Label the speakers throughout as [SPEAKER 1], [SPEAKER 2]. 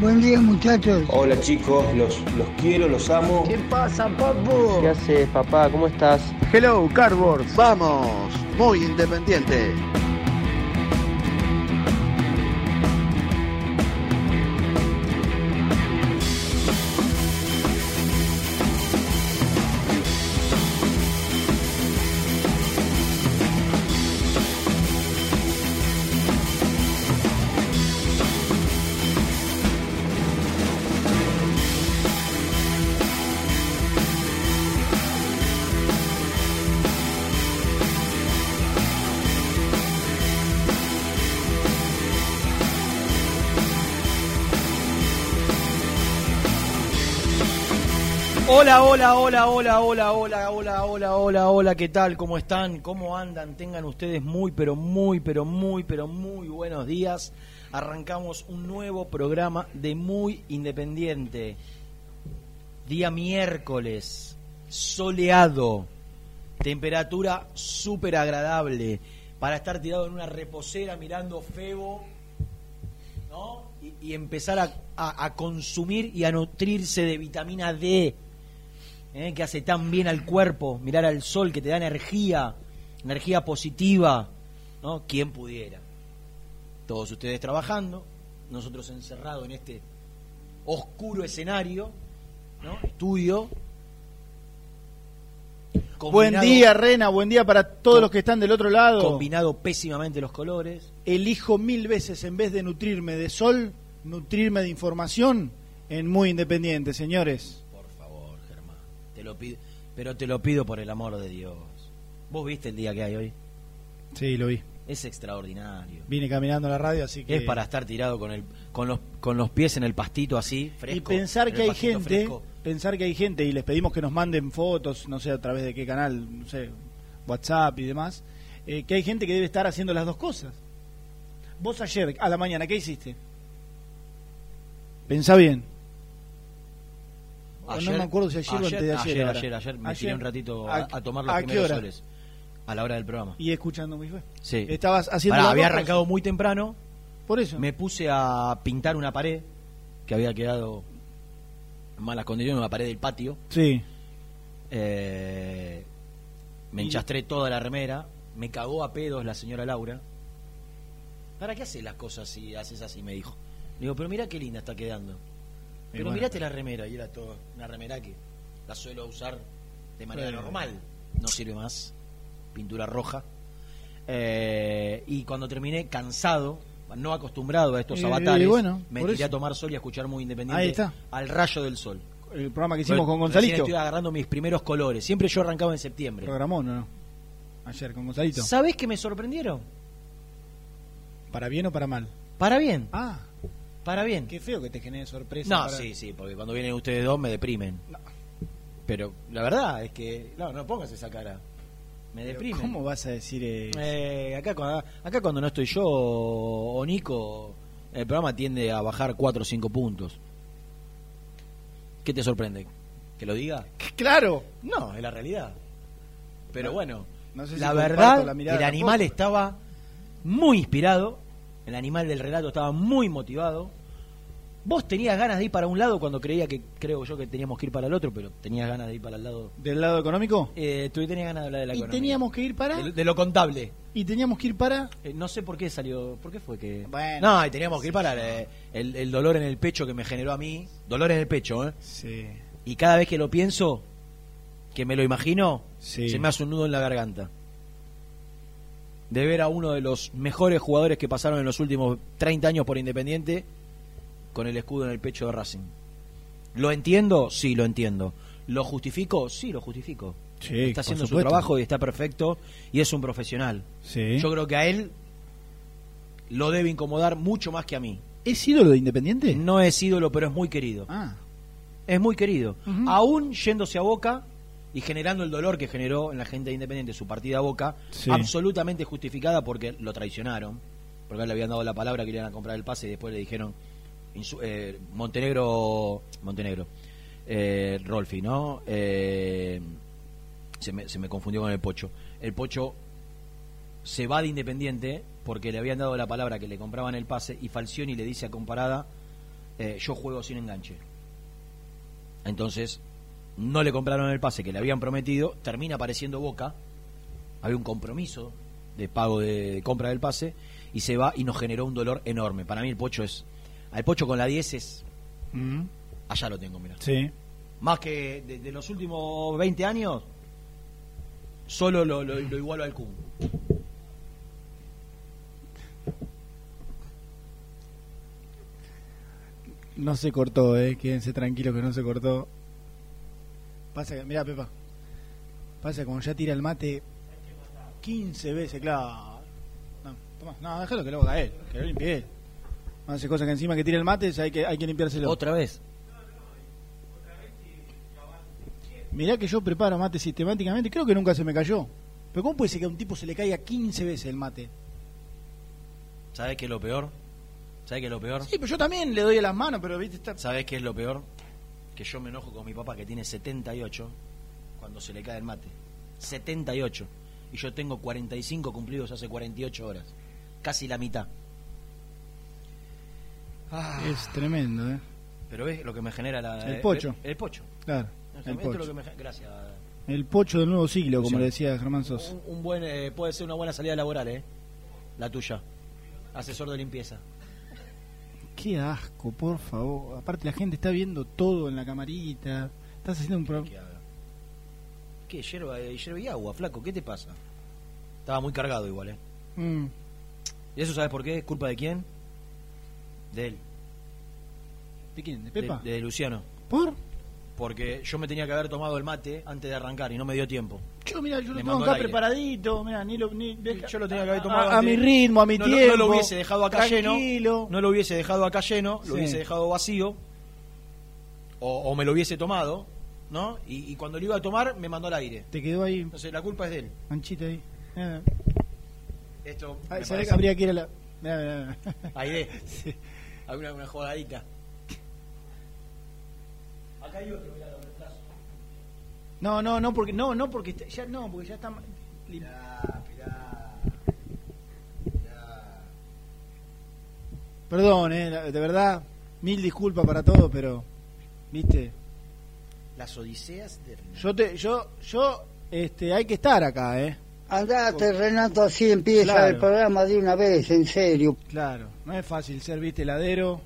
[SPEAKER 1] Buen día muchachos.
[SPEAKER 2] Hola chicos, los, los quiero, los amo.
[SPEAKER 1] ¿Qué pasa, papu?
[SPEAKER 3] ¿Qué haces, papá? ¿Cómo estás?
[SPEAKER 4] Hello, Cardboard. Vamos. Muy independiente.
[SPEAKER 5] Hola, hola, hola, hola, hola, hola, hola, hola, hola, hola, ¿qué tal? ¿Cómo están? ¿Cómo andan? Tengan ustedes muy, pero muy, pero muy, pero muy buenos días. Arrancamos un nuevo programa de Muy Independiente. Día miércoles, soleado, temperatura súper agradable para estar tirado en una reposera mirando Febo, ¿no? Y, empezar a consumir y a nutrirse de vitamina D, ¿eh? que hace tan bien al cuerpo, mirar al sol que te da energía, energía positiva, ¿no? ¿Quién pudiera? Todos ustedes trabajando, nosotros encerrados en este oscuro escenario, ¿no? Estudio.
[SPEAKER 6] Buen día, Rena, buen día para todos los que están del otro lado.
[SPEAKER 5] Combinado pésimamente los colores.
[SPEAKER 6] Elijo mil veces, en vez de nutrirme de sol, nutrirme de información en Muy Independiente, señores.
[SPEAKER 5] Te lo pido, pero te lo pido por el amor de Dios. ¿Vos viste el día que hay hoy?
[SPEAKER 6] Sí, lo vi.
[SPEAKER 5] Es extraordinario.
[SPEAKER 6] Vine caminando a la radio, así que...
[SPEAKER 5] Es para estar tirado con el con los con los pies en el pastito así, fresco.
[SPEAKER 6] Y pensar
[SPEAKER 5] en
[SPEAKER 6] que hay gente,
[SPEAKER 5] fresco.
[SPEAKER 6] pensar que hay gente, y les pedimos que nos manden fotos, no sé a través de qué canal, no sé, WhatsApp y demás, eh, que hay gente que debe estar haciendo las dos cosas. Vos ayer, a la mañana, ¿qué hiciste? Pensá bien. O no me acuerdo si ayer, o antes de ayer.
[SPEAKER 5] Ayer, ayer, ayer, me
[SPEAKER 6] Ayer.
[SPEAKER 5] tiré un ratito a,
[SPEAKER 6] ¿A-
[SPEAKER 5] a tomar los
[SPEAKER 6] a qué
[SPEAKER 5] primeros
[SPEAKER 6] hora?
[SPEAKER 5] soles. A la hora del programa.
[SPEAKER 6] Y escuchando muy bien.
[SPEAKER 5] Sí.
[SPEAKER 6] Estabas haciendo
[SPEAKER 5] Pará, había arrancado muy temprano,
[SPEAKER 6] Por eso.
[SPEAKER 5] me puse a pintar una pared que había quedado en malas condiciones, una pared del patio.
[SPEAKER 6] Sí.
[SPEAKER 5] Eh, me
[SPEAKER 6] Y-
[SPEAKER 5] enchastré toda la remera, me cagó a pedos la señora Laura. ¿Para qué haces las cosas si haces así? Me dijo. Le digo, pero mira qué linda está quedando. Pero
[SPEAKER 6] bueno.
[SPEAKER 5] mirate la remera, y era todo una remera que la suelo usar de manera
[SPEAKER 6] Bueno.
[SPEAKER 5] normal. No sirve más. Pintura roja. Eh, y cuando terminé, cansado, no acostumbrado a estos
[SPEAKER 6] Eh,
[SPEAKER 5] avatares,
[SPEAKER 6] bueno,
[SPEAKER 5] me tiré
[SPEAKER 6] eso.
[SPEAKER 5] a tomar sol y a escuchar muy independiente
[SPEAKER 6] Ahí está.
[SPEAKER 5] al rayo del sol.
[SPEAKER 6] El programa que hicimos
[SPEAKER 5] Pero
[SPEAKER 6] con Gonzalito.
[SPEAKER 5] Estoy agarrando mis primeros colores. Siempre yo arrancaba en septiembre.
[SPEAKER 6] Programón, ¿o no? Ayer con Gonzalito.
[SPEAKER 5] ¿Sabés qué me sorprendieron?
[SPEAKER 6] ¿Para bien o para mal?
[SPEAKER 5] Para bien,
[SPEAKER 6] Ah,
[SPEAKER 5] para bien.
[SPEAKER 6] qué feo que te genere sorpresa.
[SPEAKER 5] No,
[SPEAKER 6] para-
[SPEAKER 5] sí, sí, porque cuando vienen ustedes dos me deprimen. Pero la verdad es que, no, no pongas esa cara. Me deprime.
[SPEAKER 6] ¿Cómo vas a decir eso?
[SPEAKER 5] Eh, acá, cuando, acá cuando no estoy yo o Nico, el programa tiende a bajar 4 o 5 puntos. ¿Qué te sorprende? ¿Que lo diga?
[SPEAKER 6] Claro.
[SPEAKER 5] No, es la realidad. Pero
[SPEAKER 6] No,
[SPEAKER 5] bueno,
[SPEAKER 6] no sé si
[SPEAKER 5] la verdad,
[SPEAKER 6] la
[SPEAKER 5] el animal
[SPEAKER 6] tampoco.
[SPEAKER 5] estaba muy inspirado, el animal del relato estaba muy motivado. Vos tenías ganas de ir para un lado cuando creía que, creo yo que teníamos que ir para el otro, pero tenías ganas de ir para el lado.
[SPEAKER 6] ¿Del lado económico?
[SPEAKER 5] Eh, tú tenías ganas de hablar de la
[SPEAKER 6] Y
[SPEAKER 5] economía.
[SPEAKER 6] teníamos que ir para.
[SPEAKER 5] de, de lo contable.
[SPEAKER 6] Y teníamos que ir para.
[SPEAKER 5] Eh, no sé por qué salió, ¿por qué fue que...?
[SPEAKER 6] Bueno.
[SPEAKER 5] no, y teníamos que ir para el, el dolor en el pecho que me generó a mí, dolor en el pecho, ¿eh?
[SPEAKER 6] Sí.
[SPEAKER 5] Y cada vez que lo pienso, que me lo imagino,
[SPEAKER 6] Sí.
[SPEAKER 5] se me hace un nudo en la garganta. De ver a uno de los mejores jugadores que pasaron en los últimos 30 años por Independiente con el escudo en el pecho de Racing. ¿Lo entiendo? Sí, lo entiendo. ¿Lo justifico? Sí, lo justifico.
[SPEAKER 6] Sí,
[SPEAKER 5] está haciendo su trabajo y está perfecto y es un profesional.
[SPEAKER 6] Sí.
[SPEAKER 5] Yo creo que a él lo debe incomodar mucho más que a mí.
[SPEAKER 6] ¿Es ídolo de Independiente?
[SPEAKER 5] No es ídolo, pero es muy querido.
[SPEAKER 6] Ah.
[SPEAKER 5] Es muy querido. Aún yéndose a Boca y generando el dolor que generó en la gente de Independiente su partida a Boca,
[SPEAKER 6] Sí.
[SPEAKER 5] absolutamente justificada porque lo traicionaron, porque le habían dado la palabra que iban a comprar el pase y después le dijeron eh, Montenegro, Montenegro, eh, Rolfi, ¿no? Eh, se, me, se me confundió con el Pocho. El Pocho se va de Independiente porque le habían dado la palabra que le compraban el pase y Falcioni le dice a Comparada, eh, yo juego sin enganche. Entonces, no le compraron el pase que le habían prometido, termina apareciendo Boca, había un compromiso de pago de, de compra del pase, y se va y nos generó un dolor enorme. Para mí el Pocho es, al Pocho con la 10 es,
[SPEAKER 6] Mm.
[SPEAKER 5] allá lo tengo, mira.
[SPEAKER 6] Sí.
[SPEAKER 5] Más que de, de los últimos 20 años, solo lo, lo, lo igualo al Kun.
[SPEAKER 6] No se cortó, eh. Quédense tranquilos que no se cortó. Pasa que, mirá, Pepa. Pasa que como ya tira el mate 15 veces, claro. No, toma, no, déjalo que lo haga él, que lo limpie él. No hace cosas que encima que tire el mate, hay que, hay que limpiárselo.
[SPEAKER 5] Otra vez.
[SPEAKER 6] Mirá que yo preparo mate sistemáticamente, creo que nunca se me cayó. Pero ¿cómo puede ser que a un tipo se le caiga 15 veces el mate?
[SPEAKER 5] ¿Sabes qué es lo peor? ¿Sabes qué es lo peor?
[SPEAKER 6] Sí, pero yo también le doy a las manos, pero viste, está...
[SPEAKER 5] ¿Sabes qué es lo peor? Que yo me enojo con mi papá que tiene 78 cuando se le cae el mate. 78. Y yo tengo 45 cumplidos hace 48 horas. Casi la mitad. Ah,
[SPEAKER 6] Es tremendo, ¿eh?
[SPEAKER 5] pero ves lo que me genera la,
[SPEAKER 6] El pocho.
[SPEAKER 5] El, el pocho.
[SPEAKER 6] Claro, el
[SPEAKER 5] es lo
[SPEAKER 6] pocho.
[SPEAKER 5] que me gen- Gracias.
[SPEAKER 6] El pocho del nuevo siglo, como le decía Germán Sosa.
[SPEAKER 5] Un, un buen, eh, puede ser una buena salida laboral, ¿eh? La tuya. Asesor de limpieza.
[SPEAKER 6] Qué asco, por favor. Aparte la gente está viendo todo en la camarita. Estás haciendo un programa...
[SPEAKER 5] ¿Qué? ¿Qué? Hierba, eh, hierba y agua, flaco. ¿Qué te pasa? Estaba muy cargado igual, ¿eh?
[SPEAKER 6] Mm.
[SPEAKER 5] ¿Y eso sabes por qué? ¿Culpa de quién? De él.
[SPEAKER 6] ¿De quién? ¿De
[SPEAKER 5] De,
[SPEAKER 6] Pepa?
[SPEAKER 5] de Luciano.
[SPEAKER 6] ¿Por?
[SPEAKER 5] Porque yo me tenía que haber tomado el mate antes de arrancar y no me dio tiempo.
[SPEAKER 6] Yo, mira, yo lo tengo acá preparadito. Mira, ni lo. Ni,
[SPEAKER 5] Yo lo tenía que haber tomado
[SPEAKER 6] A, mi ritmo, a mi
[SPEAKER 5] no,
[SPEAKER 6] tiempo.
[SPEAKER 5] No, lo hubiese dejado acá
[SPEAKER 6] Tranquilo.
[SPEAKER 5] lleno. No lo hubiese dejado acá lleno, lo hubiese dejado vacío. O, o me lo hubiese tomado, ¿no? Y, y cuando lo iba a tomar, me mandó al aire.
[SPEAKER 6] Te quedó ahí,
[SPEAKER 5] Entonces la culpa es de él.
[SPEAKER 6] manchita ahí. Eh.
[SPEAKER 5] Esto.
[SPEAKER 6] Ay,
[SPEAKER 5] me
[SPEAKER 6] ¿sabés
[SPEAKER 5] parece-
[SPEAKER 6] que habría que ir a la. Mirá, mirá, mirá.
[SPEAKER 5] Aire.
[SPEAKER 6] Sí.
[SPEAKER 5] Alguna una jodadita. Acá hay otro, mirá.
[SPEAKER 6] No, no, no, porque. No, no, porque está- ya no, porque ya está.
[SPEAKER 5] Mirá, mirá. Mirá.
[SPEAKER 6] Perdón, eh, de verdad. Mil disculpas para todo, pero. ¿Viste?
[SPEAKER 5] Las odiseas de Hernán.
[SPEAKER 6] Yo te, yo, yo, este, hay que estar acá, eh.
[SPEAKER 1] Andate, Renato, así empieza
[SPEAKER 6] Claro.
[SPEAKER 1] el programa de una vez, en serio.
[SPEAKER 6] Claro, no es fácil ser, viste, heladero.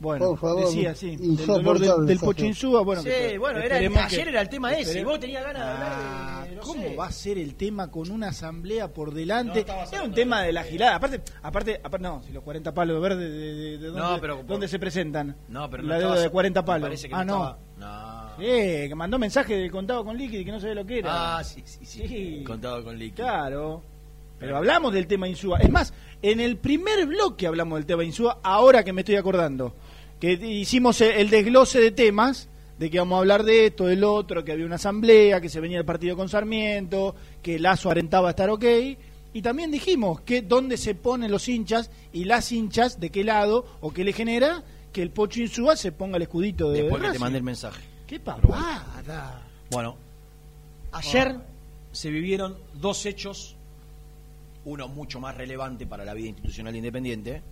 [SPEAKER 6] Bueno,
[SPEAKER 1] Por favor,
[SPEAKER 6] decía así, del dolor del, del bueno,
[SPEAKER 5] sí,
[SPEAKER 6] que-
[SPEAKER 5] bueno, era, ayer
[SPEAKER 6] que-
[SPEAKER 5] era el tema ese. Vos tenías ganas de hablar
[SPEAKER 6] Ah,
[SPEAKER 5] de. no
[SPEAKER 6] ¿Cómo
[SPEAKER 5] sé.
[SPEAKER 6] va a ser el tema con una asamblea por delante?
[SPEAKER 5] No
[SPEAKER 6] es un tema
[SPEAKER 5] de-
[SPEAKER 6] de la gilada. Aparte, aparte, aparte, no, si los 40 palos verdes, de, de, de
[SPEAKER 5] No,
[SPEAKER 6] dónde,
[SPEAKER 5] pero por-
[SPEAKER 6] ¿dónde se presentan?
[SPEAKER 5] No, pero no
[SPEAKER 6] la deuda de 40
[SPEAKER 5] me
[SPEAKER 6] palos.
[SPEAKER 5] parece que
[SPEAKER 6] ah, no.
[SPEAKER 5] No.
[SPEAKER 6] Eh, que mandó mensaje del contado con líquido y que no sabía lo que era.
[SPEAKER 5] Ah, sí, sí, sí.
[SPEAKER 6] Sí.
[SPEAKER 5] Contado con líquido.
[SPEAKER 6] Claro. Pero hablamos del tema Insúa. Es más, en el primer bloque hablamos del tema Insúa, ahora que me estoy acordando. Que hicimos el desglose de temas de que vamos a hablar de esto, del otro, que había una asamblea, que se venía el partido con Sarmiento, que Lazo arentaba estar ok. Y también dijimos que dónde se ponen los hinchas y las hinchas, de qué lado o qué le genera que el Pocho Insúa se ponga el escudito de
[SPEAKER 5] Después que te mandé el mensaje.
[SPEAKER 6] ¡Qué papada!
[SPEAKER 5] Bueno, ayer se vivieron dos hechos, uno mucho más relevante para la vida institucional independiente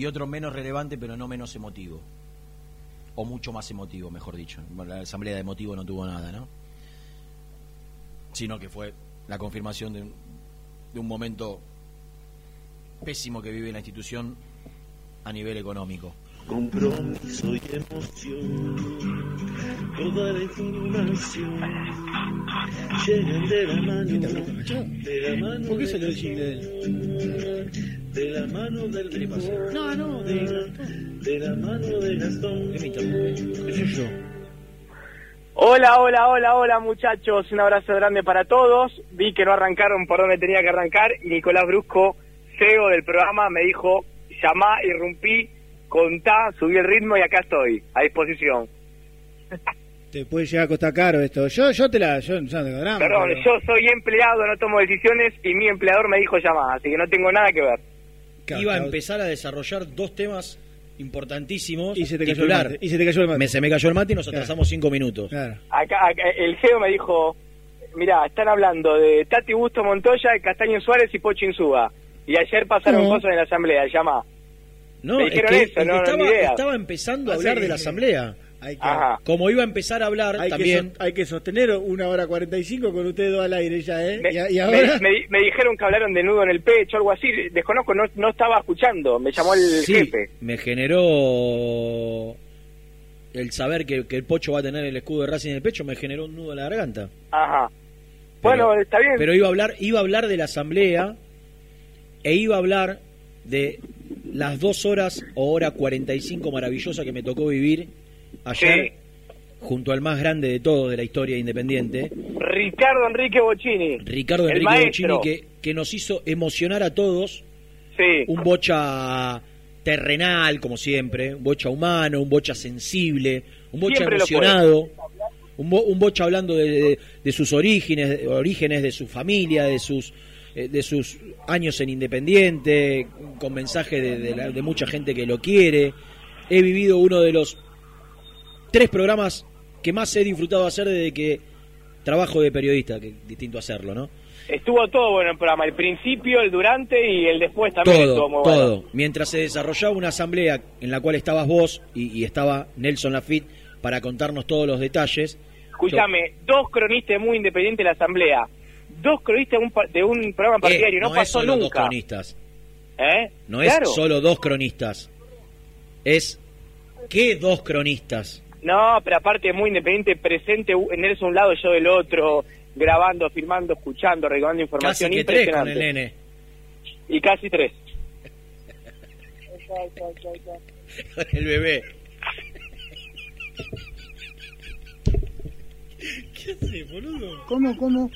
[SPEAKER 5] y otro menos relevante pero no menos emotivo. O mucho más emotivo, mejor dicho. La asamblea de emotivo no tuvo nada, ¿no? Sino que fue la confirmación de un, de un momento pésimo que vive la institución a nivel económico.
[SPEAKER 7] Compromiso y emoción, toda la información llegan de la mano, de la mano
[SPEAKER 6] ¿Por qué lo jingle de él?
[SPEAKER 7] de la mano del mejor,
[SPEAKER 6] No, no,
[SPEAKER 7] de, de la mano de Gastón.
[SPEAKER 6] ¿Qué me interrumpe? ¿Qué soy yo?
[SPEAKER 8] Hola, hola, hola, hola muchachos, un abrazo grande para todos. Vi que no arrancaron por donde tenía que arrancar y Nicolás Brusco, CEO del programa, me dijo, llamá, irrumpí, contá, subí el ritmo y acá estoy, a disposición.
[SPEAKER 6] Te puede llegar a costar caro esto. Yo, yo te la. Yo, yo no tengo drama.
[SPEAKER 8] Perdón,
[SPEAKER 6] pero-
[SPEAKER 8] yo soy empleado, no tomo decisiones y mi empleador me dijo llamá, así que no tengo nada que ver.
[SPEAKER 6] Claro,
[SPEAKER 5] Iba a empezar a desarrollar dos temas importantísimos.
[SPEAKER 6] Y se te cayó el mate. Y se te cayó el mate.
[SPEAKER 5] Me- se me cayó el mate y nos atrasamos cinco minutos.
[SPEAKER 6] Claro.
[SPEAKER 8] Acá, acá, el CEO me dijo, mirá, están hablando de Tati Busto Montoya, Castaño Suárez y Pocho Insúa. Y ayer pasaron
[SPEAKER 5] No.
[SPEAKER 8] cosas en la asamblea, llamá.
[SPEAKER 5] No,
[SPEAKER 8] Me
[SPEAKER 5] es
[SPEAKER 8] dijeron
[SPEAKER 5] que,
[SPEAKER 8] eso,
[SPEAKER 5] es que
[SPEAKER 8] no, no,
[SPEAKER 5] estaba, empezando a
[SPEAKER 6] Ah,
[SPEAKER 5] hablar de la asamblea.
[SPEAKER 6] Hay que,
[SPEAKER 8] Ajá.
[SPEAKER 5] Como iba a empezar a hablar
[SPEAKER 6] hay, que
[SPEAKER 5] también.
[SPEAKER 6] so- hay que sostener una hora 45 con ustedes dos al aire ya, ¿eh?
[SPEAKER 8] Me,
[SPEAKER 6] y, a- y
[SPEAKER 8] me-
[SPEAKER 6] ahora.
[SPEAKER 8] me- me dijeron que hablaron de nudo en el pecho, algo así. Desconozco, no, no estaba escuchando. Me llamó el
[SPEAKER 5] sí,
[SPEAKER 8] jefe.
[SPEAKER 5] me generó el saber que, que el Pocho va a tener el escudo de Racing en el pecho, me generó un nudo en la garganta.
[SPEAKER 8] Ajá.
[SPEAKER 5] Pero-
[SPEAKER 8] bueno, está bien.
[SPEAKER 5] Pero iba a hablar, iba a hablar de la asamblea e iba a hablar de las dos horas o hora 45 maravillosa que me tocó vivir ayer junto al más grande de todos de la historia independiente,
[SPEAKER 8] Ricardo Enrique Bocini.
[SPEAKER 5] Ricardo Enrique
[SPEAKER 8] maestro.
[SPEAKER 5] Bocini, que, que nos hizo emocionar a todos.
[SPEAKER 8] Sí.
[SPEAKER 5] Un bocha terrenal, como siempre, un bocha humano, un bocha sensible, un bocha
[SPEAKER 8] Siempre
[SPEAKER 5] emocionado, un, bo- un bocha hablando de, de- de sus orígenes, de, orígenes de su familia, de sus de sus años en Independiente, con mensaje de, de la- de mucha gente que lo quiere. He vivido uno de los tres programas que más he disfrutado hacer desde que trabajo de periodista, que es distinto hacerlo, ¿no?
[SPEAKER 8] Estuvo todo bueno el programa. El principio, el durante y el después también
[SPEAKER 5] todo,
[SPEAKER 8] muy bueno.
[SPEAKER 5] todo. Mientras se desarrollaba una asamblea en la cual estabas vos y, y estaba Nelson Lafitte para contarnos todos los detalles.
[SPEAKER 8] Escúchame, dos cronistas muy independientes de la asamblea. Dos cronistas de un, de un programa
[SPEAKER 5] Eh,
[SPEAKER 8] partidario. no,
[SPEAKER 5] es
[SPEAKER 8] pasó
[SPEAKER 5] solo dos
[SPEAKER 8] nunca.
[SPEAKER 5] cronistas.
[SPEAKER 8] ¿Eh?
[SPEAKER 5] No
[SPEAKER 8] Claro.
[SPEAKER 5] es solo dos cronistas. Es ¿qué dos cronistas?
[SPEAKER 8] No, pero aparte muy independiente, presente u- Nelson un lado, yo del otro, grabando, filmando, escuchando, recabando
[SPEAKER 5] Casi
[SPEAKER 8] información
[SPEAKER 5] que tres con
[SPEAKER 8] impresionante.
[SPEAKER 5] el nene.
[SPEAKER 8] Y casi tres.
[SPEAKER 5] Con el bebé. ¿Qué hace, boludo?
[SPEAKER 1] ¿Cómo, cómo?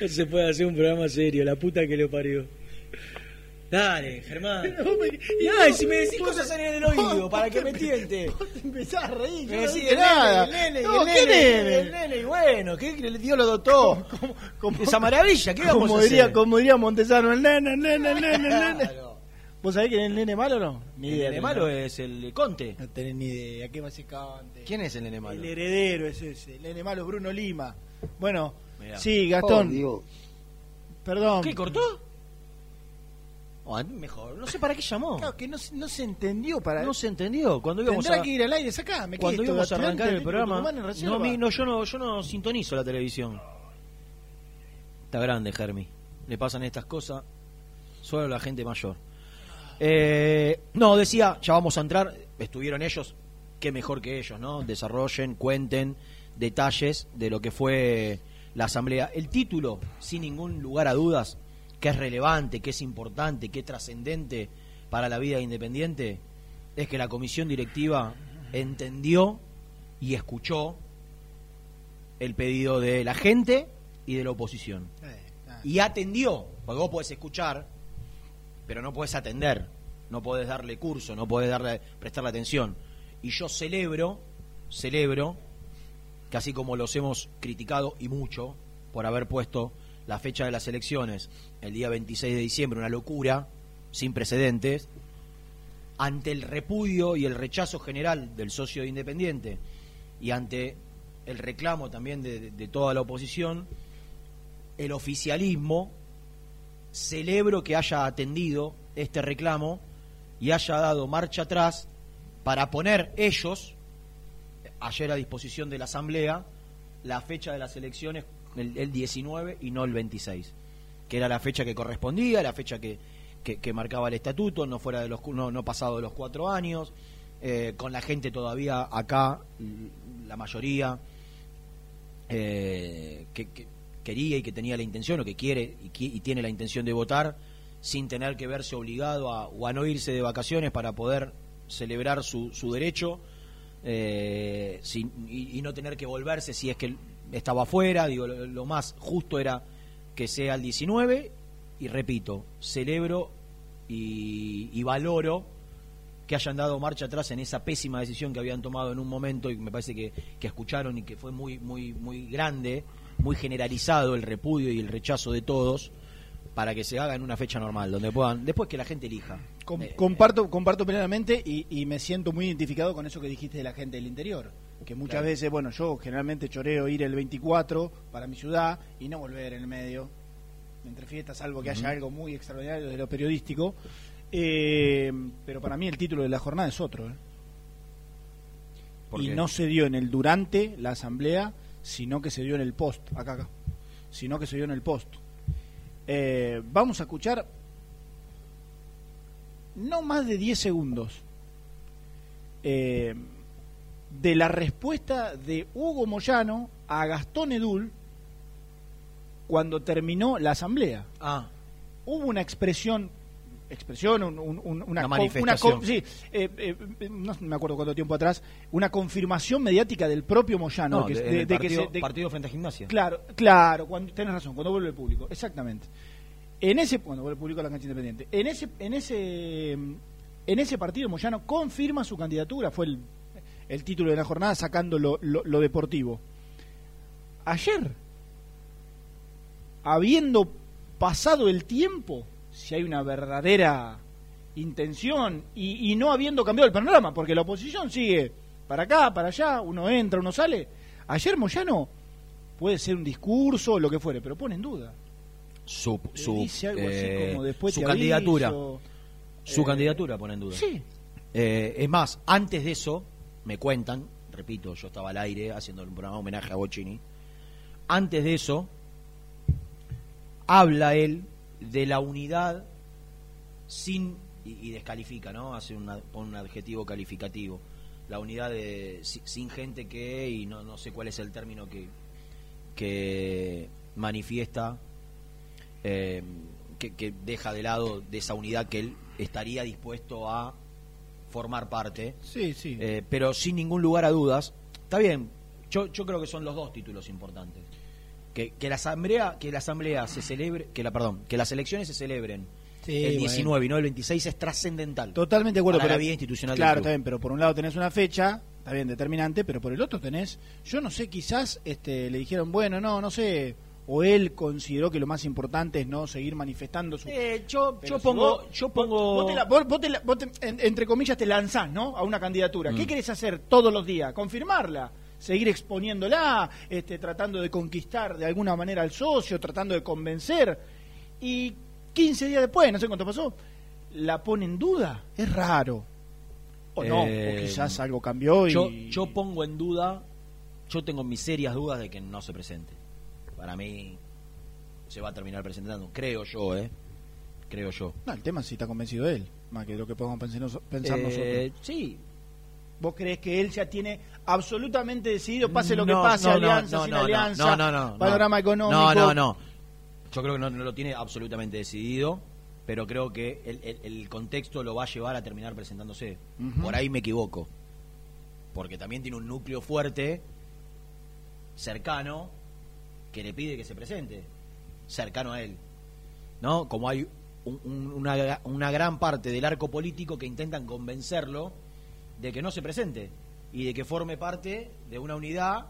[SPEAKER 5] No se puede hacer un programa serio, la puta que lo parió. Dale, Germán. Y ay, si me decís cosas en el oído, para que me tiente.
[SPEAKER 6] Empezás a reír,
[SPEAKER 5] Me
[SPEAKER 6] no
[SPEAKER 5] decís,
[SPEAKER 6] nada.
[SPEAKER 5] nene, el nene,
[SPEAKER 6] No,
[SPEAKER 5] el
[SPEAKER 6] ¿qué
[SPEAKER 5] nene,
[SPEAKER 6] nene?
[SPEAKER 5] el nene, y bueno, ¿qué le dio lo dotó? Esa maravilla, ¿qué vamos
[SPEAKER 6] como
[SPEAKER 5] a
[SPEAKER 6] diría,
[SPEAKER 5] hacer?
[SPEAKER 6] como diría Montesano, el nene, el nene, el nene, el nene.
[SPEAKER 5] Claro.
[SPEAKER 6] ¿Vos sabés quién es el nene malo o no? Ni
[SPEAKER 5] El
[SPEAKER 6] idea.
[SPEAKER 5] nene malo es el Conte.
[SPEAKER 6] No tenés ni idea. ¿Qué a ser Conte?
[SPEAKER 5] ¿Quién es el nene malo?
[SPEAKER 6] El heredero es ese. El nene malo es Bruno Lima. Bueno,
[SPEAKER 5] Mirá.
[SPEAKER 6] sí,
[SPEAKER 1] Oh,
[SPEAKER 6] Gastón.
[SPEAKER 1] Dios.
[SPEAKER 6] perdón.
[SPEAKER 5] ¿Qué, cortó? Oh, mejor, no sé para qué llamó.
[SPEAKER 6] Claro, que no, se- no se entendió para.
[SPEAKER 5] No se entendió. Cuando íbamos
[SPEAKER 6] Tendrá
[SPEAKER 5] a,
[SPEAKER 6] que ir al aire, sacame. ¿qué
[SPEAKER 5] cuando
[SPEAKER 6] es
[SPEAKER 5] íbamos a arrancar el programa, no, a mí- no, yo no, yo no sintonizo la televisión. Está grande, Germi. Le pasan estas cosas solo a la gente mayor. Eh, no, decía, ya vamos a entrar. Estuvieron ellos, qué mejor que ellos, ¿no? Desarrollen, cuenten detalles de lo que fue la asamblea. El título, sin ningún lugar a dudas, que es relevante, que es importante, que es trascendente para la vida independiente, es que la comisión directiva entendió y escuchó el pedido de la gente y de la oposición.
[SPEAKER 6] Eh.
[SPEAKER 5] Y atendió, porque vos podés escuchar, pero no puedes atender, no puedes darle curso, no puedes darle, prestarle atención. Y yo celebro, celebro, que así como los hemos criticado y mucho por haber puesto la fecha de las elecciones el día 26 de diciembre, una locura, sin precedentes, ante el repudio y el rechazo general del socio de Independiente y ante el reclamo también de toda la oposición, el oficialismo celebro que haya atendido este reclamo y haya dado marcha atrás para poner ellos, ayer a disposición de la Asamblea, la fecha de las elecciones el, el 19 y no el 26, que era la fecha que correspondía, la fecha que, que, marcaba el estatuto, no fuera de los no, no pasado de los cuatro años, eh, con la gente todavía acá, la mayoría eh, que, quería y que tenía la intención o que quiere y, y, tiene la intención de votar sin tener que verse obligado a, o a no irse de vacaciones para poder celebrar su, su derecho eh, y, no tener que volverse si es que estaba afuera. Digo, lo, lo más justo era que sea el 19 y repito, celebro y, y, valoro que hayan dado marcha atrás en esa pésima decisión que habían tomado en un momento y me parece que, que escucharon y que fue muy, muy, muy grande, muy generalizado el repudio y el rechazo de todos para que se haga en una fecha normal, donde puedan, después que la gente elija.
[SPEAKER 6] Com eh, comparto, comparto plenamente y, y, me siento muy identificado con eso que dijiste de la gente del interior. Que muchas claro. veces, bueno, yo generalmente choreo ir el 24 para mi ciudad y no volver en el medio, entre fiestas, salvo que uh -huh. haya algo muy extraordinario de lo periodístico. Eh, pero para mí el título de la jornada es otro. ¿eh? Y no se dio en el durante la asamblea, sino que se dio en el post, acá, acá. Sino que se dio en el post. Eh, vamos a escuchar no más de 10 segundos eh, de la respuesta de Hugo Moyano a Gastón Edul cuando terminó la asamblea.
[SPEAKER 5] Ah.
[SPEAKER 6] Hubo una expresión expresión, un, un, una,
[SPEAKER 5] una, manifestación.
[SPEAKER 6] Una, sí, eh, eh, no me acuerdo cuánto tiempo atrás, una confirmación mediática del propio Moyano.
[SPEAKER 5] No, que, de, de, de partido, que se, partido frente a gimnasia.
[SPEAKER 6] Claro, claro, cuando, tenés razón, cuando vuelve el público, exactamente. En ese, cuando vuelve el público a la cancha independiente, en ese, en ese, en ese partido Moyano confirma su candidatura, fue el, el título de la jornada sacando lo, lo, lo deportivo. Ayer, habiendo pasado el tiempo, si hay una verdadera intención y, y, no habiendo cambiado el panorama, porque la oposición sigue para acá, para allá, uno entra, uno sale. Ayer Moyano puede ser un discurso, lo que fuere, pero pone en duda.
[SPEAKER 5] Su, su,
[SPEAKER 6] dice algo eh, así como después
[SPEAKER 5] su candidatura. Aviso, su eh, candidatura pone en duda.
[SPEAKER 6] Sí.
[SPEAKER 5] Eh, es más, antes de eso, me cuentan, repito, yo estaba al aire haciendo un programa homenaje a Bocini. Antes de eso, habla él de la unidad sin y, y descalifica, ¿no? Hace una, un adjetivo calificativo. La unidad de sin gente que y no, no sé cuál es el término que que manifiesta eh, que, que, deja de lado de esa unidad que él estaría dispuesto a formar parte.
[SPEAKER 6] Sí, sí.
[SPEAKER 5] Eh, pero sin ningún lugar a dudas, está bien. Yo, yo creo que son los dos títulos importantes que, que, la asamblea que la asamblea se celebre que la perdón que las elecciones se celebren sí, el 19 bueno. y no el 26 es trascendental.
[SPEAKER 6] Totalmente de acuerdo
[SPEAKER 5] para
[SPEAKER 6] pero,
[SPEAKER 5] la vida institucional
[SPEAKER 6] claro está bien pero por un lado tenés una fecha está bien determinante pero por el otro tenés yo no sé quizás este le dijeron bueno no no sé o él consideró que lo más importante es no seguir manifestando su
[SPEAKER 5] eh, yo yo si pongo vos,
[SPEAKER 6] yo pongo vos, te la, vos, vos, te la, vos te, en, entre comillas te lanzás no a una candidatura. Mm. qué querés hacer todos los días confirmarla seguir exponiéndola, este, tratando de conquistar de alguna manera al socio, tratando de convencer. Y 15 días después, no sé cuánto pasó, la pone en duda. Es raro. O no, eh, o quizás algo cambió. Y...
[SPEAKER 5] Yo, yo pongo en duda, yo tengo mis serias dudas de que no se presente. Para mí se va a terminar presentando, creo yo, ¿eh? Creo yo.
[SPEAKER 6] No, el tema es si está convencido él, más que lo que podemos pensar, pensar eh, nosotros.
[SPEAKER 5] Sí,
[SPEAKER 6] ¿Vos crees que él ya tiene absolutamente decidido, pase lo que pase,
[SPEAKER 5] no,
[SPEAKER 6] alianza,
[SPEAKER 5] no,
[SPEAKER 6] sin alianza,
[SPEAKER 5] no, no,
[SPEAKER 6] panorama económico?
[SPEAKER 5] No, no, no. Yo creo que no, no, lo tiene absolutamente decidido, pero creo que el, el, el, contexto lo va a llevar a terminar presentándose. Uh -huh. Por ahí me equivoco. Porque también tiene un núcleo fuerte, cercano, que le pide que se presente. Cercano a él. ¿No? Como hay un- un- una, una gran parte del arco político que intentan convencerlo de que no se presente y de que forme parte de una unidad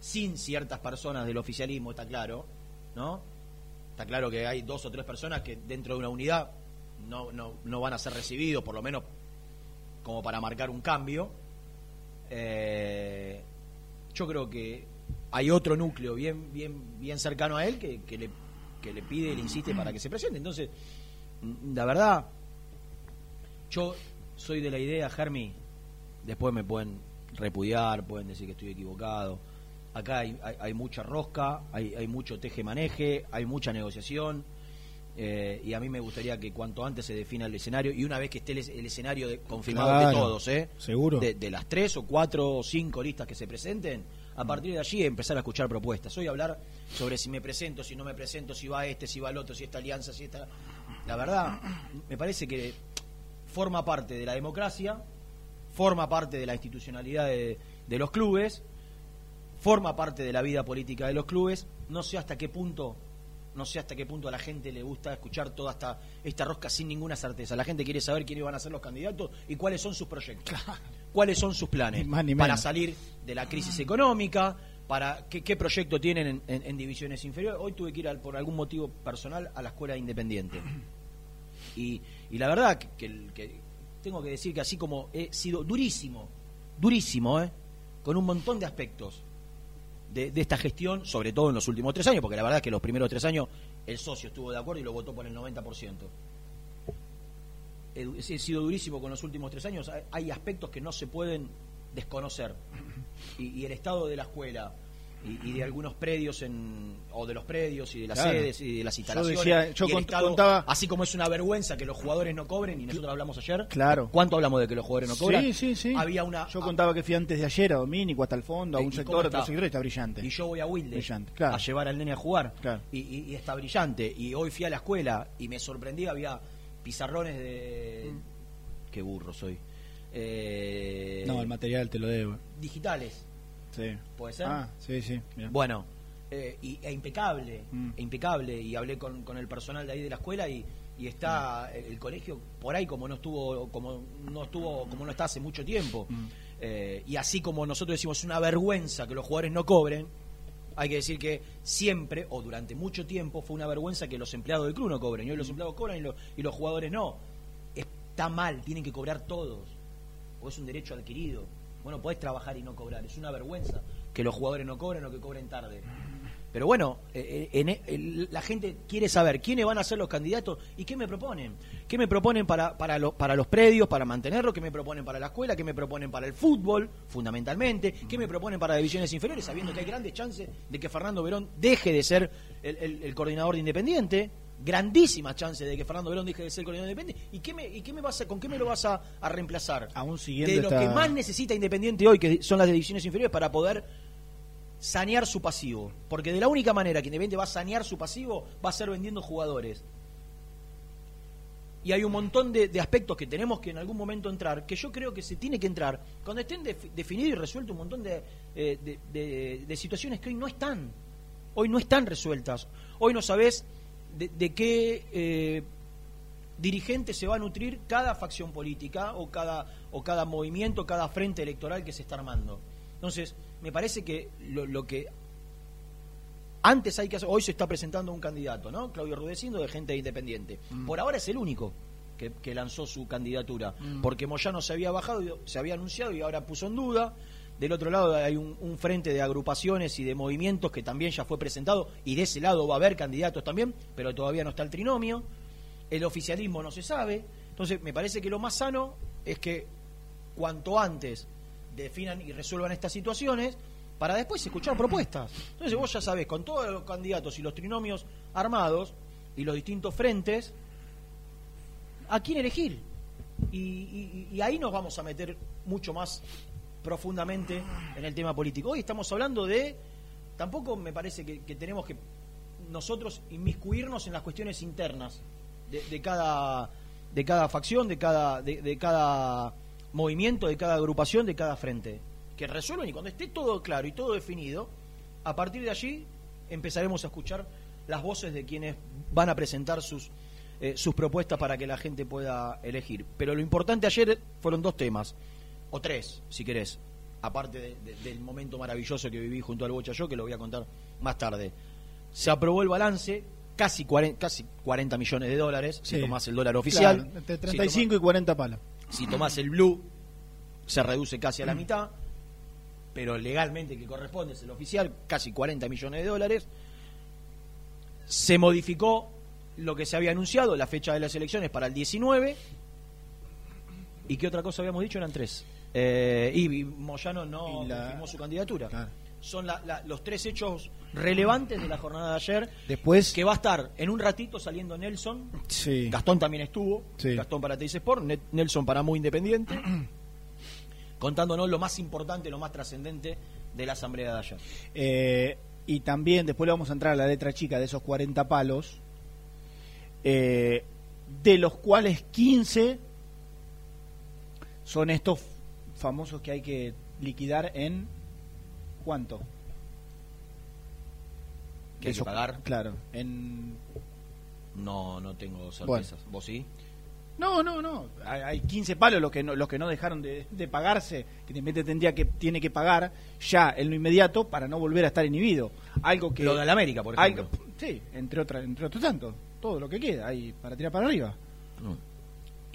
[SPEAKER 5] sin ciertas personas del oficialismo, está claro, ¿no? Está claro que hay dos o tres personas que dentro de una unidad no, no, no van a ser recibidos, por lo menos como para marcar un cambio. Eh, yo creo que hay otro núcleo bien, bien, bien cercano a él que, que le, que le pide le insiste para que se presente. Entonces, la verdad, yo soy de la idea, Germi, después me pueden repudiar, pueden decir que estoy equivocado. Acá hay, hay, hay mucha rosca, hay, hay mucho teje-maneje, hay mucha negociación. eh, y a mí me gustaría que cuanto antes se defina el escenario y una vez que esté el, es- el escenario de- confirmado de todos, ¿eh?
[SPEAKER 6] seguro.
[SPEAKER 5] De, de las tres o cuatro o cinco listas que se presenten, a partir de allí empezar a escuchar propuestas. Hoy hablar sobre si me presento, si no me presento, si va este, si va el otro, si esta alianza, si esta... La verdad, me parece que forma parte de la democracia, forma parte de la institucionalidad de, de los clubes, forma parte de la vida política de los clubes. No sé hasta qué punto, no sé hasta qué punto a la gente le gusta escuchar toda esta, esta rosca sin ninguna certeza. La gente quiere saber quiénes van a ser los candidatos y cuáles son sus proyectos, cuáles son sus planes
[SPEAKER 6] Ni más ni
[SPEAKER 5] para salir de la crisis económica, para qué, qué proyecto tienen en, en- en divisiones inferiores. Hoy tuve que ir al- por algún motivo personal a la escuela independiente. Y, y la verdad que, que tengo que decir que así como he sido durísimo, durísimo, ¿eh? con un montón de aspectos de, esta gestión, sobre todo en los últimos tres años, porque la verdad es que los primeros tres años el socio estuvo de acuerdo y lo votó por el 90%. He, he sido durísimo con los últimos tres años, hay, aspectos que no se pueden desconocer. Y el estado de la escuela y, y de algunos predios en, o de los predios y de las
[SPEAKER 6] Claro.
[SPEAKER 5] sedes y de las
[SPEAKER 6] Yo
[SPEAKER 5] instalaciones.
[SPEAKER 6] decía- yo cont-
[SPEAKER 5] estado-
[SPEAKER 6] contaba-
[SPEAKER 5] así como es una vergüenza que los jugadores no cobren, y nosotros hablamos ayer.
[SPEAKER 6] Claro.
[SPEAKER 5] ¿Cuánto hablamos de que los jugadores no cobran?
[SPEAKER 6] Sí, sí, sí.
[SPEAKER 5] Había una.
[SPEAKER 6] Yo contaba que fui antes de ayer a Domínico, hasta el fondo, a
[SPEAKER 5] ¿Y
[SPEAKER 6] un sector, otro sector, y está brillante.
[SPEAKER 5] Y yo voy a Wilde
[SPEAKER 6] Brillante, claro.
[SPEAKER 5] a llevar al nene a jugar.
[SPEAKER 6] Claro.
[SPEAKER 5] Y, y- y está brillante. Y hoy fui a la escuela y me sorprendí, había pizarrones de. Qué burro soy. Eh,
[SPEAKER 6] No, el material te lo debo.
[SPEAKER 5] digitales,
[SPEAKER 6] Sí.
[SPEAKER 5] ¿puede ser?
[SPEAKER 6] Ah, sí, sí.
[SPEAKER 5] Bueno, eh, y, e impecable,
[SPEAKER 6] Mm.
[SPEAKER 5] e impecable. Y hablé con, con el personal de ahí de la escuela y, y está
[SPEAKER 6] Mm.
[SPEAKER 5] el colegio por ahí como no estuvo, como no estuvo, como no está hace mucho tiempo.
[SPEAKER 6] Mm.
[SPEAKER 5] Eh, y así como nosotros decimos es una vergüenza que los jugadores no cobren, hay que decir que siempre o durante mucho tiempo fue una vergüenza que los empleados del club no cobren. Y hoy los empleados cobran y, lo- y los jugadores no. Está mal, tienen que cobrar todos. O es un derecho adquirido. Bueno, podés trabajar y no cobrar. Es una vergüenza que los jugadores no cobren o que cobren tarde. Pero bueno, eh, eh, en e- la gente quiere saber quiénes van a ser los candidatos y qué me proponen. ¿Qué me proponen para, para, lo- para los predios, para mantenerlo? ¿Qué me proponen para la escuela? ¿Qué me proponen para el fútbol, fundamentalmente? ¿Qué me proponen para divisiones inferiores, sabiendo que hay grandes chances de que Fernando Verón deje de ser el- el coordinador de Independiente? Grandísimas chances de que Fernando Verón deje de ser coordinador de Independiente. ¿Y qué me, y qué me vas a, con qué me lo vas a, a reemplazar?
[SPEAKER 6] Aún siguiendo
[SPEAKER 5] de lo
[SPEAKER 6] esta-
[SPEAKER 5] que más necesita Independiente hoy, que son las divisiones inferiores, para poder sanear su pasivo. Porque de la única manera que Independiente va a sanear su pasivo va a ser vendiendo jugadores. Y hay un montón de, de aspectos que tenemos que en algún momento entrar, que yo creo que se tiene que entrar, cuando estén defi- definidos y resueltos un montón de, eh, de- de- de situaciones que hoy no están. Hoy no están resueltas. Hoy no sabés de, de qué eh, dirigente se va a nutrir cada facción política o cada, o cada movimiento, cada frente electoral que se está armando. Entonces, me parece que lo, lo que antes hay que hacer, hoy se está presentando un candidato, ¿no? Claudio Rudecindo de gente independiente. Por ahora es el único que, que lanzó su candidatura, porque Moyano se había bajado, se había anunciado y ahora puso en duda. Del otro lado hay un, frente de agrupaciones y de movimientos que también ya fue presentado y de ese lado va a haber candidatos también, pero todavía no está el trinomio. El oficialismo no se sabe. Entonces, me parece que lo más sano es que cuanto antes definan y resuelvan estas situaciones para después escuchar propuestas. Entonces vos ya sabés, con todos los candidatos y los trinomios armados y los distintos frentes, a quién elegir. Y ahí nos vamos a meter mucho más profundamente en el tema político. Hoy estamos hablando de, tampoco me parece que, tenemos que nosotros inmiscuirnos en las cuestiones internas de, de cada de cada facción, de cada de, de cada movimiento, de cada agrupación, de cada frente, que resuelven y cuando esté todo claro y todo definido, a partir de allí empezaremos a escuchar las voces de quienes van a presentar sus eh, sus propuestas para que la gente pueda elegir. Pero lo importante ayer fueron dos temas, o tres, si querés, aparte de- de- del momento maravilloso que viví junto al Bocha yo, que lo voy a contar más tarde. Se aprobó el balance, casi 40, casi 40 millones de dólares, si tomás el dólar oficial.
[SPEAKER 6] Claro, entre
[SPEAKER 5] Si
[SPEAKER 6] 35 y 40 palos.
[SPEAKER 5] si tomás el blue, se reduce casi a la mitad, pero legalmente que corresponde es el oficial, casi 40 millones de dólares. Se modificó lo que se había anunciado, la fecha de las elecciones para el 19. ¿Y qué otra cosa habíamos dicho? Eran tres. Eh, y, Moyano no
[SPEAKER 6] Y la-
[SPEAKER 5] confirmó su candidatura.
[SPEAKER 6] Claro.
[SPEAKER 5] Son la- la- los tres hechos relevantes de la jornada de ayer.
[SPEAKER 6] Después,
[SPEAKER 5] Que va a estar en un ratito saliendo Nelson,
[SPEAKER 6] sí.
[SPEAKER 5] Gastón también estuvo,
[SPEAKER 6] Sí.
[SPEAKER 5] Gastón para Teis Sport, Net- Nelson para Muy Independiente, contándonos lo más importante, lo más trascendente de la asamblea de ayer.
[SPEAKER 6] Eh, y también después le vamos a entrar a la letra chica de esos 40 palos, eh, de los cuales 15 son estos famosos que hay que liquidar en cuánto.
[SPEAKER 5] ¿Que hay que pagar?
[SPEAKER 6] Claro, en
[SPEAKER 5] No, no tengo sorpresas. ¿Vos sí?
[SPEAKER 6] No, no, no. Hay, hay 15 palos los que no, los que no dejaron de, de pagarse, que de repente tendría que tiene que pagar ya en lo inmediato para no volver a estar inhibido. Algo que
[SPEAKER 5] Lo de la América, por ejemplo.
[SPEAKER 6] algo- sí, entre otras, entre otros tantos. Todo lo que queda ahí para tirar para arriba.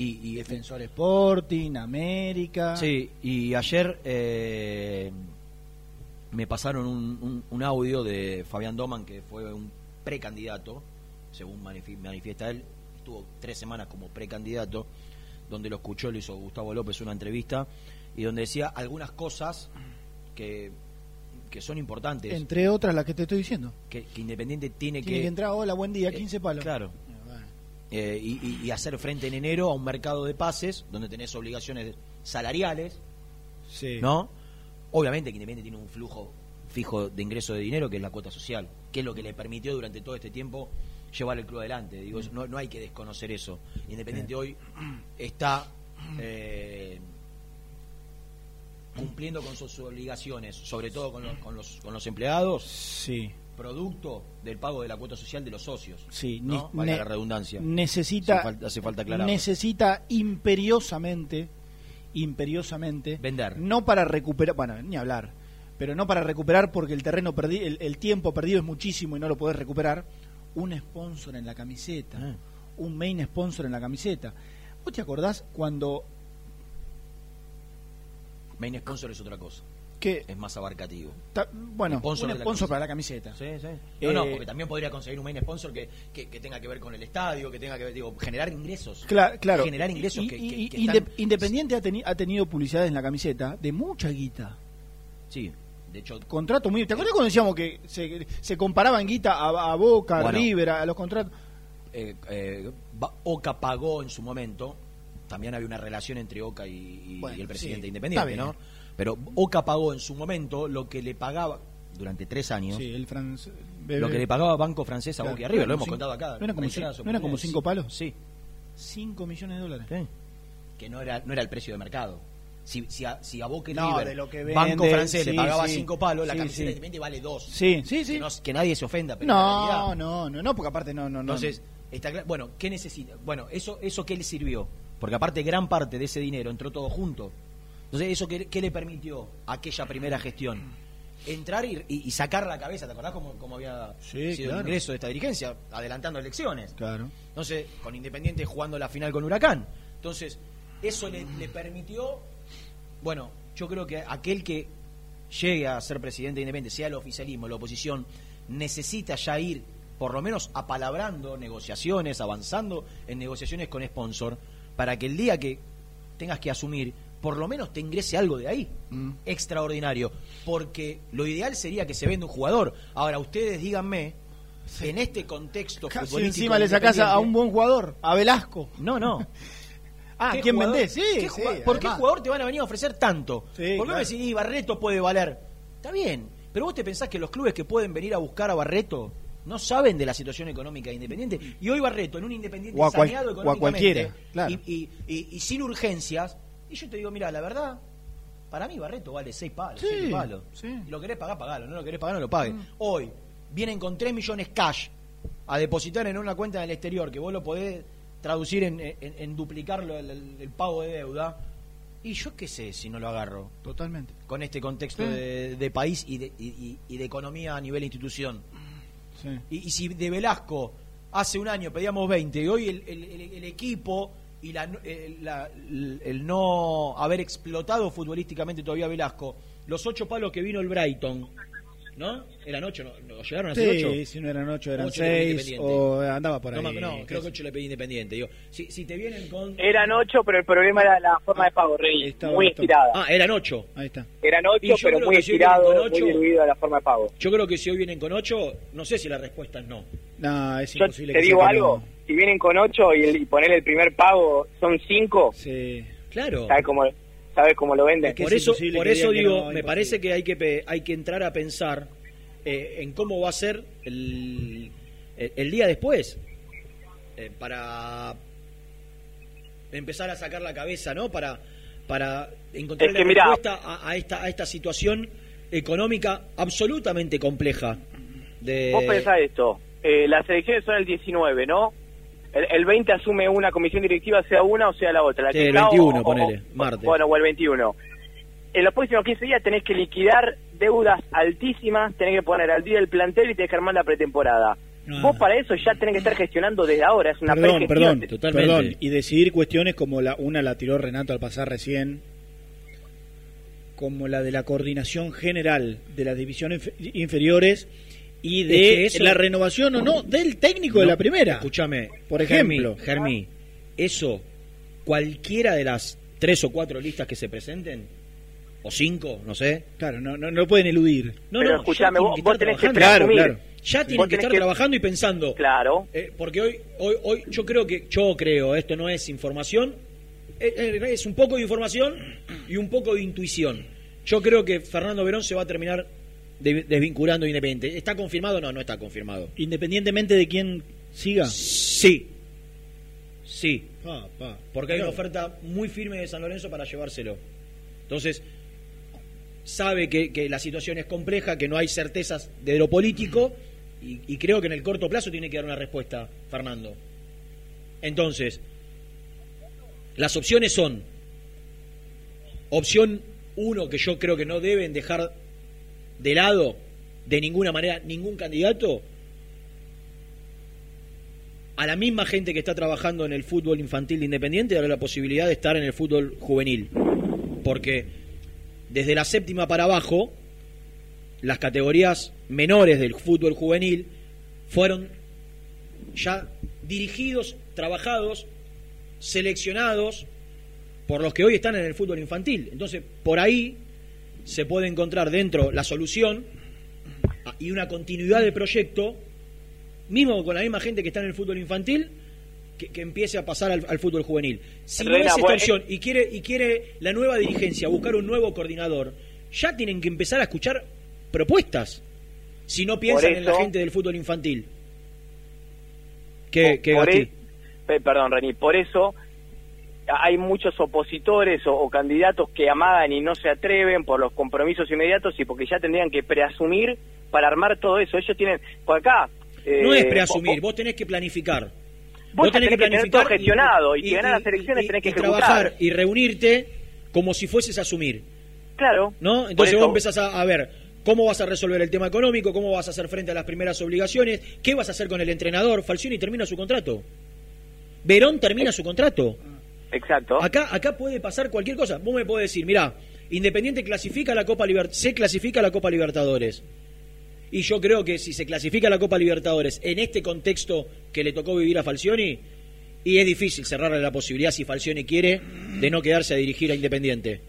[SPEAKER 5] Y, y
[SPEAKER 6] Defensor Sporting, América.
[SPEAKER 5] Sí, y ayer eh, me pasaron un, un- un audio de Fabián Doman, que fue un precandidato, según manifi- manifiesta él, estuvo tres semanas como precandidato, donde lo escuchó, le hizo Gustavo López una entrevista, y donde decía algunas cosas que, que son importantes,
[SPEAKER 6] Entre otras las que te estoy diciendo.
[SPEAKER 5] que, que Independiente tiene,
[SPEAKER 6] Tiene que, entrar, hola, buen día, 15 palos.
[SPEAKER 5] Claro. Eh, y, hacer frente en enero a un mercado de pases donde tenés obligaciones salariales,
[SPEAKER 6] Sí.
[SPEAKER 5] ¿no? Obviamente que Independiente tiene un flujo fijo de ingreso de dinero que es la cuota social, que es lo que le permitió durante todo este tiempo llevar el club adelante. Digo, eso- no, no hay que desconocer eso. Independiente hoy está eh, cumpliendo con sus obligaciones, sobre todo con los, con los, con los empleados,
[SPEAKER 6] Sí.
[SPEAKER 5] Producto del pago de la cuota social de los socios.
[SPEAKER 6] Sí,
[SPEAKER 5] ¿no?
[SPEAKER 6] ne-
[SPEAKER 5] la redundancia.
[SPEAKER 6] Necesita,
[SPEAKER 5] Hace falta, hace falta aclararlo.
[SPEAKER 6] necesita imperiosamente, imperiosamente,
[SPEAKER 5] Vender.
[SPEAKER 6] no para recuperar, bueno, ni hablar, pero no para recuperar porque el terreno perdido, el, el tiempo perdido es muchísimo y no lo podés recuperar, un sponsor en la camiseta,
[SPEAKER 5] Ah.
[SPEAKER 6] un main sponsor en la camiseta. ¿Vos te acordás cuando
[SPEAKER 5] Main sponsor es otra cosa,
[SPEAKER 6] que
[SPEAKER 5] es más abarcativo.
[SPEAKER 6] ta- bueno,
[SPEAKER 5] Sponsor
[SPEAKER 6] un
[SPEAKER 5] la
[SPEAKER 6] sponsor para la camiseta?
[SPEAKER 5] Sí, sí. No, no,
[SPEAKER 6] Eh,
[SPEAKER 5] porque también podría conseguir un main sponsor que, que, que tenga que ver con el estadio, que tenga que ver, digo, generar ingresos.
[SPEAKER 6] Claro, claro.
[SPEAKER 5] Generar ingresos
[SPEAKER 6] Y-
[SPEAKER 5] que,
[SPEAKER 6] y-
[SPEAKER 5] están-
[SPEAKER 6] Independiente ha, teni- ha tenido publicidades en la camiseta de mucha guita.
[SPEAKER 5] Sí, de hecho,
[SPEAKER 6] Contrato muy. ¿Te acuerdas cuando decíamos que se, se comparaban guita a, a Boca, a
[SPEAKER 5] Bueno.
[SPEAKER 6] River, a los contratos?
[SPEAKER 5] eh, eh, Oca pagó en su momento, también había una relación entre Oca y, y-
[SPEAKER 6] Bueno,
[SPEAKER 5] y el presidente
[SPEAKER 6] sí,
[SPEAKER 5] independiente,
[SPEAKER 6] está
[SPEAKER 5] ¿no? Pero Oca pagó en su momento lo que le pagaba durante tres años,
[SPEAKER 6] Sí, el francés.
[SPEAKER 5] lo que le pagaba Banco Francés a
[SPEAKER 6] Claro,
[SPEAKER 5] Boca y
[SPEAKER 6] no
[SPEAKER 5] lo hemos contado
[SPEAKER 6] cinco-
[SPEAKER 5] acá.
[SPEAKER 6] ¿no eran como cinco- no eran como cinco palos?
[SPEAKER 5] Sí,
[SPEAKER 6] 5 millones de dólares.
[SPEAKER 5] sí. que no era, no era el precio de mercado. Si, si, a, si a Boca y
[SPEAKER 6] No,
[SPEAKER 5] River,
[SPEAKER 6] de lo que
[SPEAKER 5] Banco
[SPEAKER 6] vende,
[SPEAKER 5] Francés
[SPEAKER 6] sí,
[SPEAKER 5] le pagaba
[SPEAKER 6] sí.
[SPEAKER 5] cinco palos, la camiseta
[SPEAKER 6] sí.
[SPEAKER 5] independiente vale dos.
[SPEAKER 6] Sí, sí, sí.
[SPEAKER 5] Que, no- que nadie se ofenda, pero
[SPEAKER 6] No, no, no, no, porque aparte no, no, no.
[SPEAKER 5] Entonces, está claro. Bueno, ¿qué necesita? Bueno, eso, eso qué le sirvió, porque aparte gran parte de ese dinero entró todo junto. Entonces, ¿eso qué, qué le permitió a aquella primera gestión? Entrar y, y- y sacar la cabeza, ¿te acordás cómo, cómo había
[SPEAKER 6] Sí,
[SPEAKER 5] sido
[SPEAKER 6] claro.
[SPEAKER 5] el ingreso de esta dirigencia? Adelantando elecciones.
[SPEAKER 6] Claro.
[SPEAKER 5] Entonces, con Independiente jugando la final con Huracán. Entonces, eso le, le permitió, bueno, yo creo que aquel que llegue a ser presidente de Independiente, sea el oficialismo, la oposición, necesita ya ir, por lo menos apalabrando negociaciones, avanzando en negociaciones con sponsor, para que el día que tengas que asumir, por lo menos te ingrese algo de ahí,
[SPEAKER 6] Mm.
[SPEAKER 5] extraordinario. Porque lo ideal sería que se venda un jugador. Ahora, ustedes díganme, en este contexto
[SPEAKER 6] Casi
[SPEAKER 5] futbolístico
[SPEAKER 6] encima le sacás a, un buen jugador, a Velasco.
[SPEAKER 5] no, no.
[SPEAKER 6] Ah,
[SPEAKER 5] ¿Qué
[SPEAKER 6] ¿quién
[SPEAKER 5] jugador-
[SPEAKER 6] vendés? Sí,
[SPEAKER 5] qué
[SPEAKER 6] sí,
[SPEAKER 5] jugador- ¿Por qué jugador te van a venir a ofrecer tanto?
[SPEAKER 6] Sí,
[SPEAKER 5] ¿Por qué
[SPEAKER 6] claro.
[SPEAKER 5] me decís, "Y Barreto puede valer? Está bien, pero vos te pensás que los clubes que pueden venir a buscar a Barreto no saben de la situación económica de Independiente. Y hoy Barreto, en un Independiente
[SPEAKER 6] O a cual-
[SPEAKER 5] saneado
[SPEAKER 6] o a
[SPEAKER 5] económicamente
[SPEAKER 6] cualquiera, claro.
[SPEAKER 5] y, y- y- y sin urgencias, y yo te digo, mira, la verdad, para mí Barreto vale seis palos,
[SPEAKER 6] Sí,
[SPEAKER 5] siete palos.
[SPEAKER 6] sí.
[SPEAKER 5] Y lo querés pagar, pagalo. No lo querés pagar, no lo pagues. Hoy vienen con 3 millones cash a depositar en una cuenta en el exterior, que vos lo podés traducir en, en, en duplicarlo el, el- el pago de deuda, y yo qué sé si no lo agarro
[SPEAKER 6] Totalmente.
[SPEAKER 5] con este contexto
[SPEAKER 6] Sí.
[SPEAKER 5] de, de país y de, y- y- y de economía a nivel institución.
[SPEAKER 6] Sí.
[SPEAKER 5] Y, y si de Velasco hace un año pedíamos 20 y hoy el, el- el- el equipo y la, el, la- el- no haber explotado futbolísticamente todavía Velasco, los ocho palos que vino el Brighton, ¿no? ¿Eran ocho? ¿No, ¿No llegaron a ser ocho?
[SPEAKER 6] Sí, si no eran ocho, eran
[SPEAKER 5] Ocho
[SPEAKER 6] seis,
[SPEAKER 5] Independiente.
[SPEAKER 6] o andaba por ahí.
[SPEAKER 5] No, creo que ocho le pedí independiente. Digo, si, si te vienen con...
[SPEAKER 8] Eran ocho, pero el problema era la forma de pago, Rey. Muy
[SPEAKER 6] bastante-
[SPEAKER 8] estirada.
[SPEAKER 5] Ah, eran ocho.
[SPEAKER 6] Ahí está.
[SPEAKER 8] Eran
[SPEAKER 5] Y
[SPEAKER 8] ocho,
[SPEAKER 5] yo
[SPEAKER 8] pero
[SPEAKER 5] creo
[SPEAKER 8] muy
[SPEAKER 5] si
[SPEAKER 8] estirado,
[SPEAKER 5] ocho-
[SPEAKER 8] muy diluido la forma de pago.
[SPEAKER 5] Yo creo que si hoy vienen con ocho, no sé si la respuesta es no.
[SPEAKER 6] No, es
[SPEAKER 8] Yo
[SPEAKER 6] imposible
[SPEAKER 8] te
[SPEAKER 6] que
[SPEAKER 8] digo algo. Si vienen con ocho y, el- y poner el primer pago son cinco,
[SPEAKER 6] Sí.
[SPEAKER 5] Claro.
[SPEAKER 8] ¿sabes cómo, sabes cómo lo venden?
[SPEAKER 6] que
[SPEAKER 5] por
[SPEAKER 6] es
[SPEAKER 5] eso, por eso digo,
[SPEAKER 6] no,
[SPEAKER 5] me
[SPEAKER 6] imposible.
[SPEAKER 5] parece que hay que pe- hay que entrar a pensar eh, en cómo va a ser el, el, el día después eh, para empezar a sacar la cabeza, ¿no? Para para encontrar
[SPEAKER 8] Es que
[SPEAKER 5] la
[SPEAKER 8] mirá.
[SPEAKER 5] respuesta a, a esta a esta situación económica absolutamente compleja. De,
[SPEAKER 8] Vos pensás esto, eh, las elecciones son el 19, ¿no? El, el 20 asume una comisión directiva, sea una o sea la otra. La
[SPEAKER 5] Sí,
[SPEAKER 8] que
[SPEAKER 5] el
[SPEAKER 8] está o-
[SPEAKER 5] 21,
[SPEAKER 8] o-
[SPEAKER 5] ponele,
[SPEAKER 8] o-
[SPEAKER 5] martes.
[SPEAKER 8] Bueno, o el 21. En los próximos 15 días tenés que liquidar deudas altísimas, tenés que poner al día el plantel y tenés que armar la pretemporada.
[SPEAKER 6] Ah.
[SPEAKER 8] Vos para eso ya tenés que estar gestionando desde ahora, es una
[SPEAKER 6] Perdón, perdón,
[SPEAKER 5] Totalmente.
[SPEAKER 6] perdón. Y decidir cuestiones como la una la tiró Renato al pasar recién, como la de la coordinación general de las divisiones inf- inferiores y
[SPEAKER 5] Es
[SPEAKER 6] de
[SPEAKER 5] que eso-
[SPEAKER 6] la renovación o no del técnico de la primera.
[SPEAKER 5] Escúchame,
[SPEAKER 6] Por ejemplo.
[SPEAKER 5] Germi, Germi, eso, cualquiera de las tres o cuatro listas que se presenten, o cinco, no sé.
[SPEAKER 6] Claro, no, no, no pueden eludir.
[SPEAKER 5] No,
[SPEAKER 8] Pero
[SPEAKER 5] no, tienen
[SPEAKER 8] vos-
[SPEAKER 5] que
[SPEAKER 8] vos
[SPEAKER 5] estar
[SPEAKER 8] tenés que
[SPEAKER 5] trabajando.
[SPEAKER 6] Claro.
[SPEAKER 5] Ya tienen que estar
[SPEAKER 8] que-
[SPEAKER 5] trabajando y pensando.
[SPEAKER 8] Claro.
[SPEAKER 5] Eh, porque hoy, hoy, hoy, yo creo que, yo creo, esto no es información, eh, eh, es un poco de información y un poco de intuición. Yo creo que Fernando Verón se va a terminar desvinculando de Independiente. ¿Está confirmado? No, no está confirmado.
[SPEAKER 6] Independientemente de quién siga.
[SPEAKER 5] Sí. Sí.
[SPEAKER 6] Pa, pa.
[SPEAKER 5] Porque hay una oferta muy firme de San Lorenzo para llevárselo. Entonces, sabe que, que la situación es compleja, que no hay certezas de lo político, y, y creo que en el corto plazo tiene que dar una respuesta, Fernando. Entonces, las opciones son, opción uno, que yo creo que no deben dejar de lado de ninguna manera ningún candidato, a la misma gente que está trabajando en el fútbol infantil de Independiente darle la posibilidad de estar en el fútbol juvenil. Porque desde la séptima para abajo, las categorías menores del fútbol juvenil fueron ya dirigidos, trabajados, seleccionados por los que hoy están en el fútbol infantil. Entonces, por ahí se puede encontrar dentro la solución y una continuidad de proyecto mismo con la misma gente que está en el fútbol infantil, que, que empiece a pasar al, al fútbol juvenil. Si no es esta opción y quiere, y quiere la nueva dirigencia buscar un nuevo coordinador, ya tienen que empezar a escuchar propuestas. Si no piensan en la gente del fútbol infantil. ¿Qué,
[SPEAKER 8] Por- e- pe- perdón, Reni, por eso hay muchos opositores o, o candidatos que amagan y no se atreven por los compromisos inmediatos y porque ya tendrían que preasumir para armar todo eso. Ellos tienen, por acá...
[SPEAKER 5] No
[SPEAKER 8] eh,
[SPEAKER 5] es preasumir,
[SPEAKER 8] vos-
[SPEAKER 5] vos tenés que planificar.
[SPEAKER 8] Vos tenés que tener todo gestionado y si ganás las elecciones tenés que
[SPEAKER 5] y trabajar y reunirte como si fueses a asumir.
[SPEAKER 8] Claro.
[SPEAKER 5] ¿no? Entonces vos empezás a, a ver cómo vas a resolver el tema económico, cómo vas a hacer frente a las primeras obligaciones, qué vas a hacer con el entrenador. Falcioni termina su contrato. Verón termina su contrato.
[SPEAKER 8] Exacto.
[SPEAKER 5] Acá, acá puede pasar cualquier cosa. Vos me podés decir, mirá, Independiente clasifica la Copa se clasifica a la Copa Libertadores. Y yo creo que si se clasifica a la Copa Libertadores en este contexto que le tocó vivir a Falcioni, y es difícil cerrarle la posibilidad si Falcioni quiere de no quedarse a dirigir a Independiente.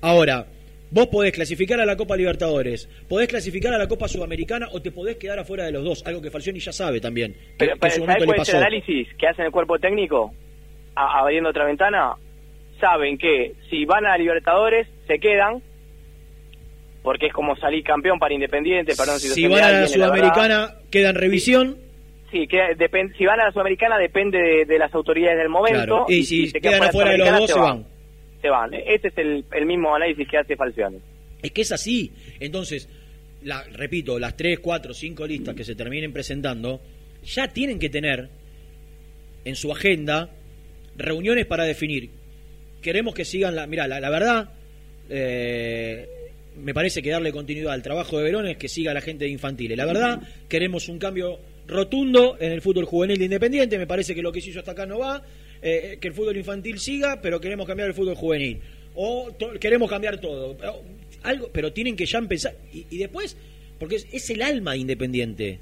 [SPEAKER 5] Ahora, vos podés clasificar a la Copa Libertadores, podés clasificar a la Copa Sudamericana o te podés quedar afuera de los dos, algo que Falcioni ya sabe también.
[SPEAKER 8] Pero,
[SPEAKER 5] que
[SPEAKER 8] pero
[SPEAKER 5] en su
[SPEAKER 8] ¿sabés
[SPEAKER 5] momento
[SPEAKER 8] cuál
[SPEAKER 5] le
[SPEAKER 8] es el análisis que hacen el cuerpo técnico? A- abriendo otra ventana, saben que si van a Libertadores se quedan, porque es como salir campeón para Independiente, si,
[SPEAKER 5] van a la
[SPEAKER 8] viene la.
[SPEAKER 5] Sudamericana, queda en revisión.
[SPEAKER 8] Sí, que depende, si van a la Sudamericana depende de, de las autoridades del momento.
[SPEAKER 5] Claro. Y si
[SPEAKER 8] se
[SPEAKER 5] quedan afuera de los
[SPEAKER 8] Sudamericana,
[SPEAKER 5] dos, se van.
[SPEAKER 8] Se van. Ese es el, el mismo análisis que hace Falcioni.
[SPEAKER 5] Es que es así. Entonces, la, repito, las tres, cuatro, cinco listas que se terminen presentando ya tienen que tener en su agenda reuniones para definir. Queremos que sigan la. Mira, la, la verdad, eh, me parece que darle continuidad al trabajo de Verón es que siga la gente de infantiles. La verdad, queremos un cambio rotundo en el fútbol juvenil de Independiente. Me parece que lo que se hizo hasta acá no va. eh, que el fútbol infantil siga, pero queremos cambiar el fútbol juvenil. O queremos cambiar todo. Algo, pero tienen que ya empezar. Y, y después, porque es, es el alma de Independiente.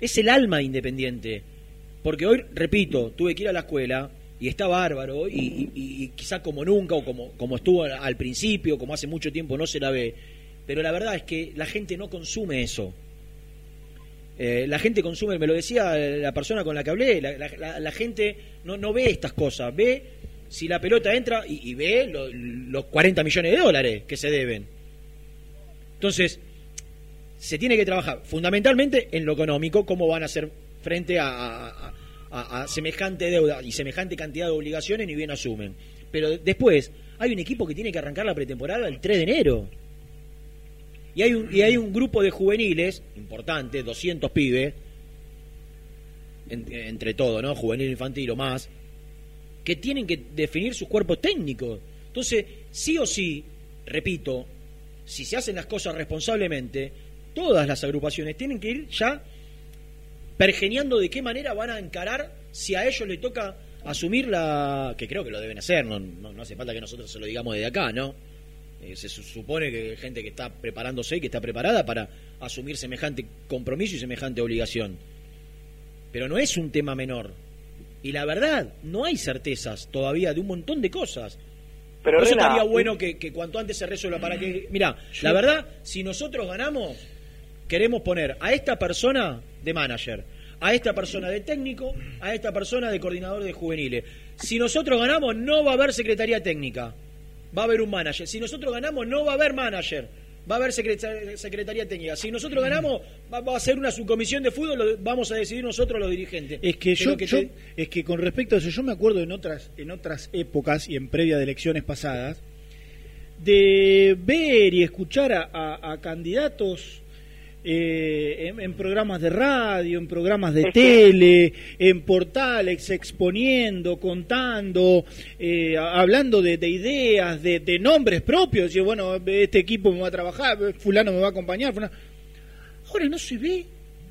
[SPEAKER 5] Es el alma de Independiente. Porque hoy, repito, tuve que ir a la escuela y está bárbaro y, y- y quizá como nunca o como, como estuvo al, principio, como hace mucho tiempo no se la ve. Pero la verdad es que la gente no consume eso. Eh, la gente consume, me lo decía la persona con la que hablé, la, gente no, no ve estas cosas, ve si la pelota entra y, ve lo- los 40 millones de dólares que se deben. Entonces, se tiene que trabajar fundamentalmente en lo económico, cómo van a hacer frente a- a- semejante deuda y semejante cantidad de obligaciones, ni bien asumen. Pero después, hay un equipo que tiene que arrancar la pretemporada el 3 de enero. Y hay un, y hay un grupo de juveniles importante, 200 pibes, en- entre todo, ¿no? Juvenil, infantil o más, que tienen que definir sus cuerpos técnicos. Entonces, sí o sí, repito, si se hacen las cosas responsablemente, todas las agrupaciones tienen que ir ya pergeneando de qué manera van a encarar si a ellos les toca asumir la... que creo que lo deben hacer, no, no, no hace falta que nosotros se lo digamos desde acá, ¿no? Eh, se su- supone que hay gente que está preparándose y que está preparada para asumir semejante compromiso y semejante obligación. Pero no es un tema menor. Y la verdad, no hay certezas todavía de un montón de cosas.
[SPEAKER 8] Pero,
[SPEAKER 5] Por eso
[SPEAKER 8] Rena,
[SPEAKER 5] estaría bueno que, que cuanto antes se resuelva para que... Mira, la verdad, si nosotros ganamos, queremos poner a esta persona de manager, a esta persona de técnico, a esta persona de coordinador de juveniles. Si nosotros ganamos, no va a haber secretaría técnica, va a haber un manager. Si nosotros ganamos, no va a haber manager, va a haber secreta- secretaría técnica. Si nosotros ganamos, va, va a ser una subcomisión de fútbol, lo vamos a decidir nosotros los dirigentes.
[SPEAKER 6] Es que
[SPEAKER 5] Pero
[SPEAKER 6] yo,
[SPEAKER 5] que
[SPEAKER 6] yo-
[SPEAKER 5] te-
[SPEAKER 6] es que con respecto a eso, yo me acuerdo en otras, en otras épocas y en previa de elecciones pasadas, de ver y escuchar a, a- a candidatos eh, en, en programas de radio, en programas de tele, en portales, exponiendo, contando, eh, hablando de, de ideas, de, de nombres propios, y bueno, este equipo me va a trabajar, fulano me va a acompañar, fulano. ahora no se ve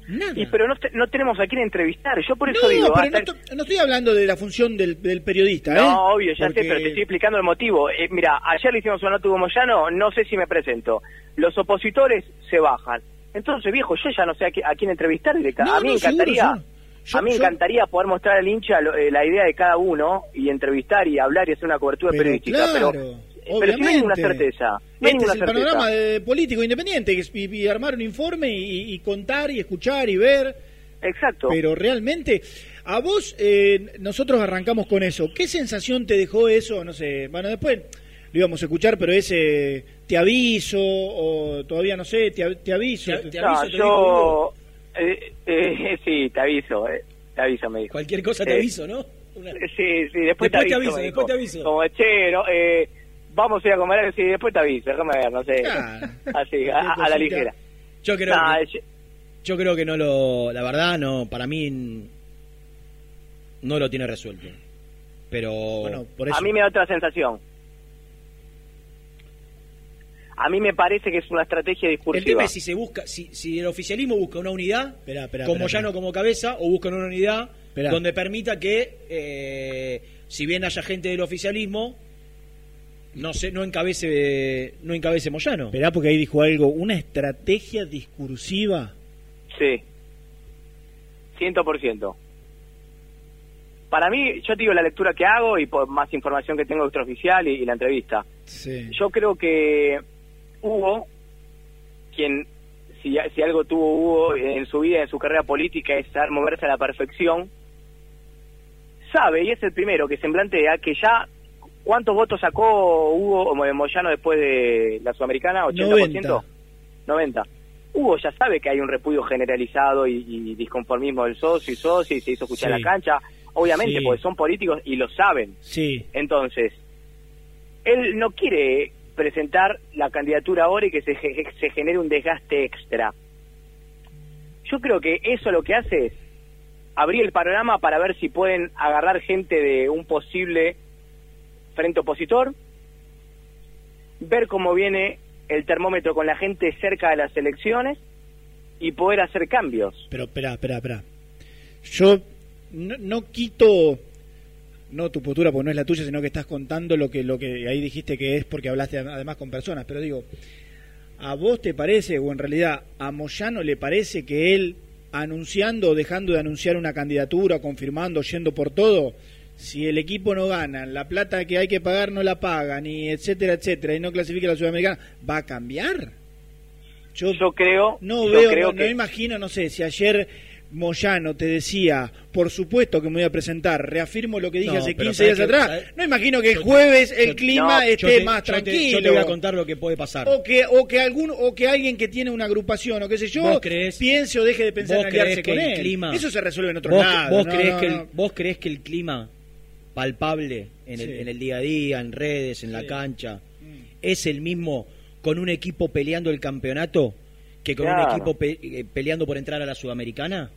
[SPEAKER 6] nada.
[SPEAKER 8] Y pero no, te- no tenemos a quién entrevistar. Yo por eso
[SPEAKER 6] No,
[SPEAKER 8] digo.
[SPEAKER 6] pero no, to- no estoy hablando de la función del, del periodista, ¿eh?
[SPEAKER 8] No, obvio, ya
[SPEAKER 6] Porque-
[SPEAKER 8] sé, pero te estoy explicando el motivo. Eh, mira, ayer le hicimos una nota a Moyano, no sé si me presento. Los opositores se bajan. Entonces, viejo, yo ya no sé a, qui- a quién entrevistar.
[SPEAKER 6] No,
[SPEAKER 8] a mí
[SPEAKER 6] no,
[SPEAKER 8] encantaría,
[SPEAKER 6] seguro, yo-
[SPEAKER 8] a mí me
[SPEAKER 6] yo-
[SPEAKER 8] encantaría poder mostrar al hincha lo- eh, la idea de cada uno y entrevistar y hablar y hacer una cobertura
[SPEAKER 6] Pero
[SPEAKER 8] periodística.
[SPEAKER 6] claro,
[SPEAKER 8] pero, pero si no hay ninguna
[SPEAKER 6] obviamente.
[SPEAKER 8] certeza. No hay
[SPEAKER 6] Este es el
[SPEAKER 8] certeza.
[SPEAKER 6] panorama de político independiente, y, y armar un informe y, y contar y escuchar y ver.
[SPEAKER 8] Exacto.
[SPEAKER 6] Pero realmente, a vos, eh, nosotros arrancamos con eso. ¿Qué sensación te dejó eso? No sé, bueno, después lo íbamos a escuchar, pero ese te aviso o todavía no sé, te, te aviso.
[SPEAKER 5] Te- te
[SPEAKER 8] No,
[SPEAKER 5] aviso, te
[SPEAKER 8] yo... eh, eh, sí, te aviso, eh, te aviso, me dijo.
[SPEAKER 5] Cualquier cosa te
[SPEAKER 8] Eh,
[SPEAKER 5] aviso, ¿no? Una-
[SPEAKER 8] Sí, sí, después,
[SPEAKER 5] Después te aviso, después
[SPEAKER 8] dijo.
[SPEAKER 5] te aviso.
[SPEAKER 8] Como, che, no, eh, vamos a ir a comer, sí, después te aviso, déjame ver, no sé.
[SPEAKER 6] Claro.
[SPEAKER 8] Así, a, a la ligera.
[SPEAKER 5] Yo creo
[SPEAKER 8] Nah,
[SPEAKER 5] que,
[SPEAKER 8] yo-
[SPEAKER 5] yo creo que no lo, la verdad no, para mí no lo tiene resuelto. Pero
[SPEAKER 6] Bueno, por eso.
[SPEAKER 8] a mí me da otra sensación. A mí me parece que es una estrategia
[SPEAKER 5] el tema
[SPEAKER 8] discursiva.
[SPEAKER 5] es si se busca, si, si el oficialismo busca una unidad,
[SPEAKER 6] Esperá, esperá,
[SPEAKER 5] como
[SPEAKER 6] esperá,
[SPEAKER 5] llano como cabeza, o buscan una unidad
[SPEAKER 6] Esperá.
[SPEAKER 5] donde permita que, eh, si bien haya gente del oficialismo, no sé, no encabece, no encabece Moyano.
[SPEAKER 6] Esperá, porque ahí dijo algo, una estrategia discursiva.
[SPEAKER 8] Sí. Ciento por ciento. Para mí, yo te digo la lectura que hago y por más información que tengo extraoficial y, y la entrevista.
[SPEAKER 6] Sí.
[SPEAKER 8] Yo creo que Hugo, quien, si, si algo tuvo Hugo en su vida, en su carrera política, es saber moverse a la perfección, sabe, y es el primero que se plantea, que ya, ¿cuántos votos sacó Hugo o Moyano después de la Sudamericana? ¿80%?
[SPEAKER 6] 90.
[SPEAKER 8] 90. Hugo ya sabe que hay un repudio generalizado y, y disconformismo del socio y socio y se hizo escuchar
[SPEAKER 6] Sí.
[SPEAKER 8] la cancha, obviamente,
[SPEAKER 6] Sí.
[SPEAKER 8] porque son políticos y lo saben.
[SPEAKER 6] Sí.
[SPEAKER 8] Entonces, él no quiere presentar la candidatura ahora y que se, ge- se genere un desgaste extra. Yo creo que eso lo que hace es
[SPEAKER 9] abrir el panorama para ver si pueden agarrar gente de un posible frente opositor, ver cómo viene el termómetro con la gente cerca de las elecciones y poder hacer cambios.
[SPEAKER 6] Pero espera, espera, espera. Yo no quito no tu postura porque no es la tuya, sino que estás contando lo que lo que ahí dijiste que es porque hablaste además con personas, pero digo, ¿a vos te parece o en realidad a Moyano le parece que él anunciando o dejando de anunciar una candidatura, confirmando, yendo por todo, si el equipo no gana, la plata que hay que pagar no la pagan, y etcétera, etcétera, y no clasifica a la Sudamericana, ¿va a cambiar?
[SPEAKER 9] Yo, creo,
[SPEAKER 6] no
[SPEAKER 9] yo
[SPEAKER 6] veo,
[SPEAKER 9] creo
[SPEAKER 6] no,
[SPEAKER 9] que
[SPEAKER 6] no imagino, no sé, si ayer Moyano te decía, por supuesto que me voy a presentar, reafirmo lo que dije
[SPEAKER 5] No,
[SPEAKER 6] hace
[SPEAKER 5] pero
[SPEAKER 6] 15 días atrás,
[SPEAKER 5] ¿sabes?
[SPEAKER 6] no imagino que el jueves el
[SPEAKER 5] yo-
[SPEAKER 6] clima
[SPEAKER 5] no,
[SPEAKER 6] esté
[SPEAKER 5] te-
[SPEAKER 6] más
[SPEAKER 5] yo te-
[SPEAKER 6] tranquilo.
[SPEAKER 5] Yo te voy a contar lo que puede pasar.
[SPEAKER 6] o que, o que algún o que alguien que tiene una agrupación o qué sé yo
[SPEAKER 5] ¿Vos creés-
[SPEAKER 6] piense o deje de pensar
[SPEAKER 5] ¿Vos
[SPEAKER 6] en aliarse
[SPEAKER 5] que
[SPEAKER 6] con
[SPEAKER 5] el
[SPEAKER 6] él.
[SPEAKER 5] clima-
[SPEAKER 6] Eso se resuelve en otro
[SPEAKER 5] ¿Vos,
[SPEAKER 6] lado.
[SPEAKER 5] vos
[SPEAKER 6] no, no,
[SPEAKER 5] que el,
[SPEAKER 6] no.
[SPEAKER 5] ¿Vos creés que el clima palpable en el,
[SPEAKER 6] Sí.
[SPEAKER 5] en el día a día, en redes, en la cancha,
[SPEAKER 6] Mm.
[SPEAKER 5] es el mismo con un equipo peleando el campeonato que con un equipo pe- eh, peleando por entrar a la Sudamericana?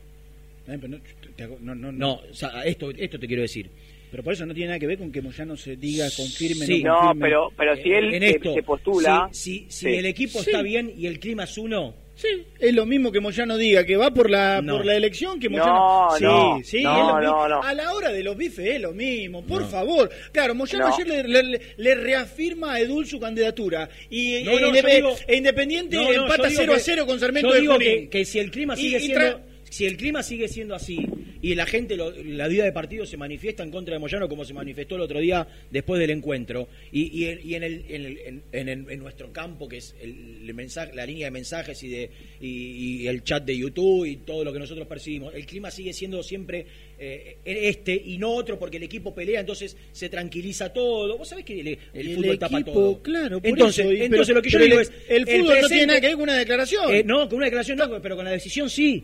[SPEAKER 6] Eh, pero no, te hago- no, no, no.
[SPEAKER 5] No, o sea, esto, esto te quiero decir.
[SPEAKER 6] Pero por eso no tiene nada que ver con que Moyano se diga confirme
[SPEAKER 5] Sí.
[SPEAKER 6] no
[SPEAKER 9] no,
[SPEAKER 6] confirme.
[SPEAKER 9] pero pero si él
[SPEAKER 5] en
[SPEAKER 9] se,
[SPEAKER 5] esto,
[SPEAKER 9] se postula,
[SPEAKER 5] si, si, si
[SPEAKER 9] Sí.
[SPEAKER 5] el equipo
[SPEAKER 6] Sí.
[SPEAKER 5] está bien y el clima es uno,
[SPEAKER 6] Sí, es lo mismo que Moyano diga que va por la
[SPEAKER 5] No.
[SPEAKER 6] por la elección que
[SPEAKER 9] No,
[SPEAKER 6] Moyano. sí,
[SPEAKER 9] no,
[SPEAKER 6] sí,
[SPEAKER 9] no,
[SPEAKER 6] es lo mismo.
[SPEAKER 9] no, no.
[SPEAKER 6] A la hora de los bifes es lo mismo, por
[SPEAKER 5] No.
[SPEAKER 6] favor. Claro, Moyano
[SPEAKER 9] No.
[SPEAKER 6] ayer le, le- le reafirma a Edul su candidatura y
[SPEAKER 5] No,
[SPEAKER 6] e,
[SPEAKER 5] no, digo-
[SPEAKER 6] e Independiente
[SPEAKER 5] No, no,
[SPEAKER 6] empata
[SPEAKER 5] yo digo
[SPEAKER 6] 0 a
[SPEAKER 5] que-
[SPEAKER 6] 0 con Sarmiento
[SPEAKER 5] yo
[SPEAKER 6] de Junín.
[SPEAKER 5] que, que si el clima
[SPEAKER 6] Y-
[SPEAKER 5] sigue
[SPEAKER 6] y
[SPEAKER 5] siendo
[SPEAKER 6] tra-
[SPEAKER 5] si el clima sigue siendo así y la gente lo- la vida de partido se manifiesta en contra de Moyano como se manifestó el otro día después del encuentro y, y, en- y en, el, en, el- en- en el- en nuestro campo que es el, mensaje la línea de mensajes y de y, el chat de YouTube y todo lo que nosotros percibimos el clima sigue siendo siempre eh, este y no otro porque el equipo pelea entonces se tranquiliza todo vos sabés que el, fútbol tapa
[SPEAKER 6] equipo,
[SPEAKER 5] todo
[SPEAKER 6] claro, por
[SPEAKER 5] entonces,
[SPEAKER 6] eso, y-
[SPEAKER 5] entonces
[SPEAKER 6] pero-
[SPEAKER 5] lo que yo digo
[SPEAKER 6] el-
[SPEAKER 5] es
[SPEAKER 6] el fútbol no tiene nada que ver con una declaración.
[SPEAKER 5] Eh, no, con una declaración no, pero con la decisión sí.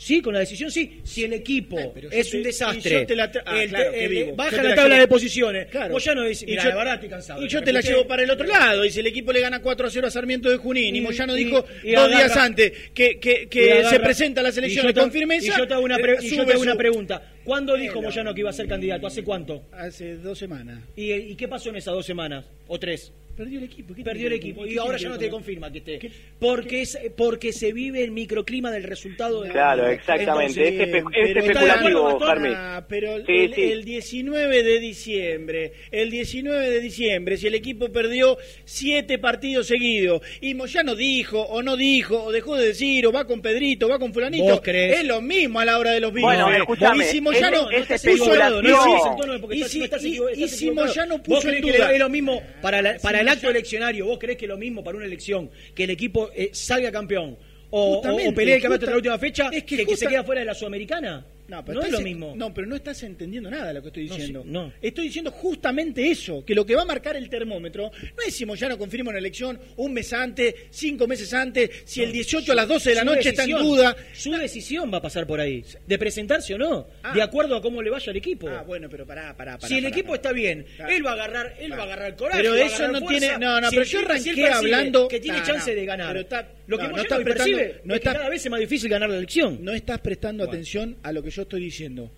[SPEAKER 5] Sí, con la decisión sí. Si el equipo
[SPEAKER 6] Eh,
[SPEAKER 5] es un desastre,
[SPEAKER 6] yo te la ah,
[SPEAKER 5] el-
[SPEAKER 6] claro,
[SPEAKER 5] el- baja la
[SPEAKER 6] la
[SPEAKER 5] tabla
[SPEAKER 6] llevo-
[SPEAKER 5] de posiciones.
[SPEAKER 6] Claro.
[SPEAKER 5] Vos ya no dice,
[SPEAKER 6] Y yo-
[SPEAKER 5] de verdad estoy cansado.
[SPEAKER 6] Y yo te la llevo para el otro lado. Y si el equipo le gana 4 a 0 a Sarmiento de Junín y,
[SPEAKER 5] Y-
[SPEAKER 6] Moyano
[SPEAKER 5] y-
[SPEAKER 6] dijo
[SPEAKER 5] y
[SPEAKER 6] dos
[SPEAKER 5] agarra-
[SPEAKER 6] días antes que, que, que
[SPEAKER 5] y agarra-
[SPEAKER 6] se presenta a las
[SPEAKER 5] y
[SPEAKER 6] elecciones
[SPEAKER 5] yo te-
[SPEAKER 6] con firmeza.
[SPEAKER 5] Y yo te hago una, pre- y yo te hago una pregunta. ¿Cuándo dijo. Moyano que iba a ser candidato? ¿Hace cuánto?
[SPEAKER 6] Hace dos semanas.
[SPEAKER 5] ¿Y, y qué pasó en esas dos semanas? ¿O tres?
[SPEAKER 6] Perdió el equipo. ¿qué
[SPEAKER 5] Perdió el equipo y ahora ya no te
[SPEAKER 6] con-
[SPEAKER 5] confirma que esté.
[SPEAKER 6] ¿Qué-
[SPEAKER 5] Porque, es, porque se vive el microclima del resultado de
[SPEAKER 9] Claro,
[SPEAKER 5] de-
[SPEAKER 9] exactamente.
[SPEAKER 6] Entonces,
[SPEAKER 9] es, espe-
[SPEAKER 6] pero
[SPEAKER 9] es
[SPEAKER 6] está de
[SPEAKER 9] especulativo.
[SPEAKER 6] Ah, pero el,
[SPEAKER 9] Sí,
[SPEAKER 6] el-
[SPEAKER 9] sí.
[SPEAKER 6] el 19 de diciembre, el 19 de diciembre, si el equipo perdió siete partidos seguidos y Moyano dijo o no dijo o dejó de decir o va con Pedrito, va con fulanito, es lo mismo a la hora de los
[SPEAKER 9] Bueno,
[SPEAKER 6] bifes.
[SPEAKER 9] escúchame,
[SPEAKER 6] y si Moyano
[SPEAKER 9] es- es
[SPEAKER 6] puso-
[SPEAKER 9] especulación.
[SPEAKER 6] y si- y. Moyano
[SPEAKER 5] ¿Vos
[SPEAKER 6] puso en duda
[SPEAKER 5] es lo mismo para, la- para el Acto eleccionario? ¿Vos crees que es lo mismo para una elección que el equipo eh, salga campeón o, o, pelee el campeonato en la última fecha
[SPEAKER 6] es que
[SPEAKER 5] que, que se queda fuera de la Sudamericana?
[SPEAKER 6] No,
[SPEAKER 5] No,
[SPEAKER 6] pero
[SPEAKER 5] es
[SPEAKER 6] estás
[SPEAKER 5] lo
[SPEAKER 6] en-
[SPEAKER 5] mismo.
[SPEAKER 6] No, pero no estás entendiendo nada de lo que estoy
[SPEAKER 5] No,
[SPEAKER 6] diciendo.
[SPEAKER 5] sí, no.
[SPEAKER 6] Estoy diciendo justamente eso, que lo que va a marcar el termómetro no es si Moyano confirma una elección un mes antes, cinco meses antes, si el 18 a las 12 de la noche está en duda.
[SPEAKER 5] Su decisión va a pasar por ahí, de presentarse o no,
[SPEAKER 6] Ah.
[SPEAKER 5] de acuerdo a cómo le vaya al equipo.
[SPEAKER 6] Ah, bueno, pero pará, pará, pará.
[SPEAKER 5] si el
[SPEAKER 6] pará,
[SPEAKER 5] equipo
[SPEAKER 6] pará.
[SPEAKER 5] está bien,
[SPEAKER 6] Claro.
[SPEAKER 5] él va a agarrar, él va a agarrar coraje.
[SPEAKER 6] Pero eso no
[SPEAKER 5] fuerza.
[SPEAKER 6] tiene- no, no,
[SPEAKER 5] Si
[SPEAKER 6] pero yo arranqué hablando-
[SPEAKER 5] que tiene chance de ganar.
[SPEAKER 6] pero está-
[SPEAKER 5] Lo que
[SPEAKER 6] no,
[SPEAKER 5] hoy percibe
[SPEAKER 6] prestando- no
[SPEAKER 5] es que cada vez es más difícil ganar la elección.
[SPEAKER 6] No estás prestando atención a lo que yo estoy diciendo.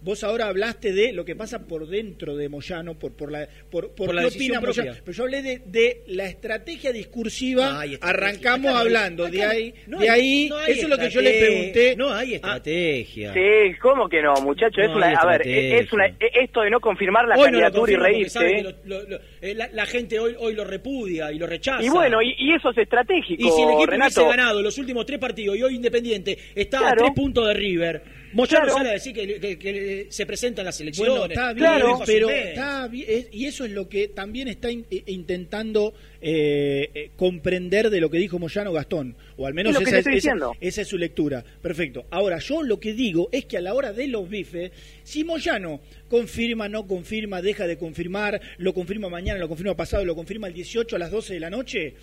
[SPEAKER 6] Vos ahora hablaste de lo que pasa por dentro de Moyano, por, por la, por, por
[SPEAKER 5] Por la
[SPEAKER 6] opina Moyano.
[SPEAKER 5] propia.
[SPEAKER 6] Pero yo hablé de, de la estrategia discursiva.
[SPEAKER 5] Está.
[SPEAKER 6] Arrancamos
[SPEAKER 5] Acá
[SPEAKER 6] hablando
[SPEAKER 5] acá
[SPEAKER 6] de ahí.
[SPEAKER 5] no
[SPEAKER 6] de
[SPEAKER 5] hay-
[SPEAKER 6] ahí
[SPEAKER 5] no hay
[SPEAKER 6] eso es lo que yo le
[SPEAKER 5] estrategia.
[SPEAKER 6] pregunté.
[SPEAKER 5] No hay
[SPEAKER 6] Ah,
[SPEAKER 5] estrategia.
[SPEAKER 9] Sí, ¿cómo que no, muchacho? es
[SPEAKER 5] No
[SPEAKER 9] una,
[SPEAKER 5] hay
[SPEAKER 9] a ver,
[SPEAKER 5] estrategia.
[SPEAKER 9] es una, esto de no confirmar la
[SPEAKER 5] Hoy no lo
[SPEAKER 9] candidatura y reírse.
[SPEAKER 5] lo- lo- lo- eh, la, la gente hoy, hoy lo repudia y lo rechaza.
[SPEAKER 9] Y bueno, y, y eso es estratégico,
[SPEAKER 5] Y si el equipo
[SPEAKER 9] Renato.
[SPEAKER 5] hubiese ganado los últimos tres partidos y hoy Independiente está a tres puntos de River, Moyano
[SPEAKER 9] Claro.
[SPEAKER 5] sale a decir que, que- que se presenta en las elecciones.
[SPEAKER 6] Bueno, está bien,
[SPEAKER 9] Claro.
[SPEAKER 6] Pero
[SPEAKER 5] un mes.
[SPEAKER 6] está bien, es- y eso es lo que también está in- eh, intentando eh, eh, comprender de lo que dijo Moyano Gastón, o al menos
[SPEAKER 9] Es lo que
[SPEAKER 6] esa, esa es su lectura. Perfecto. Ahora, yo lo que digo es que a la hora de los bifes, si Moyano confirma, no confirma, deja de confirmar, lo confirma mañana, lo confirma pasado, lo confirma el 18 a las 12 de la noche,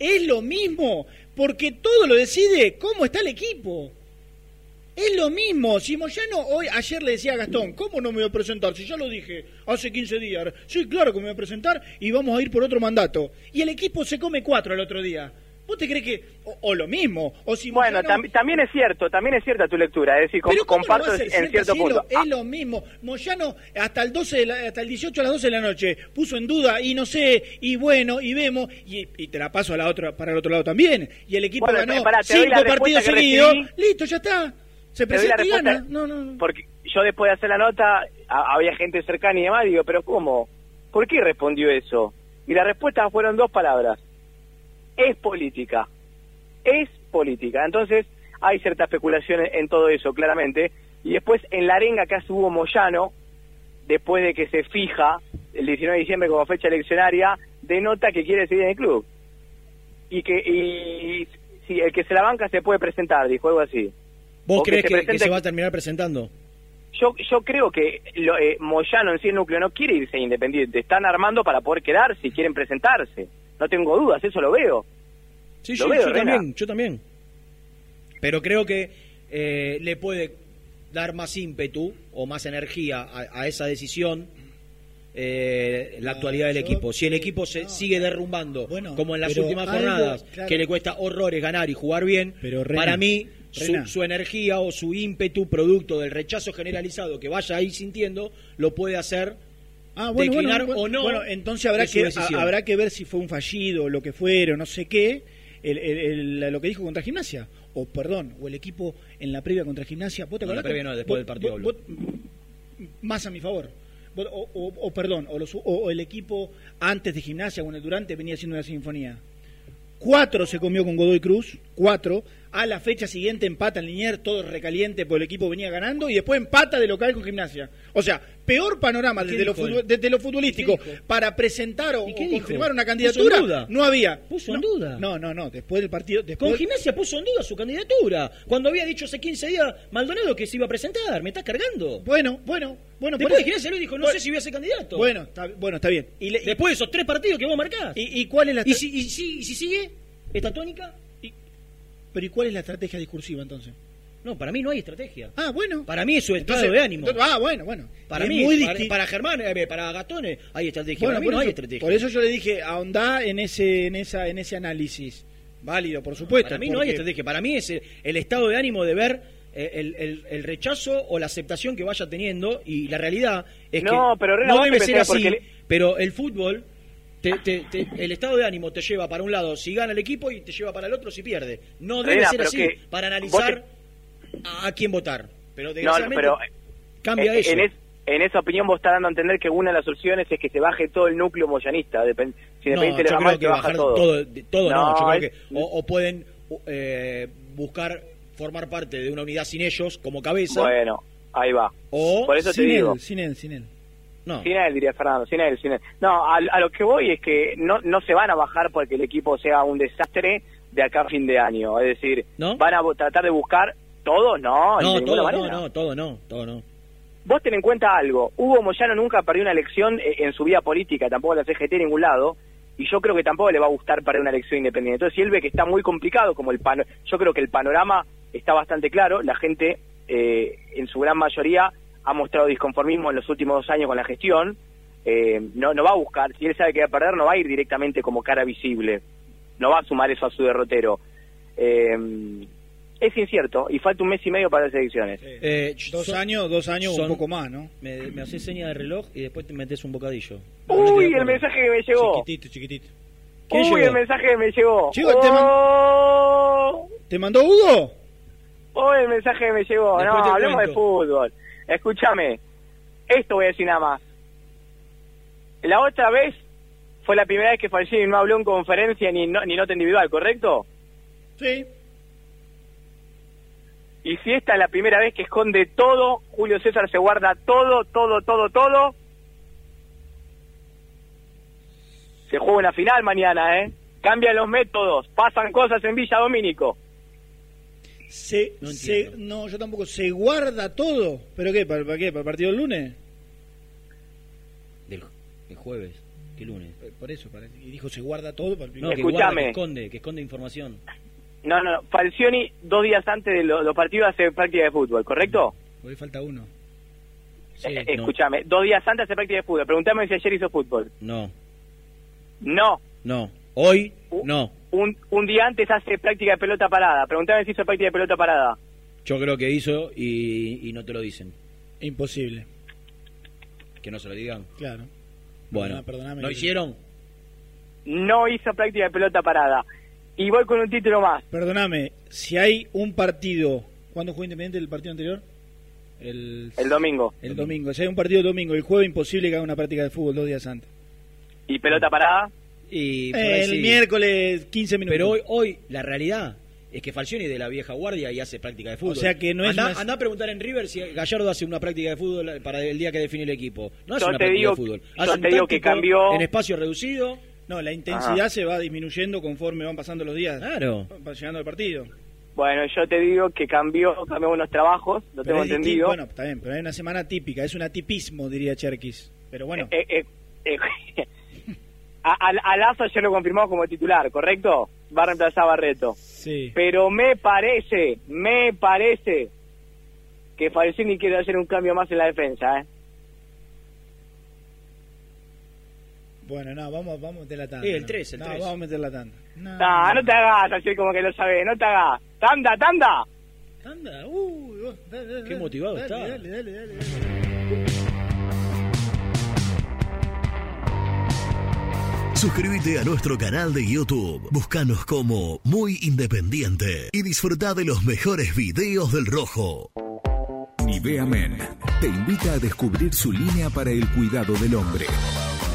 [SPEAKER 6] es lo mismo, porque todo lo decide cómo está el equipo. Es lo mismo, si Moyano hoy, ayer le decía a Gastón, ¿cómo no me voy a presentar? Si ya lo dije hace 15 días. Sí, claro que me voy a presentar y vamos a ir por otro mandato. Y el equipo se come cuatro el otro día. ¿Vos te crees que.? O, o lo mismo. O si
[SPEAKER 8] Bueno, tam- también es cierto, también es cierta tu lectura, es decir,
[SPEAKER 6] Pero ¿cómo no
[SPEAKER 8] comparto
[SPEAKER 6] va a ser
[SPEAKER 8] en cierto
[SPEAKER 6] si es
[SPEAKER 8] punto.
[SPEAKER 6] lo- Es lo mismo. Moyano hasta el 12 de la- hasta el 18 a las 12 de la noche puso en duda y no sé, y bueno, y vemos, y, y te la paso a la otra, para el otro lado también. Y el equipo
[SPEAKER 8] Bueno,
[SPEAKER 6] ganó
[SPEAKER 8] pará,
[SPEAKER 6] cinco partidos seguidos. Listo, ya está. Se presenta y
[SPEAKER 8] respuesta,
[SPEAKER 6] gana. No, no, no.
[SPEAKER 8] Porque yo después de hacer la nota, a- había gente cercana y demás, digo, pero ¿cómo? ¿Por qué respondió eso? Y la respuesta fueron dos palabras. Es política. Es política. Entonces, hay cierta especulación en, en todo eso, claramente. Y después, en la arenga que hace Hugo Moyano, después de que se fija el 19 de diciembre como fecha eleccionaria, denota que quiere seguir en el club. Y que, y, si el que se la banca se puede presentar, dijo algo así.
[SPEAKER 5] ¿Vos
[SPEAKER 8] que
[SPEAKER 5] crees
[SPEAKER 8] se
[SPEAKER 5] que, se va a terminar presentando?
[SPEAKER 8] Yo, yo creo que lo, eh, Moyano en sí, el núcleo, no quiere irse independiente. Están armando para poder quedarse y quieren presentarse. No tengo dudas, eso lo veo.
[SPEAKER 5] Sí,
[SPEAKER 8] Lo
[SPEAKER 5] sí,
[SPEAKER 8] veo,
[SPEAKER 5] yo también, yo también. Pero creo que eh, le puede dar más ímpetu o más energía a, a esa decisión eh, la actualidad del equipo. Si el equipo se sigue derrumbando,
[SPEAKER 6] Bueno,
[SPEAKER 5] como en las últimas
[SPEAKER 6] algo,
[SPEAKER 5] jornadas,
[SPEAKER 6] claro.
[SPEAKER 5] que le cuesta horrores ganar y jugar bien,
[SPEAKER 6] Pero,
[SPEAKER 5] para mí su, energía o su ímpetu producto del rechazo generalizado que vaya ahí sintiendo, lo puede hacer
[SPEAKER 6] Ah, bueno,
[SPEAKER 5] declinar
[SPEAKER 6] bueno,
[SPEAKER 5] o no
[SPEAKER 6] Bueno, entonces habrá que, a- habrá que ver si fue un fallido, lo que fuera, o no sé qué, el, el- el- lo que dijo contra Gimnasia. O, perdón, o el equipo en la previa contra Gimnasia. ¿Vos te
[SPEAKER 5] No, la previa no, después
[SPEAKER 6] vos-
[SPEAKER 5] del partido
[SPEAKER 6] vos- vos- más a mi favor. O, o- o, perdón, o, los- o- o el equipo antes de Gimnasia o en el Durante venía haciendo una sinfonía. Cuatro se comió con Godoy Cruz, cuatro. A la fecha siguiente empata en Linier, todo recaliente porque el equipo venía ganando y después empata de local con Gimnasia. O sea, peor panorama desde lo, desde lo futbolístico para presentar o, confirmar una
[SPEAKER 5] Puso en
[SPEAKER 6] candidatura.
[SPEAKER 5] duda.
[SPEAKER 6] No había.
[SPEAKER 5] Puso
[SPEAKER 6] no,
[SPEAKER 5] en duda.
[SPEAKER 6] No, no, no. Después del partido. Después,
[SPEAKER 5] Con Gimnasia puso en duda su candidatura. Cuando había dicho hace 15 días Maldonado que se iba a presentar. ¿Me estás cargando?
[SPEAKER 6] Bueno, bueno, bueno.
[SPEAKER 5] Después de Gimnasia lo dijo, no
[SPEAKER 6] bueno,
[SPEAKER 5] sé si voy a ser candidato.
[SPEAKER 6] Bueno, está, bueno, está bien. Y, le-
[SPEAKER 5] Después de esos tres partidos que vos marcás.
[SPEAKER 6] y- y cuál es la
[SPEAKER 5] ¿Y si, y si- y si sigue esta tónica?
[SPEAKER 6] Pero ¿y cuál es la estrategia discursiva entonces?
[SPEAKER 5] No, para mí no hay estrategia.
[SPEAKER 6] Ah, bueno.
[SPEAKER 5] Para mí es su estado
[SPEAKER 6] Entonces-
[SPEAKER 5] de ánimo.
[SPEAKER 6] entonces- ah, bueno, bueno.
[SPEAKER 5] Para
[SPEAKER 6] Es
[SPEAKER 5] mí,
[SPEAKER 6] muy
[SPEAKER 5] para, para Germán, eh, para Gastones hay estrategia.
[SPEAKER 6] Bueno,
[SPEAKER 5] para mí no hay estrategia.
[SPEAKER 6] Por eso yo le dije, ahondá en ese, en esa, en ese análisis. Válido, por supuesto.
[SPEAKER 5] Para mí no hay estrategia. Para mí es el, el estado de ánimo de ver eh, el, el- el rechazo o la aceptación que vaya teniendo y la realidad es
[SPEAKER 8] No,
[SPEAKER 5] que
[SPEAKER 8] pero,
[SPEAKER 5] no debe ser así,
[SPEAKER 8] le-
[SPEAKER 5] pero el fútbol, te- te- te- el estado de ánimo te lleva para un lado si gana el equipo y te lleva para el otro si pierde. No debe ser así para analizar a, a quién votar. Pero
[SPEAKER 8] No,
[SPEAKER 5] desgraciadamente
[SPEAKER 8] pero
[SPEAKER 5] cambia
[SPEAKER 8] eh,
[SPEAKER 5] eso.
[SPEAKER 8] En, es- en esa opinión vos estás dando a entender que una de las opciones es que se baje todo el núcleo moyanista. Depen- si
[SPEAKER 5] No, yo creo que bajar
[SPEAKER 8] todo.
[SPEAKER 5] todo, de- todo no, yo creo
[SPEAKER 8] es-
[SPEAKER 5] que o, o pueden eh, buscar formar parte de una unidad sin ellos como cabeza
[SPEAKER 8] Bueno, ahí va.
[SPEAKER 5] o
[SPEAKER 8] Por eso te
[SPEAKER 6] sin
[SPEAKER 8] digo.
[SPEAKER 6] él, sin él, sin él.
[SPEAKER 5] No.
[SPEAKER 8] Sin él, diría Fernando, sin él, sin él. No, a, a lo que voy es que no, no se van a bajar porque el equipo sea un desastre de acá a fin de año. Es decir,
[SPEAKER 5] ¿No?
[SPEAKER 8] van a tratar de buscar todo, no,
[SPEAKER 5] No, todo no,
[SPEAKER 8] manera.
[SPEAKER 5] no, todo no, todo no.
[SPEAKER 8] Vos ten en cuenta algo, Hugo Moyano nunca perdió una elección eh, en su vida política, tampoco la CGT en ningún lado, y yo creo que tampoco le va a gustar perder una elección independiente. Entonces, si él ve que está muy complicado, como el pano yo creo que el panorama está bastante claro, la gente eh, en su gran mayoría ha mostrado disconformismo en los últimos dos años con la gestión, eh, no, no va a buscar, si él sabe que va a perder, no va a ir directamente como cara visible, no va a sumar eso a su derrotero. Eh, es incierto, y falta un mes y medio para las elecciones.
[SPEAKER 5] Eh,
[SPEAKER 6] Dos
[SPEAKER 5] son-
[SPEAKER 6] años, dos años,
[SPEAKER 5] son-
[SPEAKER 6] un poco más, ¿no?
[SPEAKER 5] Me, me haces seña de reloj y después te metes un bocadillo.
[SPEAKER 8] Uy, el mensaje que me llegó.
[SPEAKER 6] Chiquitito, chiquitito.
[SPEAKER 5] ¿Quién
[SPEAKER 8] Uy,
[SPEAKER 5] llegó?
[SPEAKER 8] el mensaje que me llegó.
[SPEAKER 6] Chico, te man-
[SPEAKER 8] oh,
[SPEAKER 6] ¿Te mandó Hugo?
[SPEAKER 8] oh, el mensaje que me llegó.
[SPEAKER 5] Después
[SPEAKER 8] no, hablemos de fútbol. Escúchame. Esto voy a decir nada más. La otra vez fue la primera vez que Falcini no habló en conferencia ni, no- ni nota individual, ¿correcto?
[SPEAKER 6] Sí.
[SPEAKER 8] Y si esta es la primera vez que esconde todo, Julio César se guarda todo, todo, todo, todo. Se juega una final mañana, ¿eh? Cambian los métodos, pasan cosas en Villa Domínico.
[SPEAKER 6] Se,
[SPEAKER 5] No
[SPEAKER 6] se-
[SPEAKER 5] entiendo.
[SPEAKER 6] no, yo tampoco. ¿Se guarda todo? ¿Pero qué? ¿Para, para qué? ¿Para el partido del lunes?
[SPEAKER 5] Del, el jueves, ¿qué lunes?
[SPEAKER 6] Eh, Por eso, para- y dijo se guarda todo para el
[SPEAKER 5] No,
[SPEAKER 6] primer
[SPEAKER 5] que guarda, que esconde, que esconde información.
[SPEAKER 8] No, no, no. Falcioni dos días antes de lo- los partidos hace práctica de fútbol, ¿correcto?
[SPEAKER 6] Hoy falta uno.
[SPEAKER 5] Sí,
[SPEAKER 8] Eh,
[SPEAKER 5] no,
[SPEAKER 8] Escúchame, dos días antes hace práctica de fútbol. Pregúntame si ayer hizo fútbol.
[SPEAKER 5] no,
[SPEAKER 8] No.
[SPEAKER 5] no. Hoy, no.
[SPEAKER 8] Un, un día antes hace práctica de pelota parada. Preguntame si hizo práctica de pelota parada.
[SPEAKER 5] Yo creo que hizo y, y no te lo dicen.
[SPEAKER 6] Imposible.
[SPEAKER 5] Que no se lo digan.
[SPEAKER 6] Claro.
[SPEAKER 5] Bueno,
[SPEAKER 6] Perdona- perdóname
[SPEAKER 5] ¿no
[SPEAKER 6] que-
[SPEAKER 5] hicieron?
[SPEAKER 8] No hizo práctica de pelota parada. Y voy con un título más.
[SPEAKER 6] Perdóname, si hay un partido. ¿Cuándo jugó Independiente el partido anterior? El,
[SPEAKER 8] El domingo.
[SPEAKER 6] el domingo. Si hay un partido el domingo, el jueves imposible que haga una práctica de fútbol dos días antes.
[SPEAKER 8] ¿Y pelota parada?
[SPEAKER 5] Y
[SPEAKER 6] el
[SPEAKER 5] sí.
[SPEAKER 6] miércoles 15 minutos.
[SPEAKER 5] Pero hoy, hoy la realidad es que Falcioni es de la vieja guardia y hace práctica de fútbol.
[SPEAKER 6] O sea que no es
[SPEAKER 5] Andá,
[SPEAKER 6] más-
[SPEAKER 5] andá a preguntar en River si Gallardo hace una práctica de fútbol para el día que define el equipo. No hace
[SPEAKER 8] Yo
[SPEAKER 5] una
[SPEAKER 8] te
[SPEAKER 5] práctica
[SPEAKER 8] digo-
[SPEAKER 5] de fútbol.
[SPEAKER 8] yo
[SPEAKER 5] Hace un
[SPEAKER 8] te digo que cambió-
[SPEAKER 5] en espacio reducido.
[SPEAKER 6] No, la intensidad
[SPEAKER 8] Ajá.
[SPEAKER 6] se va disminuyendo conforme van pasando los días.
[SPEAKER 5] Claro.
[SPEAKER 6] Va llegando el partido.
[SPEAKER 8] Bueno, yo te digo que cambió, cambió unos trabajos, lo
[SPEAKER 6] Pero
[SPEAKER 8] tengo
[SPEAKER 6] es
[SPEAKER 8] entendido.
[SPEAKER 6] Bueno, está bien, pero hay una semana típica, es un atipismo, diría Cherkis. Pero bueno,
[SPEAKER 8] Eh, eh, eh, a, a- a Lazo ya lo confirmó como titular, ¿correcto? Va a reemplazar a Barreto.
[SPEAKER 6] sí.
[SPEAKER 8] Pero me parece, me parece que Falcini quiere hacer un cambio más en la defensa, ¿eh?
[SPEAKER 6] Bueno, no, vamos, vamos a meter la tanda.
[SPEAKER 5] Eh, el
[SPEAKER 6] no.
[SPEAKER 5] tres, el
[SPEAKER 6] no, vamos a meter la tanda. No,
[SPEAKER 8] No, no te hagas así como que lo sabes, no te hagas. ¡Tanda, tanda!
[SPEAKER 6] Tanda, uy, vos, dale, dale,
[SPEAKER 5] Qué motivado
[SPEAKER 6] Dale,
[SPEAKER 5] está.
[SPEAKER 6] Dale, dale, dale,
[SPEAKER 10] Suscríbete a nuestro canal de YouTube. Búscanos como Muy Independiente y disfruta de los mejores videos del Rojo.
[SPEAKER 11] Nivea Men te invita a descubrir su línea para el cuidado del hombre.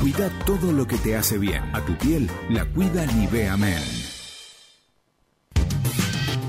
[SPEAKER 11] Cuida todo lo que te hace bien. A tu piel la cuida Nivea Men.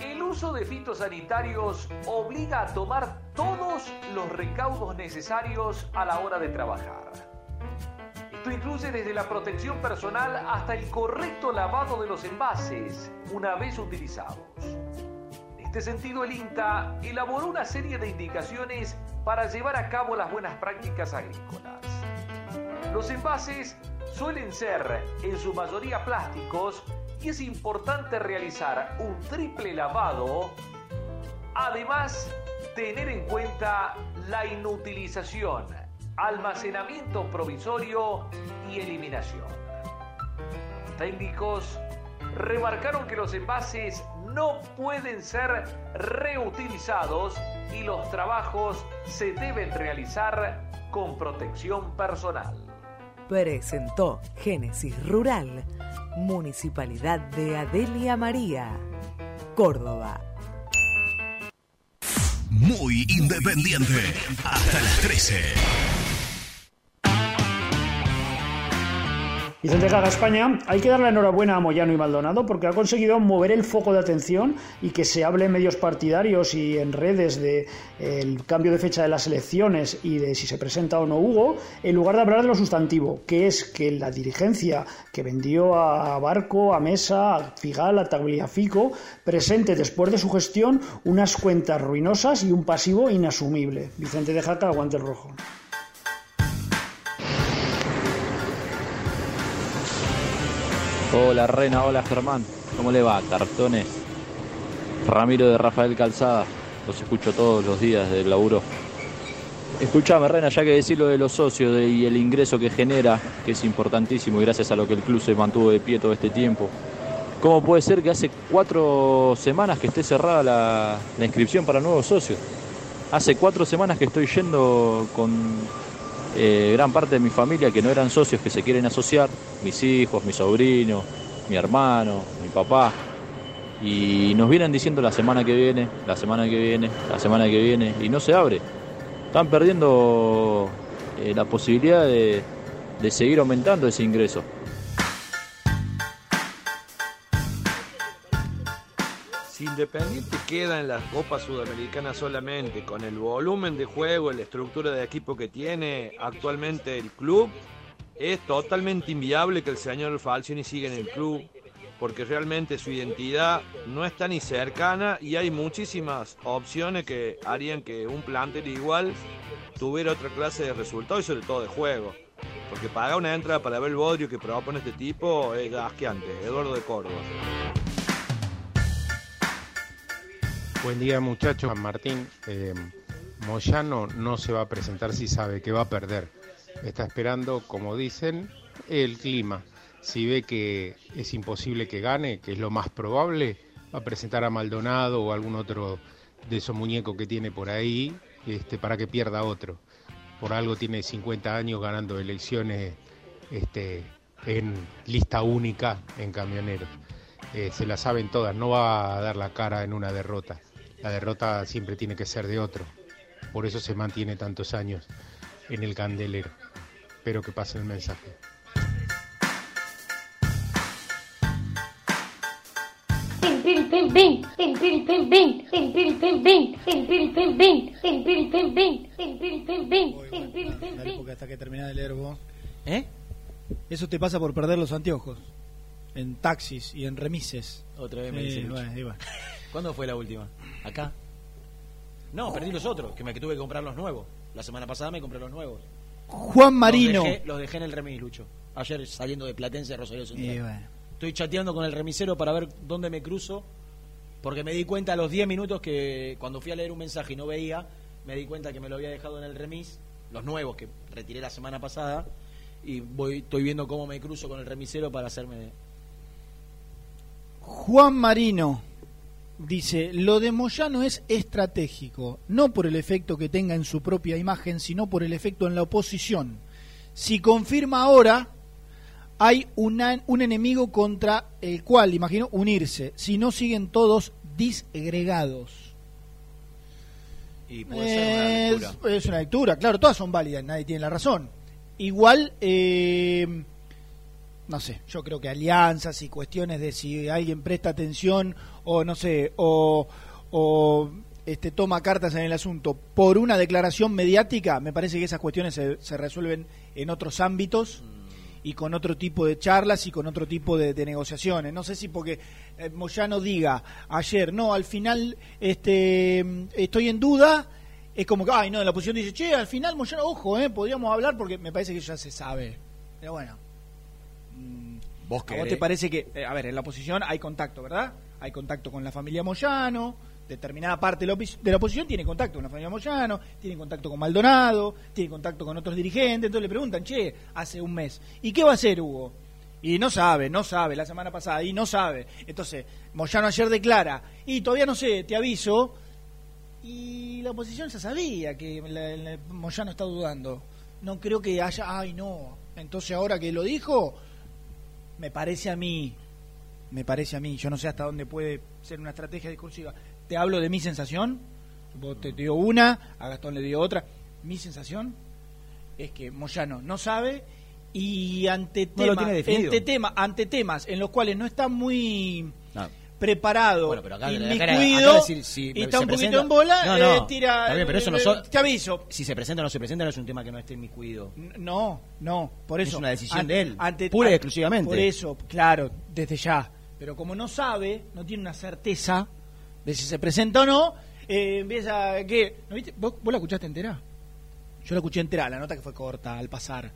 [SPEAKER 12] El uso de fitosanitarios obliga a tomar todos los recaudos necesarios a la hora de trabajar. Esto incluye desde la protección personal hasta el correcto lavado de los envases una vez utilizados. En este sentido, el INTA elaboró una serie de indicaciones para llevar a cabo las buenas prácticas agrícolas. Los envases suelen ser en su mayoría plásticos y es importante realizar un triple lavado. Además, tener en cuenta la inutilización, almacenamiento provisorio y eliminación. Técnicos remarcaron que los envases no pueden ser reutilizados y los trabajos se deben realizar con protección personal.
[SPEAKER 13] Presentó Génesis Rural, Municipalidad de Adelia María, Córdoba.
[SPEAKER 10] Muy independiente. Hasta las 13.
[SPEAKER 14] Vicente Gaga España, hay que darle la enhorabuena a Moyano y Maldonado porque ha conseguido mover el foco de atención y que se hable en medios partidarios y en redes de eh, cambio de fecha de las elecciones y de si se presenta o no Hugo, en lugar de hablar de lo sustantivo, que es que la dirigencia que vendió a Barco, a Mesa, a Figal, a Tagliafico, presente después de su gestión unas cuentas ruinosas y un pasivo inasumible. Vicente de Jaca, aguante el rojo.
[SPEAKER 15] Hola Rena, hola Germán, ¿cómo le va? Cartones. Ramiro de Rafael Calzada, los escucho todos los días del laburo. Escuchame Rena, ya que decir lo de los socios y el ingreso que genera, que es importantísimo y gracias a lo que el club se mantuvo de pie todo este tiempo. ¿Cómo puede ser que hace cuatro semanas que esté cerrada la, la inscripción para nuevos socios? Hace cuatro semanas que estoy yendo con eh, gran parte de mi familia que no eran socios que se quieren asociar, mis hijos, mi sobrino, mi hermano, mi papá, y nos vienen diciendo la semana que viene, la semana que viene, la semana que viene, y no se abre. Están perdiendo eh, la posibilidad de, de seguir aumentando ese ingreso.
[SPEAKER 16] Independiente queda en la Copa Sudamericana solamente con el volumen de juego la estructura de equipo que tiene actualmente el club, es totalmente inviable que el señor Falcioni siga en el club, porque realmente su identidad no está ni cercana y hay muchísimas opciones que harían que un plantel igual tuviera otra clase de resultados y sobre todo de juego. Porque pagar una entrada para ver el bodrio que propone este tipo es asqueante. Eduardo de Córdoba.
[SPEAKER 17] Buen día muchachos, Martín. Eh, Moyano no se va a presentar si sabe que va a perder. Está esperando, como dicen, el clima. Si ve que es imposible que gane, que es lo más probable, va a presentar a Maldonado o algún otro de esos muñecos que tiene por ahí este, para que pierda otro. Por algo tiene 50 años ganando elecciones este, en lista única en camioneros. Eh, se la saben todas, no va a dar la cara en una derrota. La derrota siempre tiene que ser de otro. Por eso se mantiene tantos años en el candelero. Espero que pase el mensaje.
[SPEAKER 6] hasta que de leer vos.
[SPEAKER 5] ¿Eh?
[SPEAKER 6] Eso te pasa por perder los anteojos. En taxis y en remises.
[SPEAKER 5] Otra vez me
[SPEAKER 6] eh. Bueno,
[SPEAKER 5] ¿Cuándo fue la última? ¿Acá? No, perdí los otros, que me tuve que comprar los nuevos. La semana pasada me compré los nuevos.
[SPEAKER 6] Juan Marino.
[SPEAKER 5] Los dejé, los dejé en el remis, Lucho. Ayer saliendo de Platense de Rosario Central.
[SPEAKER 6] Y bueno.
[SPEAKER 5] Estoy chateando con el remisero para ver dónde me cruzo. Porque me di cuenta a los 10 minutos que cuando fui a leer un mensaje y no veía, me di cuenta que me lo había dejado en el remis, los nuevos que retiré la semana pasada, y voy estoy viendo cómo me cruzo con el remisero para hacerme...
[SPEAKER 6] Juan Marino dice, lo de Moyano es estratégico, no por el efecto que tenga en su propia imagen, sino por el efecto en la oposición. Si confirma ahora, hay una- un enemigo contra el cual, imagino, unirse. Si no siguen todos disgregados.
[SPEAKER 5] Y puede ser una
[SPEAKER 6] Es,
[SPEAKER 5] lectura.
[SPEAKER 6] es una lectura, claro, todas son válidas, nadie tiene la razón. Igual, eh, no sé, yo creo que alianzas y cuestiones de si alguien presta atención o no sé, o, o este, toma cartas en el asunto por una declaración mediática, me parece que esas cuestiones se, se resuelven en otros ámbitos y con otro tipo de charlas y con otro tipo de, de negociaciones. No sé si porque eh, Moyano diga ayer, no, al final este, estoy en duda, es como que, ay, no, la oposición dice, che, al final Moyano, ojo, eh, podríamos hablar porque me parece que ya se sabe. Pero bueno.
[SPEAKER 5] Vos
[SPEAKER 6] ¿A vos te parece que, eh, a ver, en la oposición hay contacto, ¿verdad? Hay contacto con la familia Moyano, determinada parte de la, oposición tiene contacto con la familia Moyano, tiene contacto con Maldonado, tiene contacto con otros dirigentes, entonces le preguntan, che, hace un mes, ¿y qué va a hacer Hugo? Y no sabe, no sabe, la semana pasada, y no sabe. Entonces, Moyano ayer declara, y todavía no sé, te aviso, y la oposición ya sabía que Moyano está dudando. No creo que haya, ay no, entonces ahora que lo dijo, me parece a mí, me parece a mí, yo no sé hasta dónde puede ser una estrategia discursiva. Te hablo de mi sensación, vos te dio una, a Gastón le dio otra. Mi sensación es que Moyano no sabe y ante
[SPEAKER 5] No tiene definido.
[SPEAKER 6] ante, tema- ante temas en los cuales no está muy
[SPEAKER 5] No.
[SPEAKER 6] preparado,
[SPEAKER 5] Bueno, pero acá- acá-
[SPEAKER 6] inmiscuido,
[SPEAKER 5] acá decir si
[SPEAKER 6] y está un poquito
[SPEAKER 5] presenta-
[SPEAKER 6] en bola,
[SPEAKER 5] No, no,
[SPEAKER 6] eh, tira...
[SPEAKER 5] está bien, pero eso no
[SPEAKER 6] eh,
[SPEAKER 5] so-
[SPEAKER 6] Te aviso.
[SPEAKER 5] Si se presenta o no se presenta no es un tema que no esté inmiscuido.
[SPEAKER 6] No, no, por eso.
[SPEAKER 5] Es una decisión de él,
[SPEAKER 6] ante-
[SPEAKER 5] pura y exclusivamente.
[SPEAKER 6] Por eso, claro, desde ya. Pero como no sabe, no tiene una certeza de si se presenta o no, eh, empieza que... ¿no viste? ¿Vos, vos la escuchaste entera? Yo la escuché entera, la nota que fue corta al pasar.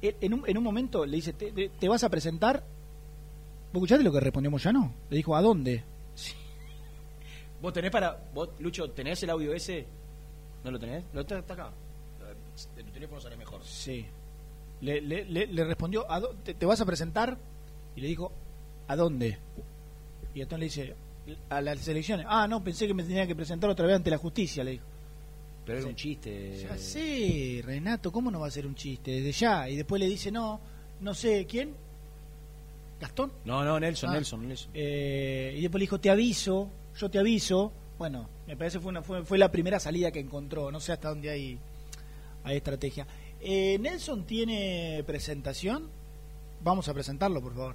[SPEAKER 6] Él, en, un, en un momento le dice, ¿te, te- te vas a presentar? ¿Vos escuchaste lo que respondió Moyano? Le dijo, ¿a dónde?
[SPEAKER 5] ¿Vos tenés para. Vos, Lucho, ¿tenés el audio ese? ¿No lo tenés? Lo está, está acá. De tu teléfono sale mejor.
[SPEAKER 6] Sí. Le, le, le, le respondió, ¿a te, te vas a presentar? Y le dijo, ¿a dónde? Y entonces le dice, a las elecciones. Ah, no, pensé que me tenía que presentar otra vez ante la justicia, le dijo.
[SPEAKER 5] Pero era
[SPEAKER 6] Sí.
[SPEAKER 5] un chiste.
[SPEAKER 6] Ya sé, Renato, ¿cómo no va a ser un chiste? Desde ya. Y después le dice, no, no sé, ¿quién? ¿Gastón?
[SPEAKER 5] No, no, Nelson,
[SPEAKER 6] Ah.
[SPEAKER 5] Nelson, Nelson.
[SPEAKER 6] Eh, y después le dijo, te aviso, yo te aviso. Bueno, me parece fue, una, fue, fue la primera salida que encontró. No sé hasta dónde hay, hay estrategia. Eh, ¿Nelson tiene presentación? Vamos a presentarlo, por favor.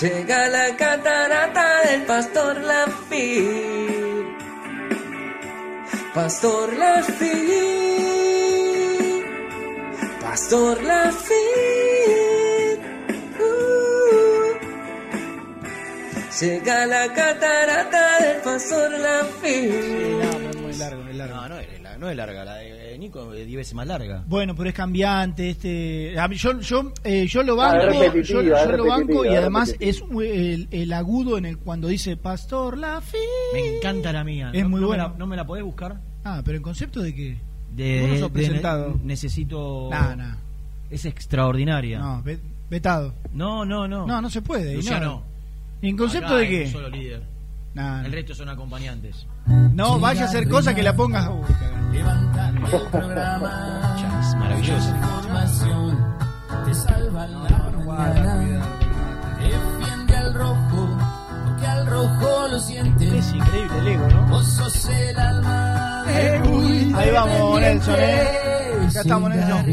[SPEAKER 18] Llega la catarata del Pastor Lafi. Pastor Lafi. Pastor Lafi. Uh. Llega la catarata del Pastor Lafi.
[SPEAKER 6] muy largo, muy largo.
[SPEAKER 5] No, no es, no es larga. La de Nico es 10 veces más larga.
[SPEAKER 6] Bueno, pero es cambiante. este a mí, yo, yo, eh, yo lo
[SPEAKER 5] Ah,
[SPEAKER 6] banco, yo, yo lo banco y además es el, el agudo en el cuando dice Pastor Lafi.
[SPEAKER 5] Me encanta la mía.
[SPEAKER 6] Es
[SPEAKER 5] No-
[SPEAKER 6] muy
[SPEAKER 5] no me
[SPEAKER 6] buena.
[SPEAKER 5] la- ¿No me la podés buscar?
[SPEAKER 6] Ah, pero en concepto de qué?
[SPEAKER 5] De,
[SPEAKER 6] Vos no sos
[SPEAKER 5] de-
[SPEAKER 6] presentado.
[SPEAKER 5] necesito.
[SPEAKER 6] Nah, nah.
[SPEAKER 5] Es extraordinaria.
[SPEAKER 6] No, ve- vetado.
[SPEAKER 5] No, no, no.
[SPEAKER 6] No, no se puede.
[SPEAKER 5] Luciano.
[SPEAKER 6] no. ¿Y en concepto
[SPEAKER 5] Acá
[SPEAKER 6] de qué?
[SPEAKER 5] un solo líder.
[SPEAKER 6] Nah,
[SPEAKER 5] El resto son acompañantes.
[SPEAKER 6] No, vaya a hacer cosas que la pongas.
[SPEAKER 5] Maravilloso.
[SPEAKER 18] Información te salva la mañana. Defiende al rojo, porque al rojo lo sientes.
[SPEAKER 6] Es increíble el ego, ¿no?
[SPEAKER 18] Vos sos el alma muy
[SPEAKER 6] Ahí vamos, Nelson, ¿eh? Ya estamos, Nelson.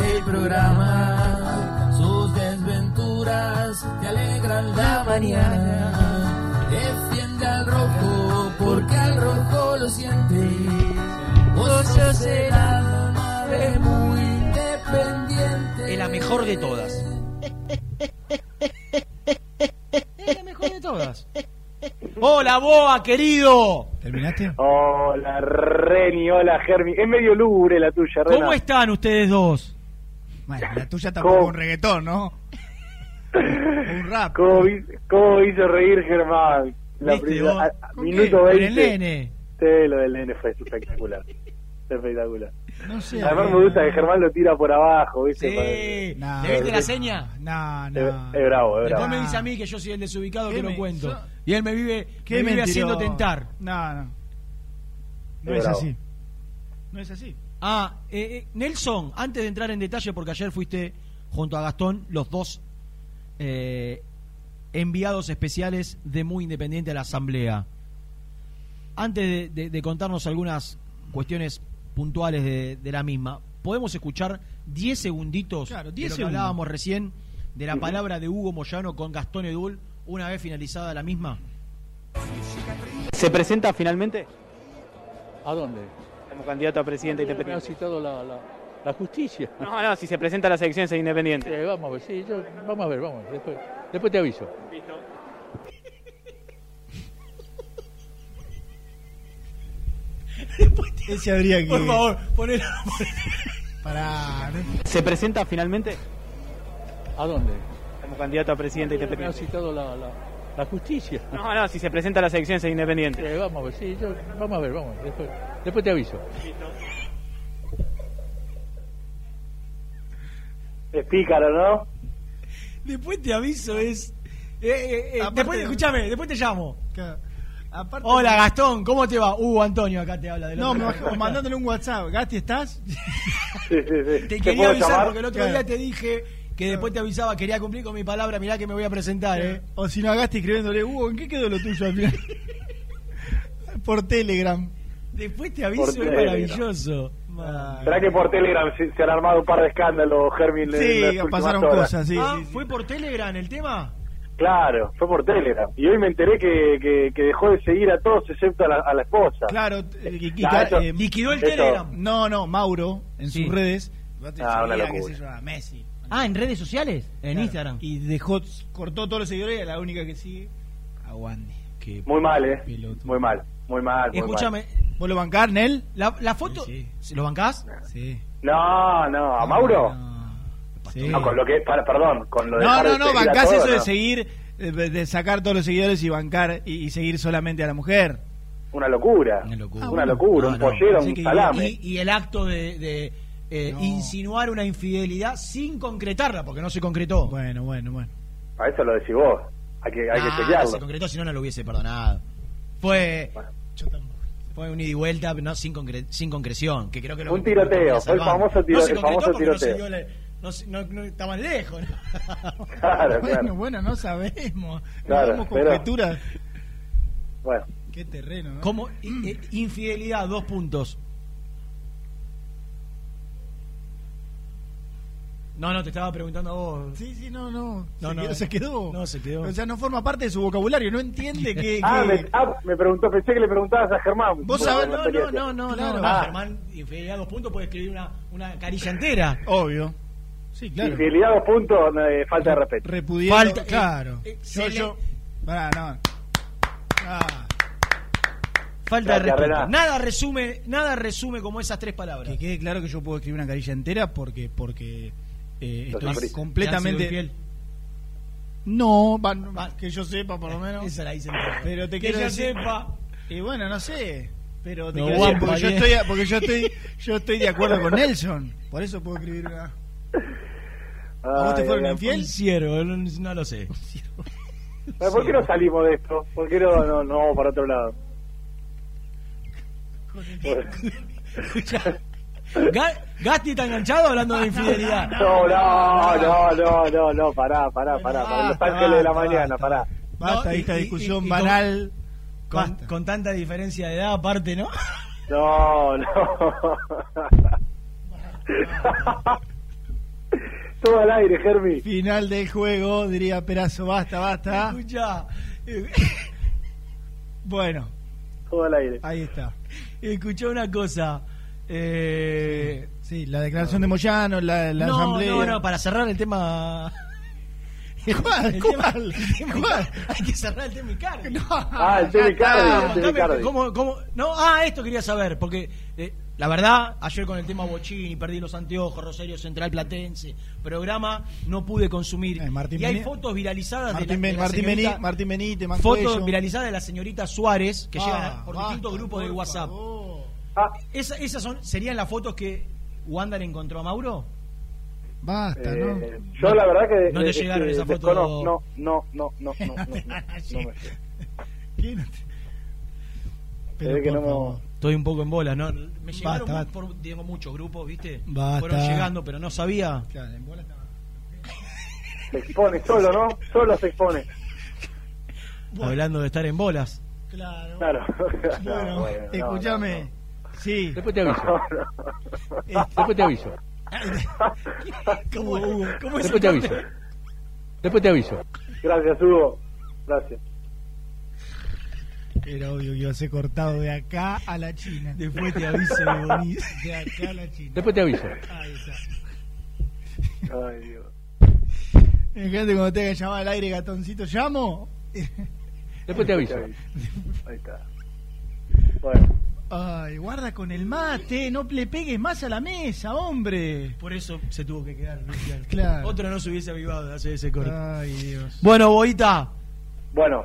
[SPEAKER 18] El programa, sus desventuras te alegran la mañana. Defiende al rojo, porque al rojo lo sientes. Vos sos el alma de muy independiente.
[SPEAKER 5] Es la mejor de todas. Es la mejor de todas. Hola, Boa, querido.
[SPEAKER 6] ¿Terminaste?
[SPEAKER 9] Hola, Reni, hola, Germi. Es medio lúgubre la tuya, Rena.
[SPEAKER 5] ¿Cómo están ustedes dos?
[SPEAKER 6] Bueno, la tuya tampoco
[SPEAKER 9] ¿Cómo?
[SPEAKER 6] un reggaetón, ¿no? un rap.
[SPEAKER 9] ¿Cómo, vi- cómo hizo reír Germán? La
[SPEAKER 5] ¿Viste
[SPEAKER 9] primera-
[SPEAKER 5] vos?
[SPEAKER 9] a- a-
[SPEAKER 6] ¿Con
[SPEAKER 9] minuto
[SPEAKER 6] qué? ¿Con
[SPEAKER 9] 20.
[SPEAKER 6] el nene?
[SPEAKER 9] Sí, lo del nene fue espectacular. Espectacular.
[SPEAKER 6] No sé.
[SPEAKER 9] Además me gusta que Germán lo tira por abajo, ¿viste?
[SPEAKER 5] Sí.
[SPEAKER 6] No.
[SPEAKER 5] ¿Le viste la seña?
[SPEAKER 6] No,
[SPEAKER 9] Es,
[SPEAKER 6] no.
[SPEAKER 9] es bravo, es
[SPEAKER 5] Después
[SPEAKER 9] bravo.
[SPEAKER 5] me dice a mí que yo soy el desubicado
[SPEAKER 6] ¿Qué
[SPEAKER 5] que lo
[SPEAKER 6] me-
[SPEAKER 5] cuento.
[SPEAKER 6] so-
[SPEAKER 5] Y él me vive,
[SPEAKER 6] ¿Qué
[SPEAKER 5] me vive haciendo tentar.
[SPEAKER 6] No, no. No
[SPEAKER 9] Es
[SPEAKER 6] es así. No es así.
[SPEAKER 5] Ah, eh, eh, Nelson, antes de entrar en detalle, porque ayer fuiste junto a Gastón, los dos eh, enviados especiales de Muy Independiente a la Asamblea. Antes de, de- de contarnos algunas cuestiones puntuales de, de la misma, ¿podemos escuchar 10 segunditos
[SPEAKER 6] Claro,
[SPEAKER 5] de
[SPEAKER 6] 10
[SPEAKER 5] lo que
[SPEAKER 6] segundos.
[SPEAKER 5] hablábamos recién de la palabra de Hugo Moyano con Gastón Edul una vez finalizada la misma?
[SPEAKER 19] ¿Se presenta finalmente
[SPEAKER 20] ¿A dónde?
[SPEAKER 19] como candidato a presidente
[SPEAKER 20] Me ha
[SPEAKER 19] independiente?
[SPEAKER 20] citado la, la, la justicia.
[SPEAKER 19] No, no, si se presenta a las elecciones en independiente.
[SPEAKER 20] Eh, vamos a ver, sí, yo, vamos a ver, vamos. Después, después te aviso.
[SPEAKER 6] Ese habría que.
[SPEAKER 5] Por favor, ponelo.
[SPEAKER 6] Pará.
[SPEAKER 19] ¿Se presenta finalmente
[SPEAKER 20] ¿A dónde?
[SPEAKER 19] como candidato a presidente
[SPEAKER 20] Me ha
[SPEAKER 19] independiente?
[SPEAKER 20] citado la, la, la justicia.
[SPEAKER 19] No, no, si se presenta a las elecciones en independiente.
[SPEAKER 20] Eh, vamos a ver, sí, yo, vamos a ver, vamos. Después, después te aviso.
[SPEAKER 9] Es pícaro, ¿no?
[SPEAKER 5] Después te aviso, es. eh, eh, eh,
[SPEAKER 6] Aparte-
[SPEAKER 5] después, escúchame, después te llamo.
[SPEAKER 6] Aparte-
[SPEAKER 5] Hola Gastón, ¿cómo te va? Hugo Antonio acá te habla del
[SPEAKER 6] No,
[SPEAKER 5] otro
[SPEAKER 6] me
[SPEAKER 5] lado.
[SPEAKER 6] bajó mandándole un WhatsApp. Gasti, ¿estás?
[SPEAKER 9] Sí, sí, sí.
[SPEAKER 5] Te
[SPEAKER 9] ¿Te
[SPEAKER 5] quería
[SPEAKER 9] puedo
[SPEAKER 5] avisar
[SPEAKER 9] llamar?
[SPEAKER 5] porque el otro
[SPEAKER 6] Claro.
[SPEAKER 5] día te dije que después te avisaba, quería cumplir con mi palabra, mirá que me voy a presentar, ¿eh?
[SPEAKER 6] O si no, a Gasti escribiéndole, Hugo, ¿en qué quedó lo tuyo al final? Por Telegram.
[SPEAKER 5] Después te aviso,
[SPEAKER 9] Por
[SPEAKER 5] es
[SPEAKER 9] Telegram.
[SPEAKER 5] maravilloso.
[SPEAKER 9] ¿Será que por Telegram se, se han armado un par de escándalos, las últimas
[SPEAKER 6] pasaron
[SPEAKER 9] horas?
[SPEAKER 6] cosas, sí,
[SPEAKER 5] ah,
[SPEAKER 6] sí, sí.
[SPEAKER 5] ¿fue por Telegram el tema?
[SPEAKER 9] Claro, fue por Telegram. Y hoy me enteré que, que, que dejó de seguir a todos excepto a la, a la esposa.
[SPEAKER 6] Claro, eh, y- y-
[SPEAKER 9] Ah, eso-
[SPEAKER 6] eh,
[SPEAKER 5] Liquidó el
[SPEAKER 9] eso-
[SPEAKER 5] Telegram.
[SPEAKER 6] No, no, Mauro, en
[SPEAKER 5] Sí.
[SPEAKER 6] sus redes.
[SPEAKER 9] Ah, una locura.
[SPEAKER 6] qué sé yo, a Messi.
[SPEAKER 5] Ah, ¿en redes sociales? En
[SPEAKER 6] Claro.
[SPEAKER 5] Instagram.
[SPEAKER 6] Y dejó, cortó todos los seguidores y a la única que sigue, aguante.
[SPEAKER 9] Muy mal, ¿eh? Muy mal, muy mal. muy
[SPEAKER 5] Escúchame,
[SPEAKER 6] ¿Vos lo bancás, Nel?
[SPEAKER 5] la, la foto... ¿Lo bancás?
[SPEAKER 6] Sí.
[SPEAKER 9] No, no, ¿a Mauro?
[SPEAKER 6] Sí.
[SPEAKER 9] No, con lo que, para, perdón, con lo de
[SPEAKER 6] No, no,
[SPEAKER 9] de
[SPEAKER 6] no, bancás
[SPEAKER 9] todos,
[SPEAKER 6] eso de
[SPEAKER 9] no.
[SPEAKER 6] seguir, de, de sacar todos los seguidores y bancar y, y seguir solamente a la mujer.
[SPEAKER 9] Una locura.
[SPEAKER 5] Una locura.
[SPEAKER 6] Ah,
[SPEAKER 9] Una locura,
[SPEAKER 5] No,
[SPEAKER 9] un
[SPEAKER 5] no.
[SPEAKER 9] pollero, un salame.
[SPEAKER 5] Y, y el acto de, de, eh,
[SPEAKER 6] No.
[SPEAKER 5] insinuar una infidelidad sin concretarla, porque no se concretó.
[SPEAKER 6] Bueno, bueno, bueno.
[SPEAKER 9] A eso lo decís vos. Hay que, hay
[SPEAKER 5] Ah,
[SPEAKER 9] que
[SPEAKER 5] no
[SPEAKER 9] chequearlo.
[SPEAKER 5] se concretó, si no, no lo hubiese perdonado. Fue,
[SPEAKER 9] Bueno.
[SPEAKER 5] Fue un ida y vuelta, no sin, concre- sin concreción. Que creo que lo
[SPEAKER 9] Un
[SPEAKER 5] que-
[SPEAKER 9] tiroteo, fue el famoso tiro-
[SPEAKER 5] no se
[SPEAKER 9] el
[SPEAKER 5] concretó
[SPEAKER 9] famoso
[SPEAKER 5] porque no se
[SPEAKER 9] tiroteo.
[SPEAKER 5] dio la- no no- no estaban lejos. ¿no?
[SPEAKER 9] Claro,
[SPEAKER 6] Bueno,
[SPEAKER 9] claro.
[SPEAKER 6] bueno, no sabemos.
[SPEAKER 9] Claro,
[SPEAKER 6] No hagamos
[SPEAKER 9] pero-
[SPEAKER 6] conjeturas.
[SPEAKER 9] Bueno,
[SPEAKER 6] Qué terreno, ¿no?
[SPEAKER 5] Como i- eh, infidelidad, dos puntos. No, no, te estaba preguntando a vos.
[SPEAKER 6] Sí, sí, no, no.
[SPEAKER 5] No,
[SPEAKER 6] se,
[SPEAKER 5] no.
[SPEAKER 6] Quedó, se quedó.
[SPEAKER 5] No, se quedó.
[SPEAKER 6] O sea, no forma parte de su vocabulario, no entiende que...
[SPEAKER 9] ah,
[SPEAKER 6] que-
[SPEAKER 9] me, ah, me preguntó, pensé que le preguntabas a Germán.
[SPEAKER 6] Vos sabés,
[SPEAKER 5] No, no, no, no,
[SPEAKER 6] Claro.
[SPEAKER 5] no, no,
[SPEAKER 9] Ah.
[SPEAKER 5] Germán, infidelidad, dos puntos, puede escribir una, una carilla entera.
[SPEAKER 6] Obvio. Sí, claro.
[SPEAKER 9] Infidelidad, dos puntos, eh, falta de respeto.
[SPEAKER 6] Repudiando,
[SPEAKER 5] Falta-
[SPEAKER 6] claro.
[SPEAKER 5] eh,
[SPEAKER 6] yo, yo... Pará, no. Ah,
[SPEAKER 5] Falta de respeto. Nada resume, nada resume como esas tres palabras.
[SPEAKER 6] que quede claro que yo puedo escribir una carilla entera porque porque eh, estoy completamente... No, va- va- que yo sepa por lo menos.
[SPEAKER 5] Esa la hice.
[SPEAKER 6] Pero te
[SPEAKER 5] Que
[SPEAKER 6] decir...
[SPEAKER 5] sepa.
[SPEAKER 6] Y bueno, no sé. Pero te
[SPEAKER 5] No,
[SPEAKER 6] decir, porque yo estoy, porque yo estoy, yo estoy de acuerdo con Nelson. Por eso puedo escribir una. ¿A vos te fueron
[SPEAKER 9] ay,
[SPEAKER 6] infiel?
[SPEAKER 5] Un ciervo, no, no lo sé.
[SPEAKER 9] ¿Por qué no salimos de esto? ¿Por qué no, no, no vamos para otro lado?
[SPEAKER 5] Escucha, Gasti está enganchado hablando de infidelidad.
[SPEAKER 9] No, no, no, no, no, no, pará, pará, pará, para Los
[SPEAKER 6] Basta,
[SPEAKER 9] Ángeles de la mañana,
[SPEAKER 6] basta.
[SPEAKER 9] pará.
[SPEAKER 6] Basta esta
[SPEAKER 5] y-
[SPEAKER 6] discusión banal.
[SPEAKER 5] Con, con tanta diferencia de edad aparte, ¿no?
[SPEAKER 9] No, no. Todo al aire, Germi.
[SPEAKER 6] Final del juego, diría Perazo. Basta, basta.
[SPEAKER 5] Escucha,
[SPEAKER 6] Bueno,
[SPEAKER 9] Todo al aire.
[SPEAKER 6] ahí está.
[SPEAKER 5] escuchá una cosa. Eh,
[SPEAKER 6] Sí, la declaración de Moyano, la, la
[SPEAKER 5] no,
[SPEAKER 6] asamblea.
[SPEAKER 5] no, no, para cerrar el tema.
[SPEAKER 6] ¿Cuál?
[SPEAKER 5] el
[SPEAKER 6] ¿Cuál?
[SPEAKER 5] Hay que cerrar el tema Icardi.
[SPEAKER 9] Ah, el tema. Icardi,
[SPEAKER 5] Contame. ¿cómo- cómo- no, ah, esto quería saber, porque eh, la verdad, ayer con el tema Bochini, perdí los anteojos, Rosario Central Platense, programa no pude consumir.
[SPEAKER 6] Eh, Martín
[SPEAKER 5] y hay fotos viralizadas
[SPEAKER 6] Martín,
[SPEAKER 5] de la, de la
[SPEAKER 6] Martín,
[SPEAKER 5] señorita-
[SPEAKER 6] Martín Benítez,
[SPEAKER 5] fotos viralizadas de la señorita Suárez que
[SPEAKER 6] Ah,
[SPEAKER 5] llegan por
[SPEAKER 6] basta,
[SPEAKER 5] distintos grupos de WhatsApp.
[SPEAKER 6] favor.
[SPEAKER 9] Ah,
[SPEAKER 5] Esa- ¿Esas son, serían las fotos que Wanda le encontró a Mauro?
[SPEAKER 6] Basta, ¿no?
[SPEAKER 9] eh, yo la verdad que...
[SPEAKER 5] ¿No te
[SPEAKER 9] eh,
[SPEAKER 5] llegaron
[SPEAKER 9] eh,
[SPEAKER 5] esas fotos?
[SPEAKER 9] No, no, no, no, no, no, no, no no
[SPEAKER 6] favor.
[SPEAKER 5] Estoy un poco en bola, ¿no? Me llegaron
[SPEAKER 6] Basta, basta.
[SPEAKER 5] por muchos grupos, ¿viste?
[SPEAKER 6] Basta.
[SPEAKER 5] Fueron llegando, pero no sabía.
[SPEAKER 6] Claro, en bola estaba.
[SPEAKER 9] Se expone solo, ¿no? Solo se expone.
[SPEAKER 5] Hablando de estar en bolas.
[SPEAKER 6] Claro.
[SPEAKER 9] Claro.
[SPEAKER 6] Bueno,
[SPEAKER 9] No, bueno, no,
[SPEAKER 6] escúchame. Sí.
[SPEAKER 20] Después te aviso.
[SPEAKER 9] no.
[SPEAKER 20] Después te aviso.
[SPEAKER 5] ¿Cómo, Hugo? ¿Cómo es
[SPEAKER 20] Después te aviso. Después te aviso.
[SPEAKER 9] Gracias, Hugo. Gracias.
[SPEAKER 6] Era obvio que iba a ser cortado de acá a la China.
[SPEAKER 5] Después te aviso de Bonis.
[SPEAKER 6] De acá a la China.
[SPEAKER 20] Después te aviso.
[SPEAKER 6] Ahí está.
[SPEAKER 9] Ay, Dios.
[SPEAKER 6] Fíjate cuando te haga llamar al aire, gatoncito, llamo.
[SPEAKER 20] Después te aviso.
[SPEAKER 9] Ahí está. Bueno,
[SPEAKER 6] Ay, guarda con el mate, no le pegues más a la mesa, hombre.
[SPEAKER 5] Por eso se tuvo que quedar, Luciano.
[SPEAKER 6] Claro.
[SPEAKER 5] Otro no se hubiese avivado de hacer ese corte.
[SPEAKER 6] Ay, Dios.
[SPEAKER 5] Bueno, Boita,
[SPEAKER 9] bueno,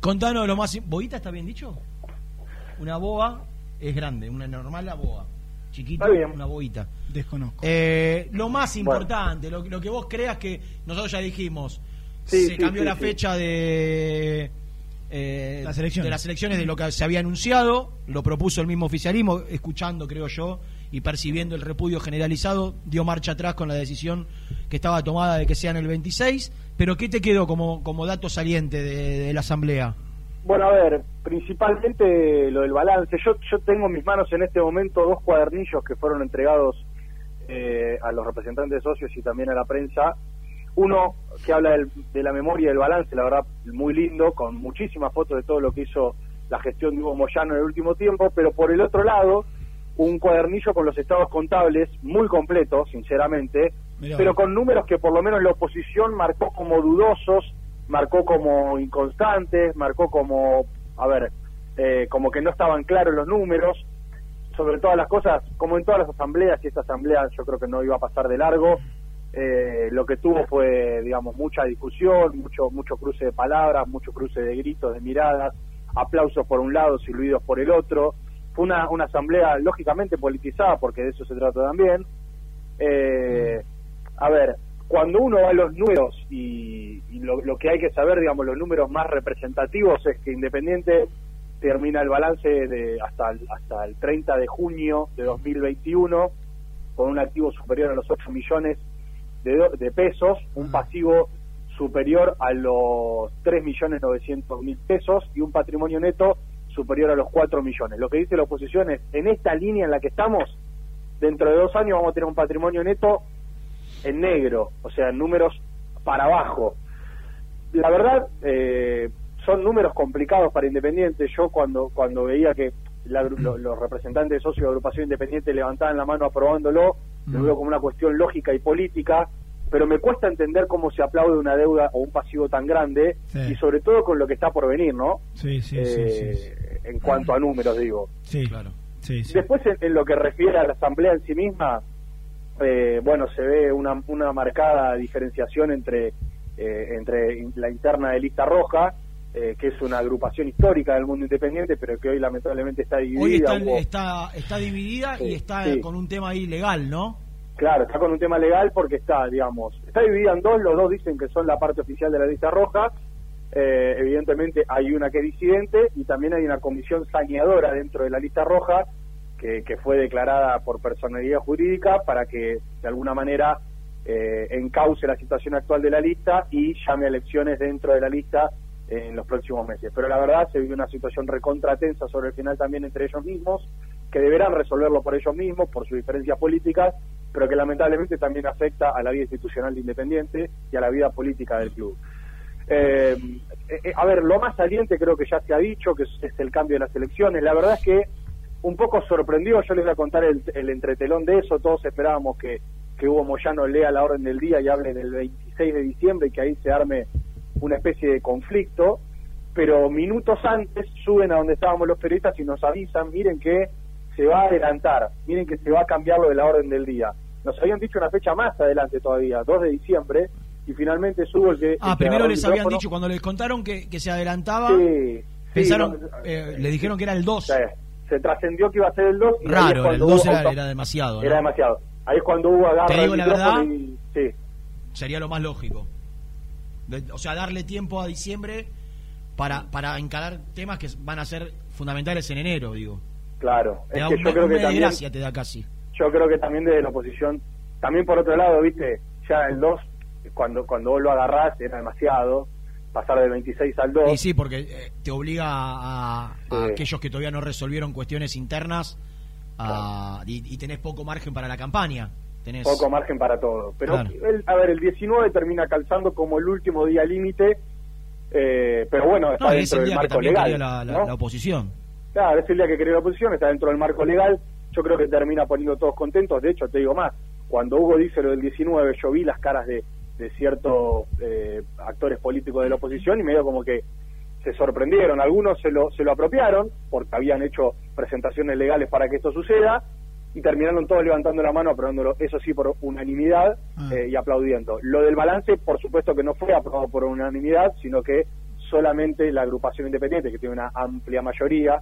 [SPEAKER 5] contanos lo más. ¿Boita está bien dicho? Una boa es grande, una normal la boa. Chiquita, una boita.
[SPEAKER 6] Desconozco.
[SPEAKER 5] Eh, lo más importante, lo, lo que vos creas que nosotros ya dijimos,
[SPEAKER 9] Sí,
[SPEAKER 5] se
[SPEAKER 9] sí,
[SPEAKER 5] cambió
[SPEAKER 9] sí,
[SPEAKER 5] la
[SPEAKER 9] sí.
[SPEAKER 5] fecha de, eh,
[SPEAKER 6] Las elecciones.
[SPEAKER 5] de las elecciones de lo que se había anunciado, lo propuso el mismo oficialismo, escuchando creo yo y percibiendo el repudio generalizado, dio marcha atrás con la decisión que estaba tomada de que sean el 26, pero ¿qué te quedó como, como dato saliente de, de la asamblea?
[SPEAKER 9] Bueno, a ver, principalmente lo del balance. Yo, yo tengo en mis manos en este momento dos cuadernillos que fueron entregados eh, a los representantes socios y también a la prensa. Uno que habla del- de la memoria y del balance, la verdad, muy lindo, con muchísimas fotos de todo lo que hizo la gestión de Hugo Moyano en el último tiempo, pero por el otro lado, un cuadernillo con los estados contables, muy completo, sinceramente,
[SPEAKER 6] Mirá.
[SPEAKER 9] pero con números que por lo menos la oposición marcó como dudosos, marcó como inconstantes, marcó como, a ver, eh, como que no estaban claros los números, sobre todas las cosas, como en todas las asambleas, y esta asamblea yo creo que no iba a pasar de largo, eh, lo que tuvo fue, digamos, mucha discusión, mucho, mucho cruce de palabras, mucho cruce de gritos, de miradas, aplausos por un lado, silbidos por el otro. Fue una, una asamblea lógicamente politizada, porque de eso se trata también. Eh, a ver, cuando uno va a los números y, y lo, lo que hay que saber, digamos, los números más representativos es que Independiente termina el balance de hasta el, hasta el 30 de junio de 2021 con un activo superior a los 8 millones de, de pesos, un pasivo superior a los 3 millones 900 mil pesos y un patrimonio neto superior a los 4 millones. Lo que dice la oposición es, en esta línea en la que estamos, dentro de dos años vamos a tener un patrimonio neto en negro, o sea, en números para abajo. La verdad, eh, son números complicados para Independiente. Yo cuando, cuando veía que la- lo- los representantes de socios de agrupación independiente levantaban la mano aprobándolo, lo veo como una cuestión lógica y política, pero me cuesta entender cómo se aplaude una deuda o un pasivo tan grande
[SPEAKER 6] Sí.
[SPEAKER 9] y sobre todo con lo que está por venir, ¿no?
[SPEAKER 6] Sí, sí,
[SPEAKER 9] Eh,
[SPEAKER 6] sí, sí, sí.
[SPEAKER 9] En cuanto a números, digo.
[SPEAKER 6] Sí, sí, sí.
[SPEAKER 9] Después, en, en lo que refiere a la asamblea en sí misma, eh, bueno, se ve una, una marcada diferenciación entre, eh, entre la interna de Lista Roja, eh, que es una agrupación histórica del mundo independiente, pero que hoy lamentablemente está dividida.
[SPEAKER 5] Hoy está,
[SPEAKER 9] Hubo-
[SPEAKER 5] está, está dividida y está
[SPEAKER 9] sí.
[SPEAKER 5] con un tema ahí legal, ¿no?
[SPEAKER 9] Claro, está con un tema legal porque está, digamos, está dividida en dos, los dos dicen que son la parte oficial de la lista roja, eh, evidentemente hay una que es disidente y también hay una comisión saneadora dentro de la lista roja que, que fue declarada por personalidad jurídica para que de alguna manera eh, encauce la situación actual de la lista y llame a elecciones dentro de la lista en los próximos meses. Pero la verdad se vive una situación recontratensa sobre el final también entre ellos mismos, que deberán resolverlo por ellos mismos, por sus diferencias políticas, pero que lamentablemente también afecta a la vida institucional de Independiente y a la vida política del club. Eh, eh, a ver, lo más saliente creo que ya se ha dicho, que es, es el cambio de las elecciones. La verdad es que un poco sorprendido, yo les voy a contar el, el entretelón de eso, todos esperábamos que, que Hugo Moyano lea la orden del día y hable del 26 de diciembre y que ahí se arme una especie de conflicto, pero minutos antes suben a donde estábamos los periodistas y nos avisan, miren que se va a adelantar, miren que se va a cambiar lo de la orden del día. Nos habían dicho una fecha más adelante todavía, 2 de diciembre, y finalmente subo el que...
[SPEAKER 5] Ah,
[SPEAKER 9] el que
[SPEAKER 5] primero les habían dicho, cuando les contaron que, que se adelantaba,
[SPEAKER 9] Sí, sí,
[SPEAKER 5] pensaron,
[SPEAKER 9] no,
[SPEAKER 5] eh, les dijeron que era el 2.
[SPEAKER 9] se, trascendió que iba a ser el 2 y ahí es
[SPEAKER 5] Raro, el
[SPEAKER 9] cuando
[SPEAKER 5] 2
[SPEAKER 9] hubo
[SPEAKER 5] era, demasiado. ¿no?
[SPEAKER 9] era demasiado. Ahí es cuando hubo agarra
[SPEAKER 5] Te digo
[SPEAKER 9] el
[SPEAKER 5] la verdad.
[SPEAKER 9] y- sí.
[SPEAKER 5] Sería lo más lógico. O sea, darle tiempo a diciembre para, para encarar temas que van a ser fundamentales en enero, digo.
[SPEAKER 9] Claro,
[SPEAKER 5] Te
[SPEAKER 9] es que yo creo que también,
[SPEAKER 5] te da casi.
[SPEAKER 9] yo creo que también desde la oposición, también por otro lado, viste, ya el 2, cuando, cuando vos lo agarrás era demasiado, pasar del 26 al 2.
[SPEAKER 5] Y sí, porque eh, te obliga a, a
[SPEAKER 9] Sí.
[SPEAKER 5] aquellos que todavía no resolvieron cuestiones internas a- y, y tenés poco margen para la campaña. Tenés,
[SPEAKER 9] poco margen para todo. Pero,
[SPEAKER 5] Claro.
[SPEAKER 9] el- a ver, el 19 termina calzando como el último día límite, eh, pero bueno, está
[SPEAKER 5] No, es
[SPEAKER 9] dentro
[SPEAKER 5] el
[SPEAKER 9] del
[SPEAKER 5] día que
[SPEAKER 9] marco
[SPEAKER 5] también
[SPEAKER 9] legal.
[SPEAKER 5] la, la-
[SPEAKER 9] ¿no?
[SPEAKER 5] la oposición.
[SPEAKER 9] Claro, es el día que quería la oposición, está dentro del marco legal. Yo creo que termina poniendo todos contentos. De hecho, te digo más, cuando Hugo dice lo del 19, yo vi las caras de, de ciertos eh, actores políticos de la oposición y medio como que se sorprendieron. Algunos se lo, se lo apropiaron porque habían hecho presentaciones legales para que esto suceda y terminaron todos levantando la mano, aprobándolo, eso sí, por unanimidad eh, y aplaudiendo. Lo del balance, por supuesto que no fue aprobado por unanimidad, sino que solamente la agrupación independiente, que tiene una amplia mayoría,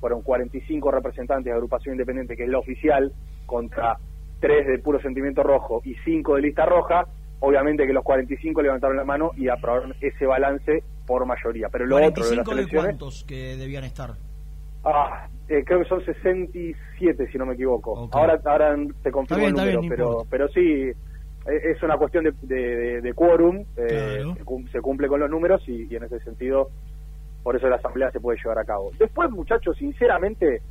[SPEAKER 9] fueron 45 representantes de agrupación independiente, que es la oficial, contra 3 de puro sentimiento rojo y 5 de lista roja, obviamente que los 45 levantaron la mano y aprobaron ese balance por mayoría. Pero lo otro de las
[SPEAKER 5] 45 de cuántos que debían estar.
[SPEAKER 9] Ah, eh, creo que son 67, si no me equivoco. Ahora, ahora te confirmo
[SPEAKER 5] bien,
[SPEAKER 9] el número,
[SPEAKER 5] bien,
[SPEAKER 9] pero, pero sí, eh, es una cuestión de, de, de- quórum, eh,
[SPEAKER 5] Claro.
[SPEAKER 9] se, cum- se cumple con los números y, y en ese sentido, por eso la asamblea se puede llevar a cabo. Después, muchachos, sinceramente,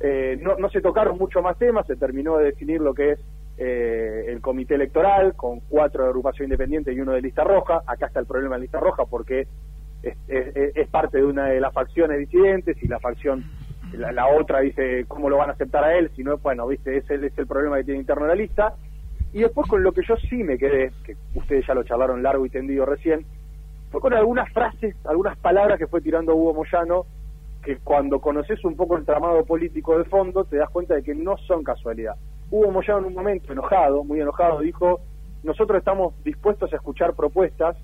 [SPEAKER 9] eh, no, no se tocaron mucho más temas, se terminó de definir lo que es eh, el comité electoral con cuatro de agrupación independiente y uno de lista roja. Acá está el problema de lista roja porque es- es parte de una de las facciones disidentes y la facción, la, la otra dice cómo lo van a aceptar a él, si no, bueno, viste, ese es el problema que tiene interno la lista. Y después con lo que yo sí me quedé, que ustedes ya lo charlaron largo y tendido recién, fue con algunas frases, algunas palabras que fue tirando Hugo Moyano, que cuando conoces un poco el tramado político de fondo, te das cuenta de que no son casualidad. Hugo Moyano en un momento enojado, muy enojado, dijo, nosotros estamos dispuestos a escuchar propuestas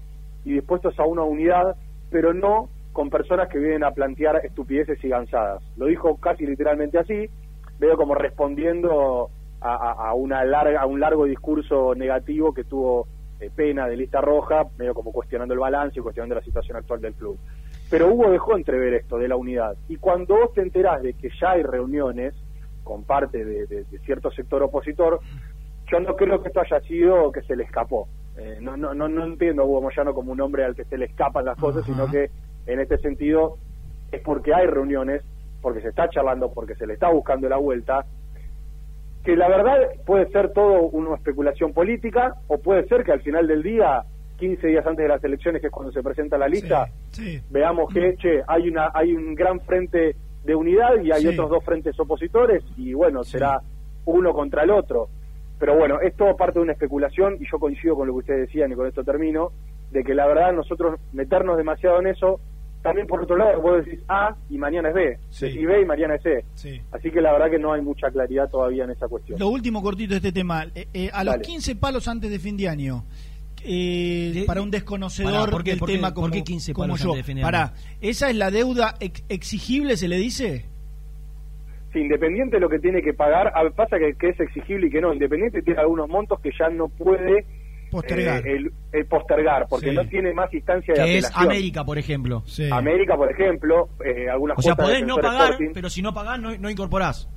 [SPEAKER 9] y dispuestos a una unidad, pero no con personas que vienen a plantear estupideces y gansadas. Lo dijo casi literalmente así, veo como respondiendo a, a- a una larga, a un largo discurso negativo que tuvo eh, Pena de lista roja, medio como cuestionando el balance y cuestionando la situación actual del club. Pero Hugo dejó entrever esto de la unidad. Y cuando vos te enterás de que ya hay reuniones con parte de, de- de cierto sector opositor, yo no creo que esto haya sido que se le escapó. Eh, no, no, no, no entiendo a Hugo Moyano como un hombre al que se le escapan las cosas, sino que en este sentido es porque hay reuniones, porque se está charlando, porque se le está buscando la vuelta, que la verdad puede ser todo una especulación política o puede ser que al final del día, 15 días antes de las elecciones, que es cuando se presenta la lista,
[SPEAKER 6] Sí.
[SPEAKER 9] veamos que, che, hay, una, hay un gran frente de unidad y hay
[SPEAKER 6] Sí.
[SPEAKER 9] otros dos frentes opositores y bueno, será uno contra el otro. Pero bueno, es todo parte de una especulación y yo coincido con lo que ustedes decían y con esto termino, de que la verdad nosotros meternos demasiado en eso, también por otro lado vos decís A y mañana es B, decís B y mañana es C.
[SPEAKER 6] Sí.
[SPEAKER 9] Así que la verdad que no hay mucha claridad todavía en esa cuestión.
[SPEAKER 6] Lo último cortito de este tema. Eh, eh, a los
[SPEAKER 9] Dale.
[SPEAKER 6] 15 palos antes de fin de año, eh, para un desconocedor
[SPEAKER 5] Pará, ¿por qué-
[SPEAKER 6] del
[SPEAKER 5] por qué-
[SPEAKER 6] tema
[SPEAKER 5] por
[SPEAKER 6] como,
[SPEAKER 5] qué 15
[SPEAKER 6] como
[SPEAKER 5] palos
[SPEAKER 6] yo.
[SPEAKER 5] antes de fin de
[SPEAKER 6] Pará,
[SPEAKER 5] año?
[SPEAKER 6] ¿esa es la deuda ex- exigible, se le dice?
[SPEAKER 9] Sí, Independiente de lo que tiene que pagar, a- pasa que, que es exigible y que no. Independiente tiene algunos montos que ya no puede
[SPEAKER 6] Postergar.
[SPEAKER 9] eh, el, el postergar, porque
[SPEAKER 5] Sí.
[SPEAKER 9] no tiene más instancia de
[SPEAKER 5] Que es
[SPEAKER 9] apelación.
[SPEAKER 5] América, por ejemplo.
[SPEAKER 9] América, por ejemplo, eh, algunas
[SPEAKER 5] O sea, podés no pagar,
[SPEAKER 9] Sporting.
[SPEAKER 5] pero si no pagás, no, no incorporás.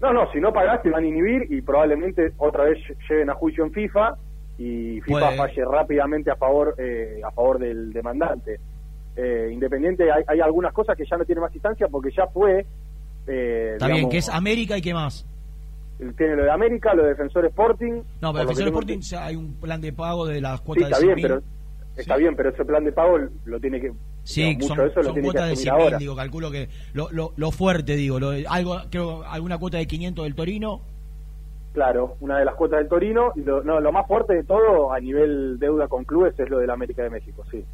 [SPEAKER 9] No, no, si no pagás te van a inhibir y probablemente otra vez lleven a juicio en FIFA y FIFA
[SPEAKER 5] Puede.
[SPEAKER 9] falle rápidamente a favor eh, a favor del demandante. Eh, Independiente, hay, hay algunas cosas que ya no tiene más instancia porque ya fue... eh,
[SPEAKER 5] Está bien,
[SPEAKER 9] digamos,
[SPEAKER 5] que es América y qué más.
[SPEAKER 9] Tiene lo de América, lo de Defensor Sporting...
[SPEAKER 5] No, pero Defensor Sporting hay un plan de pago de las
[SPEAKER 9] Sí,
[SPEAKER 5] cuotas
[SPEAKER 9] está
[SPEAKER 5] de
[SPEAKER 9] bien,
[SPEAKER 5] 100.000.
[SPEAKER 9] pero está bien, pero ese plan de pago lo tiene que
[SPEAKER 5] Sí,
[SPEAKER 9] digamos,
[SPEAKER 5] son,
[SPEAKER 9] mucho de eso lo tiene que
[SPEAKER 5] de
[SPEAKER 9] asumir
[SPEAKER 5] 100.000,
[SPEAKER 9] ahora.
[SPEAKER 5] digo, calculo que lo, lo, lo fuerte, digo, lo de- algo, creo, alguna cuota de 500 del Torino.
[SPEAKER 9] Claro, una de las cuotas del Torino y lo, no, lo más fuerte de todo a nivel deuda con clubes es lo de la América de México, sí.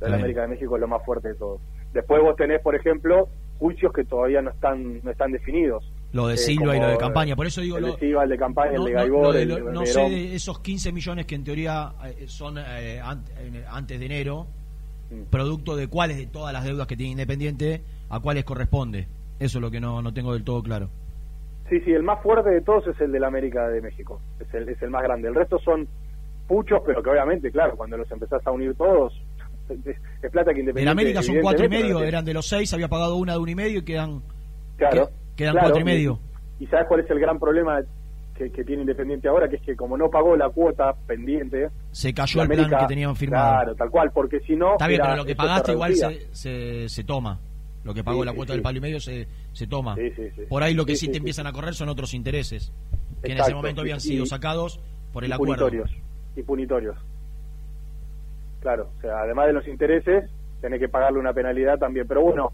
[SPEAKER 9] Lo de la. América de México es lo más fuerte de todo. Después vos tenés, por ejemplo, juicios que todavía no están no están definidos.
[SPEAKER 5] Lo de Silva y lo de campaña, por eso digo
[SPEAKER 9] el
[SPEAKER 5] lo-
[SPEAKER 9] de Silva, el de campaña,
[SPEAKER 5] No,
[SPEAKER 9] el de
[SPEAKER 5] no,
[SPEAKER 9] Gaibor,
[SPEAKER 5] de
[SPEAKER 9] el
[SPEAKER 5] lo- no sé de esos 15 millones que en teoría eh, son eh, an- en- antes de enero,
[SPEAKER 9] Mm.
[SPEAKER 5] producto de cuáles de todas las deudas que tiene Independiente, a cuáles corresponde. Eso es lo que no, no tengo del todo claro.
[SPEAKER 9] Sí, sí, el más fuerte de todos es el de la América de México. Es el, es el más grande. El resto son puchos, pero que obviamente, claro, cuando los empezás a unir todos, es, plata que
[SPEAKER 5] En
[SPEAKER 9] Independiente...
[SPEAKER 5] América son cuatro y
[SPEAKER 9] no
[SPEAKER 5] medio, eran de los seis, había pagado una de uno y medio y quedan
[SPEAKER 9] Claro.
[SPEAKER 5] Que- Quedan
[SPEAKER 9] Claro,
[SPEAKER 5] cuatro y medio.
[SPEAKER 9] Y, sabes cuál es el gran problema que, que tiene Independiente ahora, que es que como no pagó la cuota pendiente,
[SPEAKER 5] Se cayó el plan que tenían firmado.
[SPEAKER 9] Claro, tal cual, porque si no...
[SPEAKER 5] Está bien, pero lo que pagaste igual se, se, se toma. Lo que pagó
[SPEAKER 9] Sí,
[SPEAKER 5] la cuota
[SPEAKER 9] sí.
[SPEAKER 5] del palo y medio se, se toma.
[SPEAKER 9] Sí, sí, sí.
[SPEAKER 5] Por ahí lo que sí, te empiezan a correr son otros intereses, que en ese momento habían sido sacados por el
[SPEAKER 9] y
[SPEAKER 5] acuerdo.
[SPEAKER 9] punitorios, y punitorios. Claro, o sea, además de los intereses, tenés que pagarle una penalidad también. Pero bueno,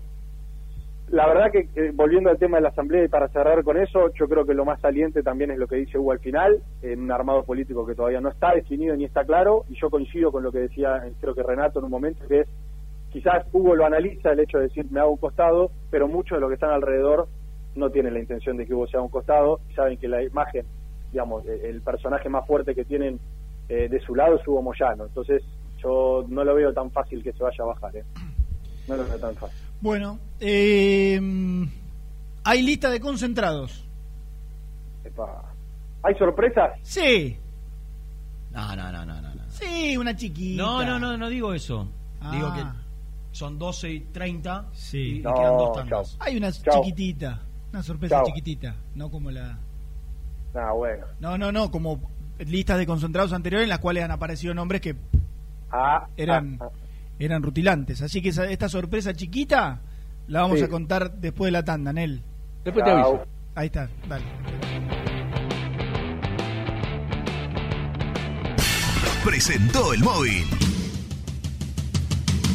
[SPEAKER 9] la verdad que, volviendo al tema de la Asamblea y para cerrar con eso, yo creo que lo más saliente también es lo que dice Hugo al final, en un armado político que todavía no está definido ni está claro, y yo coincido con lo que decía, creo que Renato en un momento, que es, quizás Hugo lo analiza, el hecho de decir, me hago un costado, pero muchos de los que están alrededor no tienen la intención de que Hugo sea un costado, y saben que la imagen, digamos, eh, el personaje más fuerte que tienen eh, de su lado es Hugo Moyano, entonces yo no lo veo tan fácil que se vaya a bajar, ¿eh? no lo veo tan fácil.
[SPEAKER 6] Bueno, eh, hay lista de concentrados.
[SPEAKER 9] Epa. ¿Hay sorpresas?
[SPEAKER 6] Sí,
[SPEAKER 5] No, no, no, no,
[SPEAKER 6] sí, una chiquita.
[SPEAKER 5] No, no, no, no digo eso.
[SPEAKER 6] Ah.
[SPEAKER 5] Digo que son 12 y 30
[SPEAKER 6] Sí.
[SPEAKER 5] y, y
[SPEAKER 9] No,
[SPEAKER 5] quedan dos
[SPEAKER 9] chao.
[SPEAKER 5] tandas.
[SPEAKER 6] Hay una
[SPEAKER 9] Chao.
[SPEAKER 6] chiquitita, una sorpresa
[SPEAKER 9] Chao.
[SPEAKER 6] chiquitita, no como la...
[SPEAKER 9] Ah, bueno.
[SPEAKER 6] No, no, no, como listas de concentrados anteriores en las cuales han aparecido nombres que
[SPEAKER 9] Ah,
[SPEAKER 6] eran,
[SPEAKER 9] ah, ah.
[SPEAKER 6] Eran rutilantes. Así que esa- esta sorpresa chiquita la vamos
[SPEAKER 9] Sí.
[SPEAKER 6] a contar después de la tanda, Nel.
[SPEAKER 20] Después te aviso.
[SPEAKER 6] Ahí está, dale.
[SPEAKER 10] presentó el móvil.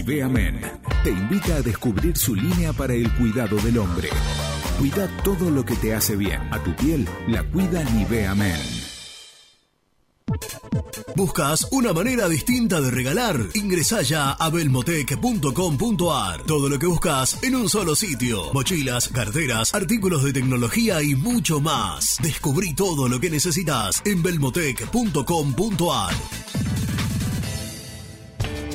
[SPEAKER 21] Nivea Men te invita a descubrir su línea para el cuidado del hombre. Cuida todo lo que te hace bien. A tu piel la cuida Nivea Men.
[SPEAKER 10] ¿Buscas una manera distinta de regalar? Ingresá ya a belmotec.com.ar. Todo lo que buscas en un solo sitio. Mochilas, carteras, artículos de tecnología y mucho más. Descubrí todo lo que necesitas en belmotec.com.ar.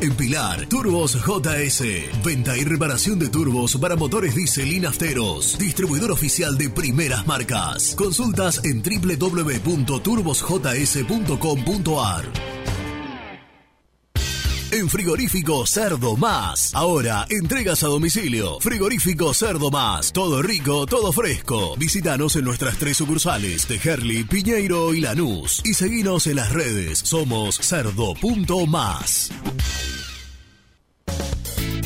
[SPEAKER 10] En Pilar, Turbos JS. Venta y reparación de turbos para motores diésel y nafteros. Distribuidor oficial de primeras marcas. Consultas en www.turbosjs.com.ar. En Frigorífico Cerdo Más. Ahora, entregas a domicilio. Frigorífico Cerdo Más. Todo rico, todo fresco. Visítanos en nuestras tres sucursales de Herli, Piñeiro y Lanús. Y seguinos en las redes. Somos cerdo.más.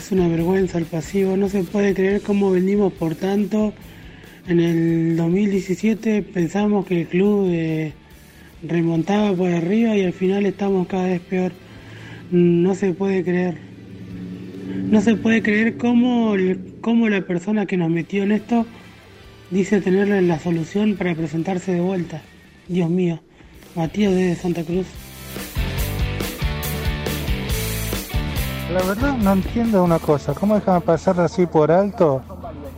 [SPEAKER 22] es una vergüenza el pasivo, no se puede creer cómo vendimos por tanto. En el 2017 pensamos que el club eh, remontaba por arriba y al final estamos cada vez peor. No se puede creer. No se puede creer cómo, cómo la persona que nos metió en esto dice tenerle la solución para presentarse de vuelta. Dios mío. Matías de Santa Cruz.
[SPEAKER 23] La verdad no entiendo una cosa, ¿cómo dejan pasar así por alto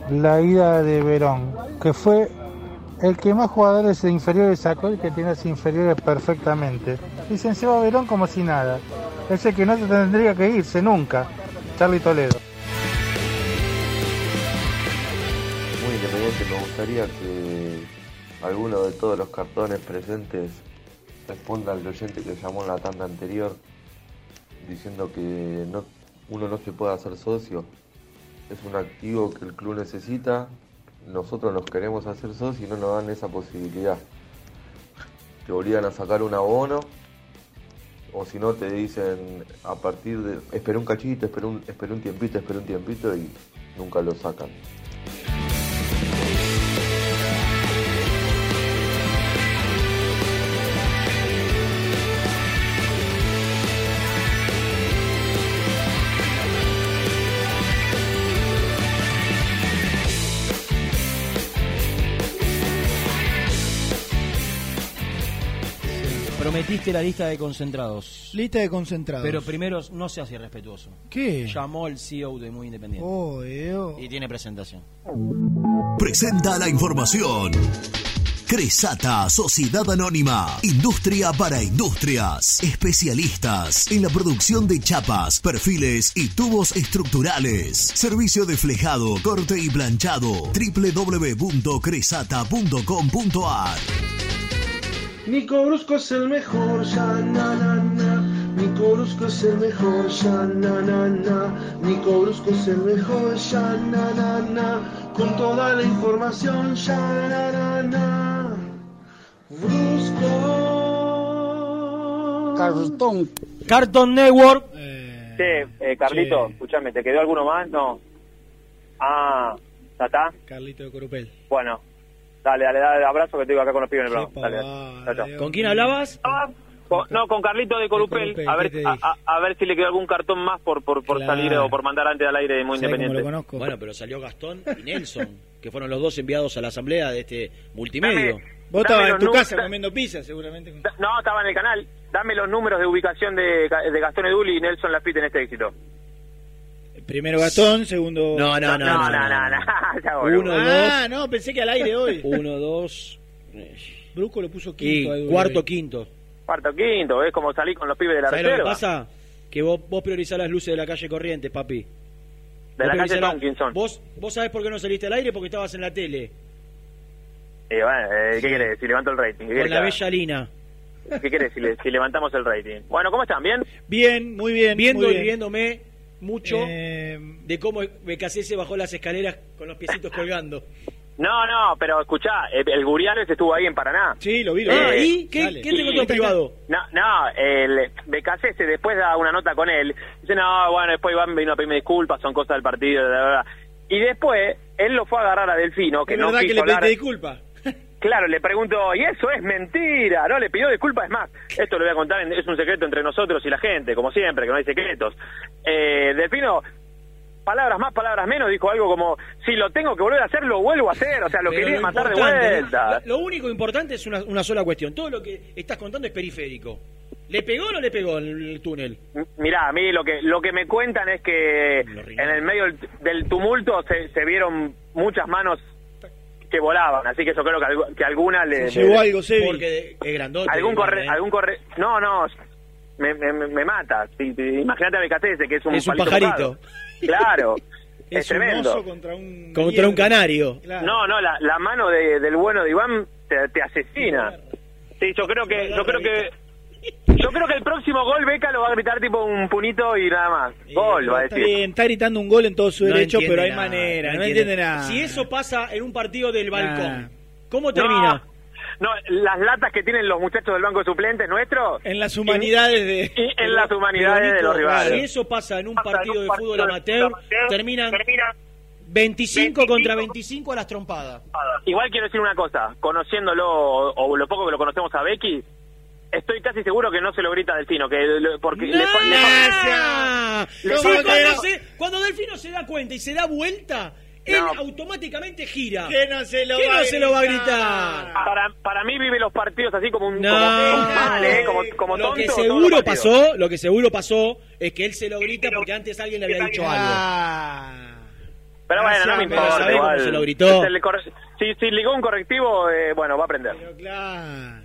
[SPEAKER 23] la ida de Verón? Que fue el que más jugadores de inferiores sacó y que tiene las inferiores perfectamente. Dicen se va Verón como si nada. Ese que no tendría que irse nunca. Charlie Toledo.
[SPEAKER 24] Muy independiente, me gustaría que alguno de todos los cartones presentes responda al oyente que llamó en la tanda anterior diciendo que no, uno no se puede hacer socio. Es un activo que el club necesita. Nosotros nos queremos hacer socios y no nos dan esa posibilidad. Te obligan a sacar un abono o si no te dicen a partir de espera un cachito, espera un, espera un tiempito, espera un tiempito y nunca lo sacan.
[SPEAKER 5] La lista de concentrados.
[SPEAKER 6] Lista de concentrados.
[SPEAKER 5] Pero primero no seas irrespetuoso.
[SPEAKER 6] ¿Qué?
[SPEAKER 5] Llamó el CEO de Muy Independiente.
[SPEAKER 6] Oh, Eo.
[SPEAKER 5] Y tiene presentación.
[SPEAKER 10] Presenta la información. Cresata, Sociedad Anónima, Industria para Industrias, especialistas en la producción de chapas, perfiles y tubos estructurales. Servicio de flejado, corte y planchado. www.cresata.com.ar
[SPEAKER 25] Nico Brusco es el mejor, ya na na na. Nico Brusco es el mejor, ya na na na. Nico Brusco es el mejor, ya na na na. Con toda la información, ya na na na. Brusco.
[SPEAKER 5] Cartón. Carton Network.
[SPEAKER 9] Sí, eh, Carlito, escúchame, ¿te quedó alguno más? No. Ah, ¿ya está?
[SPEAKER 6] Carlito de Corupel.
[SPEAKER 9] Bueno, dale, dale, dale, abrazo que te digo acá con los pibes en el programa. Dale, dale. Chao, chao.
[SPEAKER 5] ¿Con quién hablabas?
[SPEAKER 9] Con- no, con Carlito de Corupel,
[SPEAKER 5] Corupel,
[SPEAKER 9] a
[SPEAKER 5] ¿qué
[SPEAKER 9] ver a, ver si le quedó algún cartón más por por, por
[SPEAKER 5] Claro.
[SPEAKER 9] salir o por mandar antes al aire de Muy Independiente.
[SPEAKER 5] Bueno, pero salió Gastón y Nelson, que fueron los dos enviados a la asamblea de este multimedio.
[SPEAKER 9] Dame-
[SPEAKER 6] Vos estabas en tu casa comiendo pizza, seguramente.
[SPEAKER 9] No, estaba en el canal. Dame los números de ubicación de, de Gastón Edul y Nelson Lafitte en este éxito.
[SPEAKER 6] Primero Gastón, segundo.
[SPEAKER 5] No, no, no, no,
[SPEAKER 9] no,
[SPEAKER 5] no,
[SPEAKER 9] no, boludo.
[SPEAKER 5] Uno,
[SPEAKER 6] Ah,
[SPEAKER 5] dos.
[SPEAKER 6] no, pensé que al aire hoy.
[SPEAKER 5] Uno, dos.
[SPEAKER 6] Brusco lo puso
[SPEAKER 5] Y
[SPEAKER 6] quinto.
[SPEAKER 5] cuarto, quinto.
[SPEAKER 9] Cuarto, quinto, es como salir con los pibes de la
[SPEAKER 5] ¿Sabes lo que
[SPEAKER 9] reserva.
[SPEAKER 5] pasa? Que vos, vos priorizás las luces de la calle Corrientes, papi.
[SPEAKER 9] De
[SPEAKER 5] Vos
[SPEAKER 9] la calle Tomkinson.
[SPEAKER 5] Vos, vos sabés por qué no saliste al aire porque estabas en la tele.
[SPEAKER 9] Y bueno, eh, ¿qué querés? Si levanto el rating. ¿Qué
[SPEAKER 5] Con la bella Lina.
[SPEAKER 9] ¿Qué querés si, le- si levantamos el rating? Bueno, ¿cómo están? ¿Bien?
[SPEAKER 6] Bien, muy bien.
[SPEAKER 5] Viendo
[SPEAKER 6] muy
[SPEAKER 5] y
[SPEAKER 6] bien.
[SPEAKER 5] riéndome mucho
[SPEAKER 6] Eh,
[SPEAKER 5] de cómo BKC bajó las escaleras con los piecitos colgando.
[SPEAKER 26] No, no, pero escuchá, el, el Guriales estuvo ahí en Paraná.
[SPEAKER 6] Sí, lo vi.
[SPEAKER 5] Ah,
[SPEAKER 26] Eh,
[SPEAKER 5] ¿y? ¿Qué,
[SPEAKER 6] dale.
[SPEAKER 5] ¿Qué te contó privado?
[SPEAKER 26] No, no, el BKC después da una nota con él. Dice, no, bueno, después Iván vino a pedirme disculpas, son cosas del partido, de verdad. Y después, él lo fue a agarrar a Delfino, que
[SPEAKER 6] Es
[SPEAKER 26] no
[SPEAKER 6] verdad que le pediste disculpas.
[SPEAKER 26] Claro, le pregunto, y eso es mentira, ¿no? Le pidió disculpas, es más, esto lo voy a contar, es un secreto entre nosotros y la gente, como siempre, que no hay secretos. Eh, Delfino, palabras más, palabras menos, dijo algo como, si lo tengo que volver a hacer, lo vuelvo a hacer, o sea, lo
[SPEAKER 5] Pero
[SPEAKER 26] quería matar de vuelta.
[SPEAKER 5] Lo, lo único importante es una, una sola cuestión. Todo lo que estás contando es periférico. ¿Le pegó o no le pegó en el túnel?
[SPEAKER 26] Mirá, a mí lo que lo que me cuentan es que en el medio del, del tumulto se, se vieron muchas manos que volaban, así que yo creo que, que alguna le...
[SPEAKER 6] Se llevó
[SPEAKER 26] le-
[SPEAKER 6] algo, Sebi.
[SPEAKER 5] Porque es grandote.
[SPEAKER 26] algún corre,
[SPEAKER 5] ¿eh?
[SPEAKER 26] algún corre, no, no, me, me, me- me mata. Sí, sí, Imagínate a Becatese, que es un,
[SPEAKER 5] Es un pajarito.
[SPEAKER 26] Claro, es,
[SPEAKER 6] Es un
[SPEAKER 26] tremendo.
[SPEAKER 6] oso contra un...
[SPEAKER 5] Contra un canario.
[SPEAKER 6] Claro.
[SPEAKER 26] No, no, la, la mano de- del bueno de Iván te, te asesina. Sí, yo creo que, yo creo que, yo creo que el próximo gol Beca lo va a gritar tipo un punito y nada más. Gol, va a decir.
[SPEAKER 6] bien, está gritando un gol en todo su
[SPEAKER 5] No
[SPEAKER 6] derecho, pero hay
[SPEAKER 5] nada,
[SPEAKER 6] manera, no, entiende nada.
[SPEAKER 5] Si eso pasa en un partido del balcón,
[SPEAKER 6] Nah.
[SPEAKER 5] ¿cómo termina?
[SPEAKER 26] No, las latas que tienen los muchachos del banco de suplentes nuestros.
[SPEAKER 6] En las humanidades de...
[SPEAKER 26] Y en las humanidades de los
[SPEAKER 5] Si
[SPEAKER 26] rivales.
[SPEAKER 5] eso pasa en un
[SPEAKER 26] Pasa en
[SPEAKER 5] partido
[SPEAKER 26] un
[SPEAKER 5] de
[SPEAKER 26] partido
[SPEAKER 5] fútbol
[SPEAKER 26] de
[SPEAKER 5] amateur,
[SPEAKER 26] fútbol amateur,
[SPEAKER 5] terminan
[SPEAKER 26] termina
[SPEAKER 5] 25 contra 25 a las trompadas.
[SPEAKER 26] Igual quiero decir una cosa, conociéndolo, o, o lo poco que lo conocemos a Becky, estoy casi seguro que no se lo grita Delfino, que lo- porque le, le-. Le
[SPEAKER 5] Sí,
[SPEAKER 26] falta-
[SPEAKER 5] cuando, se- cuando Delfino se da cuenta y se da vuelta, él
[SPEAKER 26] No.
[SPEAKER 5] automáticamente gira.
[SPEAKER 6] Que no se lo
[SPEAKER 5] ¿Qué
[SPEAKER 6] va
[SPEAKER 5] no
[SPEAKER 6] a
[SPEAKER 5] se lo va a
[SPEAKER 6] gritar?
[SPEAKER 26] para, para mí vive los partidos así como un
[SPEAKER 5] No,
[SPEAKER 26] como, como mal, ¿eh? como, como
[SPEAKER 5] lo
[SPEAKER 26] tonto
[SPEAKER 5] que seguro pasó, lo que seguro pasó es que él se lo grita porque antes alguien le había dicho algo.
[SPEAKER 26] Pero bueno, no me importa.
[SPEAKER 5] pero ¿sabés cómo
[SPEAKER 26] igual.
[SPEAKER 5] se lo gritó?
[SPEAKER 26] Si, si ligó un correctivo, eh, bueno, va a aprender.
[SPEAKER 6] Pero claro.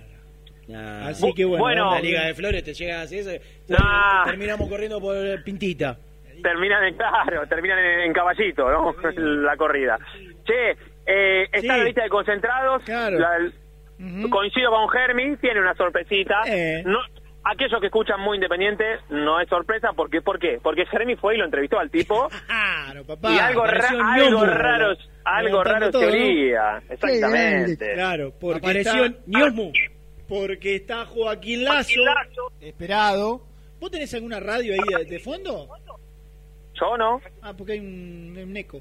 [SPEAKER 5] Nah.
[SPEAKER 6] Así que bueno,
[SPEAKER 26] Bueno.
[SPEAKER 5] la Liga de Flores te llega así, eso,
[SPEAKER 26] Nah.
[SPEAKER 5] terminamos corriendo por Pintita.
[SPEAKER 26] Terminan en, claro, terminan en, en caballito, ¿no? la corrida. Che, eh, está
[SPEAKER 6] Sí.
[SPEAKER 26] la lista de concentrados.
[SPEAKER 6] Claro.
[SPEAKER 26] La- Coincido con Germi, tiene una sorpresita.
[SPEAKER 6] Eh.
[SPEAKER 26] No, aquellos que escuchan muy independiente, no es sorpresa. porque ¿Por qué? Porque Germi fue y lo entrevistó al tipo.
[SPEAKER 6] Claro, papá.
[SPEAKER 26] y algo, ra- algo raro, algo raro
[SPEAKER 6] todo, ¿no?
[SPEAKER 26] teoría. Exactamente.
[SPEAKER 6] Claro, porque
[SPEAKER 5] Apareció
[SPEAKER 6] está. Porque está Joaquín Lazo, esperado. ¿Vos tenés alguna radio ahí de, de fondo?
[SPEAKER 26] Yo no.
[SPEAKER 6] Ah, porque hay un, un eco.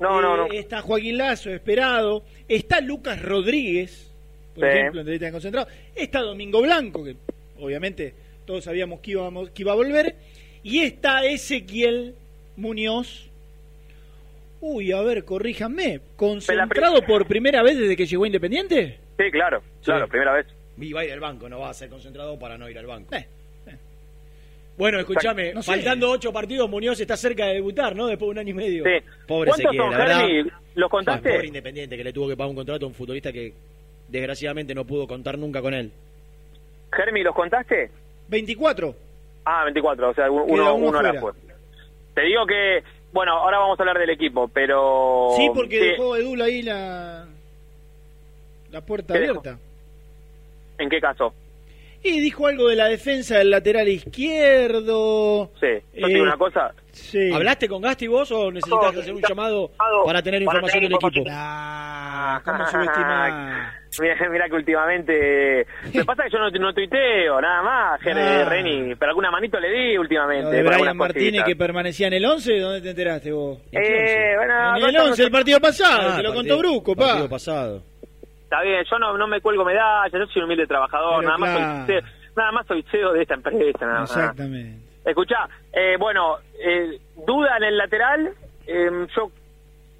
[SPEAKER 26] No, no,
[SPEAKER 6] Eh,
[SPEAKER 26] no.
[SPEAKER 6] Está Joaquín Lazo, esperado. Está Lucas Rodríguez, por
[SPEAKER 26] Sí.
[SPEAKER 6] ejemplo, en Delita de Concentrado. Está Domingo Blanco, que obviamente todos sabíamos que, íbamos, que iba a volver. Y está Ezequiel Muñoz. Uy, a ver, corríjanme. ¿Concentrado por primera vez desde que llegó a Independiente?
[SPEAKER 26] Sí, claro, claro, primera vez.
[SPEAKER 5] Y va a ir al banco, no va a ser concentrado para no ir al banco.
[SPEAKER 6] Eh,
[SPEAKER 5] Bueno, escúchame,
[SPEAKER 6] No sé.
[SPEAKER 5] faltando ocho partidos, Muñoz está cerca de debutar, ¿no? Después de un año y medio.
[SPEAKER 26] Sí.
[SPEAKER 5] Pobre
[SPEAKER 26] ¿Cuántos
[SPEAKER 5] Ezequiel, la verdad.
[SPEAKER 26] ¿Los contaste?
[SPEAKER 5] Pobre Independiente, que le tuvo que pagar un contrato a un futbolista que desgraciadamente no pudo contar nunca con él.
[SPEAKER 26] Germi, ¿los contaste?
[SPEAKER 6] 24.
[SPEAKER 26] Ah, 24, o sea, uno,
[SPEAKER 6] uno
[SPEAKER 26] uno ahora fue. Te digo que, bueno, ahora vamos a hablar del equipo, pero...
[SPEAKER 6] Sí, porque
[SPEAKER 26] Sí.
[SPEAKER 6] dejó Edul ahí la, la puerta
[SPEAKER 26] ¿Qué dejó? ¿En qué caso?
[SPEAKER 6] Y dijo algo de la defensa del lateral izquierdo.
[SPEAKER 26] Sí, yo te
[SPEAKER 6] Eh,
[SPEAKER 26] digo una cosa,
[SPEAKER 6] Sí.
[SPEAKER 5] ¿Hablaste con Gasti vos o necesitas
[SPEAKER 26] No,
[SPEAKER 5] hacer un llamado para tener
[SPEAKER 26] para
[SPEAKER 5] información
[SPEAKER 26] tener
[SPEAKER 5] del equipo?
[SPEAKER 6] Ah, ¿cómo subestimar?
[SPEAKER 26] mira, mira que últimamente... Me pasa que yo no, no tuiteo, nada más,
[SPEAKER 6] Ah.
[SPEAKER 26] Reni, pero alguna manito le di últimamente.
[SPEAKER 6] De Brian Martínez
[SPEAKER 26] cositas.
[SPEAKER 6] que permanecía en el 11, ¿dónde te enteraste vos?
[SPEAKER 26] Eh, bueno,
[SPEAKER 6] en el
[SPEAKER 26] no-
[SPEAKER 6] 11, el partido pasado,
[SPEAKER 5] Ah,
[SPEAKER 6] te lo
[SPEAKER 5] partido-
[SPEAKER 6] contó Brusco, pa.
[SPEAKER 5] partido pasado.
[SPEAKER 26] Está bien, yo no, no me cuelgo medallas, yo soy un humilde trabajador,
[SPEAKER 6] Pero
[SPEAKER 26] nada más, soy, CEO nada más soy CEO de esta empresa, nada.
[SPEAKER 6] Exactamente.
[SPEAKER 26] Escuchá, eh, bueno, eh, duda en el lateral, eh, yo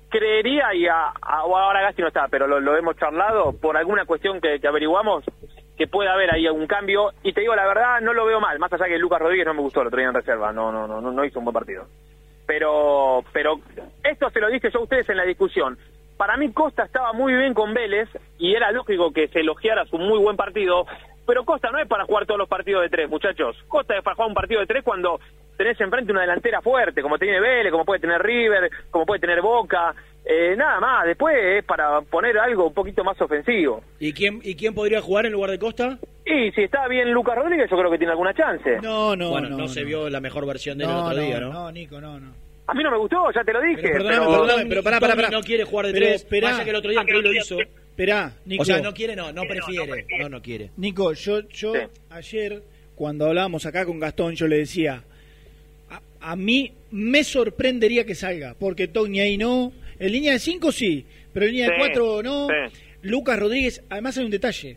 [SPEAKER 26] creería, y a- a- o ahora Gasti no está, pero lo, lo hemos charlado, por alguna cuestión que, que averiguamos, que puede haber ahí algún cambio, y te digo la verdad, no lo veo mal, más allá que Lucas Rodríguez no me gustó el otro día en reserva, no, no, no, no, no hizo un buen partido. Pero, pero esto se lo dije yo a ustedes en la discusión. Para mí Costa estaba muy bien con Vélez y era lógico que se elogiara su muy buen partido, pero Costa no es para jugar todos los partidos de tres, muchachos. Costa es para jugar un partido de tres cuando tenés enfrente una delantera fuerte, como tiene Vélez, como puede tener River, como puede tener Boca. Eh, nada más, después es para poner algo un poquito más ofensivo.
[SPEAKER 5] ¿Y quién, ¿Y quién podría jugar en lugar de Costa?
[SPEAKER 26] Y si está bien Lucas Rodríguez, yo creo que tiene alguna chance.
[SPEAKER 6] No, no,
[SPEAKER 5] bueno,
[SPEAKER 6] no,
[SPEAKER 5] no, se
[SPEAKER 6] no.
[SPEAKER 5] vio la mejor versión de él el
[SPEAKER 6] No,
[SPEAKER 5] otro
[SPEAKER 6] no,
[SPEAKER 5] día, ¿no?
[SPEAKER 6] no, Nico, no, no.
[SPEAKER 26] A mí no me gustó, ya te lo dije.
[SPEAKER 5] Pero perdóname,
[SPEAKER 26] pero-
[SPEAKER 5] perdóname, pero pará, pará, no quiere jugar de
[SPEAKER 6] Pero
[SPEAKER 5] tres.
[SPEAKER 6] esperá.
[SPEAKER 5] Pasa que el otro día Andrés lo hizo.
[SPEAKER 6] Esperá, Nico.
[SPEAKER 5] O sea, no quiere, no, no prefiere. No, no quiere.
[SPEAKER 6] Nico, yo, yo ayer, cuando hablábamos acá con Gastón, yo le decía, a, a mí me sorprendería que salga, porque Tony ahí no, en línea de 5 sí, pero en línea de
[SPEAKER 26] Sí,
[SPEAKER 6] 4 no.
[SPEAKER 26] sí.
[SPEAKER 6] Lucas Rodríguez, además hay un detalle.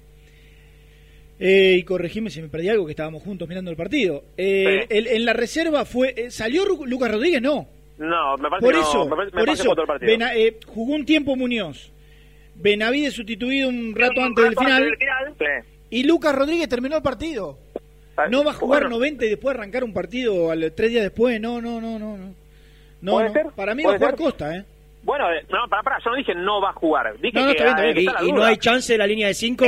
[SPEAKER 6] Eh, y corregime si me perdí algo, que estábamos juntos mirando el partido. Eh,
[SPEAKER 26] Sí.
[SPEAKER 6] el- en la reserva fue, eh, ¿salió Lucas Rodríguez? No.
[SPEAKER 26] No, me parece
[SPEAKER 6] Por
[SPEAKER 26] que no,
[SPEAKER 6] eso,
[SPEAKER 26] me parece, me
[SPEAKER 6] por eso
[SPEAKER 26] que fue todo el partido.
[SPEAKER 6] Bena- eh, jugó un tiempo Muñoz. Benavides sustituido un rato antes del final.
[SPEAKER 26] Sí.
[SPEAKER 6] Y Lucas Rodríguez terminó el partido. No va a jugar
[SPEAKER 26] Bueno.
[SPEAKER 6] 90 y después arrancar un partido al, tres días después. No, no, no, no. No, no,
[SPEAKER 26] ¿Puede
[SPEAKER 6] no.
[SPEAKER 26] ser?
[SPEAKER 6] Para mí va a
[SPEAKER 26] ¿Puede
[SPEAKER 6] jugar
[SPEAKER 26] ser?
[SPEAKER 6] Costa, ¿eh?
[SPEAKER 26] Bueno, eh, no, para, para, yo no dije no va a jugar. Dije
[SPEAKER 6] No, no,
[SPEAKER 26] que,
[SPEAKER 6] está bien, está bien.
[SPEAKER 26] que
[SPEAKER 5] ¿Y, y no hay chance de la línea de cinco?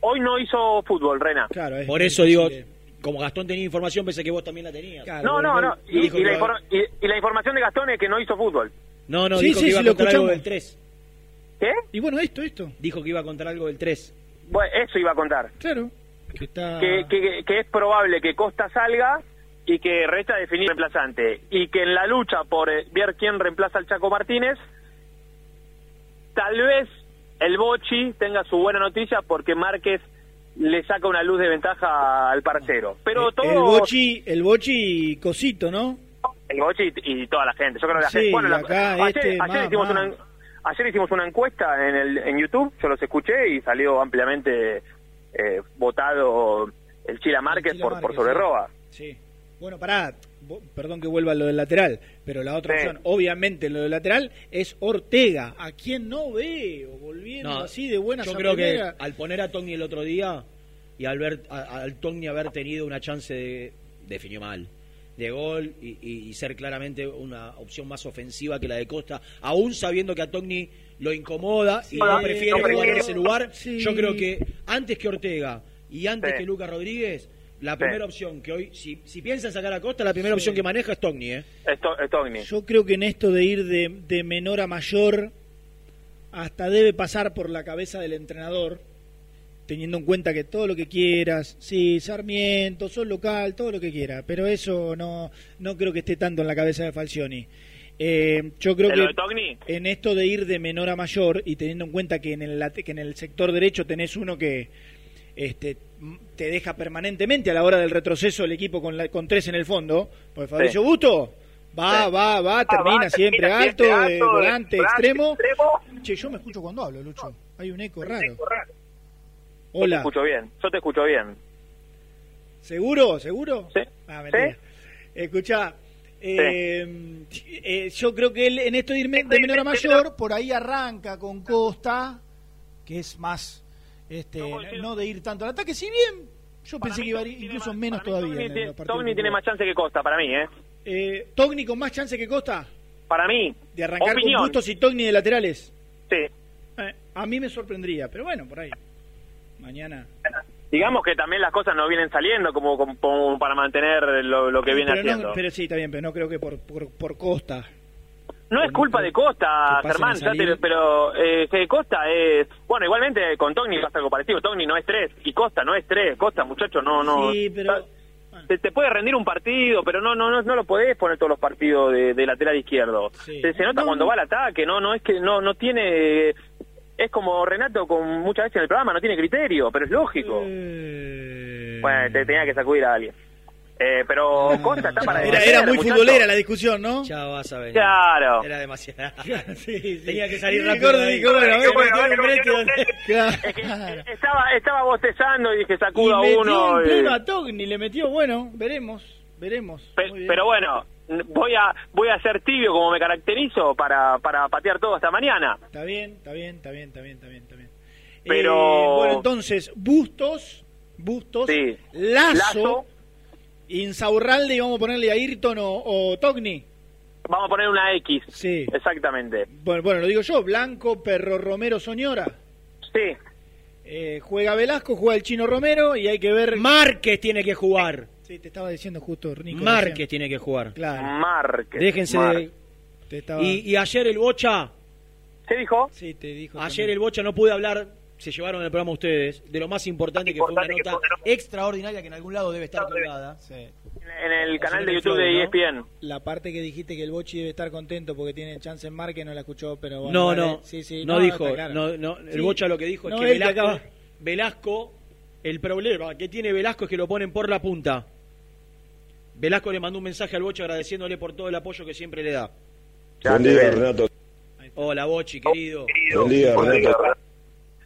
[SPEAKER 26] Hoy no hizo fútbol, Rena.
[SPEAKER 6] Claro, es
[SPEAKER 5] Por eso digo, como Gastón tenía información, pensé que vos también la tenías.
[SPEAKER 26] No, no, no. Y, la infor- y- y la información de Gastón es que no hizo fútbol.
[SPEAKER 5] No, no,
[SPEAKER 6] Sí,
[SPEAKER 5] dijo
[SPEAKER 6] sí,
[SPEAKER 5] que iba
[SPEAKER 6] sí,
[SPEAKER 5] a
[SPEAKER 6] lo
[SPEAKER 5] contar algo
[SPEAKER 6] escuchamos.
[SPEAKER 5] del 3.
[SPEAKER 26] ¿Qué?
[SPEAKER 6] Y bueno, esto, esto.
[SPEAKER 5] Dijo que iba a contar algo del 3.
[SPEAKER 26] Bueno, eso iba a contar.
[SPEAKER 6] Claro. Que está...
[SPEAKER 26] Que, que, que es probable que Costa salga y que resta definir reemplazante. Y que en la lucha por eh, ver quién reemplaza al Chaco Martínez, tal vez el Bochi tenga su buena noticia porque Márquez le saca una luz de ventaja al parcero. Pero todo...
[SPEAKER 6] El Bochi, el Bochi Cosito, ¿no?
[SPEAKER 26] El Bochi y, y toda la gente. Yo creo que la
[SPEAKER 6] Sí,
[SPEAKER 26] gente. Bueno, la- ayer,
[SPEAKER 6] este,
[SPEAKER 26] ayer hicimos una ayer hicimos una encuesta en el en YouTube, yo los escuché y salió ampliamente eh, votado el Chila Márquez
[SPEAKER 6] Chila
[SPEAKER 26] por, por sobre
[SPEAKER 6] sí.
[SPEAKER 26] Roa.
[SPEAKER 6] Sí. Bueno, pará, perdón que vuelva a lo del lateral, pero la otra
[SPEAKER 26] Sí.
[SPEAKER 6] opción, obviamente, lo del lateral es Ortega. ¿A quién no veo? Volviendo
[SPEAKER 5] No,
[SPEAKER 6] así de buenas
[SPEAKER 5] Yo
[SPEAKER 6] a
[SPEAKER 5] creo que al poner a Togni el otro día y al ver a- al Togni haber tenido una chance de definió mal de gol y, y- y ser claramente una opción más ofensiva que la de Costa, aún sabiendo que a Togni lo incomoda y no prefiere
[SPEAKER 26] no
[SPEAKER 5] jugar en ese lugar,
[SPEAKER 6] Sí.
[SPEAKER 5] yo creo que antes que Ortega y antes
[SPEAKER 26] Sí.
[SPEAKER 5] que Lucas Rodríguez, la
[SPEAKER 26] Sí.
[SPEAKER 5] primera opción que hoy, si, si piensan sacar a Costa, la primera
[SPEAKER 6] Sí.
[SPEAKER 5] opción que maneja es Togni, ¿eh?
[SPEAKER 26] Esto, es Togni.
[SPEAKER 6] Yo creo que en esto de ir de, de menor a mayor, hasta debe pasar por la cabeza del entrenador, teniendo en cuenta que todo lo que quieras, sí, Sarmiento, sol local, todo lo que quiera, pero eso no, no creo que esté tanto en la cabeza de Falcioni. Eh, yo creo
[SPEAKER 26] ¿De lo
[SPEAKER 6] que en esto de ir de menor a mayor y teniendo en cuenta que en el, que en el sector derecho tenés uno que este, te deja permanentemente a la hora del retroceso el equipo con, la- con tres en el fondo, porque Fabricio
[SPEAKER 26] Sí.
[SPEAKER 6] Busto va,
[SPEAKER 26] Sí.
[SPEAKER 6] va, va, termina
[SPEAKER 26] va,
[SPEAKER 6] siempre
[SPEAKER 26] termina
[SPEAKER 6] alto,
[SPEAKER 26] siempre
[SPEAKER 6] eh,
[SPEAKER 26] alto,
[SPEAKER 6] volante, extremo.
[SPEAKER 26] extremo.
[SPEAKER 6] Che, yo me escucho cuando hablo, Lucho. Hay un eco raro.
[SPEAKER 26] Yo te
[SPEAKER 6] Hola.
[SPEAKER 26] escucho bien. Yo te escucho bien.
[SPEAKER 6] ¿Seguro? ¿Seguro?
[SPEAKER 26] Sí.
[SPEAKER 6] Ah, mentira. Escuchá, eh, eh, yo creo que él en esto de ir me- de menor a mayor, por ahí arranca con Costa, que es más, este, no de ir tanto al ataque, si bien yo pensé que iba a ir incluso menos todavía.
[SPEAKER 26] Togni,
[SPEAKER 6] en
[SPEAKER 26] tiene- Togni más chance que Costa, para mí, ¿eh?
[SPEAKER 6] Eh, ¿Togni con más chance que Costa?
[SPEAKER 26] Para mí.
[SPEAKER 6] De arrancar
[SPEAKER 26] Opinión.
[SPEAKER 6] con Bustos y Togni de laterales.
[SPEAKER 26] Sí.
[SPEAKER 6] Eh, a mí me sorprendría, pero bueno, por ahí. Mañana.
[SPEAKER 26] Digamos que también las cosas no vienen saliendo como, como- para mantener lo, lo que viene
[SPEAKER 6] pero, no-
[SPEAKER 26] haciendo.
[SPEAKER 6] pero sí, está bien, pero no creo que por, por, por Costa.
[SPEAKER 26] No es culpa de Costa, Germán, ya te- pero eh, que Costa es... Bueno, igualmente con Togni pasa algo parecido. Togni no es tres y Costa no es tres. Costa, muchacho, no... no
[SPEAKER 6] Sí, pero-
[SPEAKER 26] Te, te puede rendir un partido, pero no no no, no lo podés poner todos los partidos de, de lateral izquierdo.
[SPEAKER 6] Sí.
[SPEAKER 26] Se, se nota
[SPEAKER 6] No,
[SPEAKER 26] cuando va al ataque, no no es que no no tiene... Es como Renato con muchas veces en el programa, no tiene criterio, pero es lógico.
[SPEAKER 6] Eh.
[SPEAKER 26] Bueno, te tenía que sacudir a alguien. Eh, pero Costa está para
[SPEAKER 6] Era, era muy
[SPEAKER 26] muchacho.
[SPEAKER 6] futbolera la discusión, ¿no?
[SPEAKER 5] Ya vas a ver.
[SPEAKER 26] Claro.
[SPEAKER 5] Era demasiado.
[SPEAKER 6] Sí, sí.
[SPEAKER 5] Tenía que salir
[SPEAKER 6] Sí,
[SPEAKER 5] rápido.
[SPEAKER 6] metió
[SPEAKER 26] metió. Estaba, estaba bostezando y dije
[SPEAKER 6] Y
[SPEAKER 26] sacuda
[SPEAKER 6] metió
[SPEAKER 26] uno.
[SPEAKER 6] en
[SPEAKER 26] y-
[SPEAKER 6] pleno a Togni, le metió, bueno, veremos, veremos.
[SPEAKER 26] Pe- pero bueno, voy a voy a ser tibio como me caracterizo para, para patear todo hasta mañana.
[SPEAKER 6] Está bien, está bien, está bien, está bien, está bien, está bien.
[SPEAKER 26] Pero-
[SPEAKER 6] Eh, bueno, entonces, Bustos, Bustos,
[SPEAKER 26] Sí.
[SPEAKER 6] Lazo,
[SPEAKER 26] Lazo.
[SPEAKER 6] Insaurralde y vamos a ponerle a Ayrton o, o Togni.
[SPEAKER 26] Vamos a poner una X.
[SPEAKER 6] Sí.
[SPEAKER 26] Exactamente.
[SPEAKER 6] Bueno, bueno, lo digo yo, Blanco, Perro Romero, Soñora.
[SPEAKER 26] Sí.
[SPEAKER 6] Eh, juega Velasco, juega el Chino Romero y hay que ver.
[SPEAKER 5] Márquez tiene que jugar.
[SPEAKER 6] Sí, te estaba diciendo justo, Nico.
[SPEAKER 5] Márquez tiene que jugar.
[SPEAKER 6] Claro.
[SPEAKER 26] Márquez.
[SPEAKER 5] Déjense de...
[SPEAKER 6] Te estaba...
[SPEAKER 5] Y, y ayer el Bocha,
[SPEAKER 26] ¿Qué dijo?
[SPEAKER 6] Sí, te dijo.
[SPEAKER 5] ayer el Bocha no pude hablar, se llevaron el programa ustedes, de lo más importante que fue una nota
[SPEAKER 26] fue
[SPEAKER 5] extraordinaria que en algún lado debe estar colgada.
[SPEAKER 26] En el canal de YouTube de. ESPN.
[SPEAKER 6] La parte que dijiste que el Bochi debe estar contento porque tiene chance en Marque no la escuchó, pero bueno.
[SPEAKER 5] No, no,
[SPEAKER 6] Sí, sí,
[SPEAKER 5] no, dijo,
[SPEAKER 6] claro.
[SPEAKER 5] no, no, el
[SPEAKER 6] Sí.
[SPEAKER 5] Bocha lo que dijo
[SPEAKER 6] No,
[SPEAKER 5] es que Velasco, Velasco, el problema que tiene Velasco es que lo ponen por la punta. Velasco le mandó un mensaje al Bocha agradeciéndole por todo el apoyo que siempre le da.
[SPEAKER 2] Buen día, Renato.
[SPEAKER 5] Hola, Bochi, querido.
[SPEAKER 2] Buen día, Renato.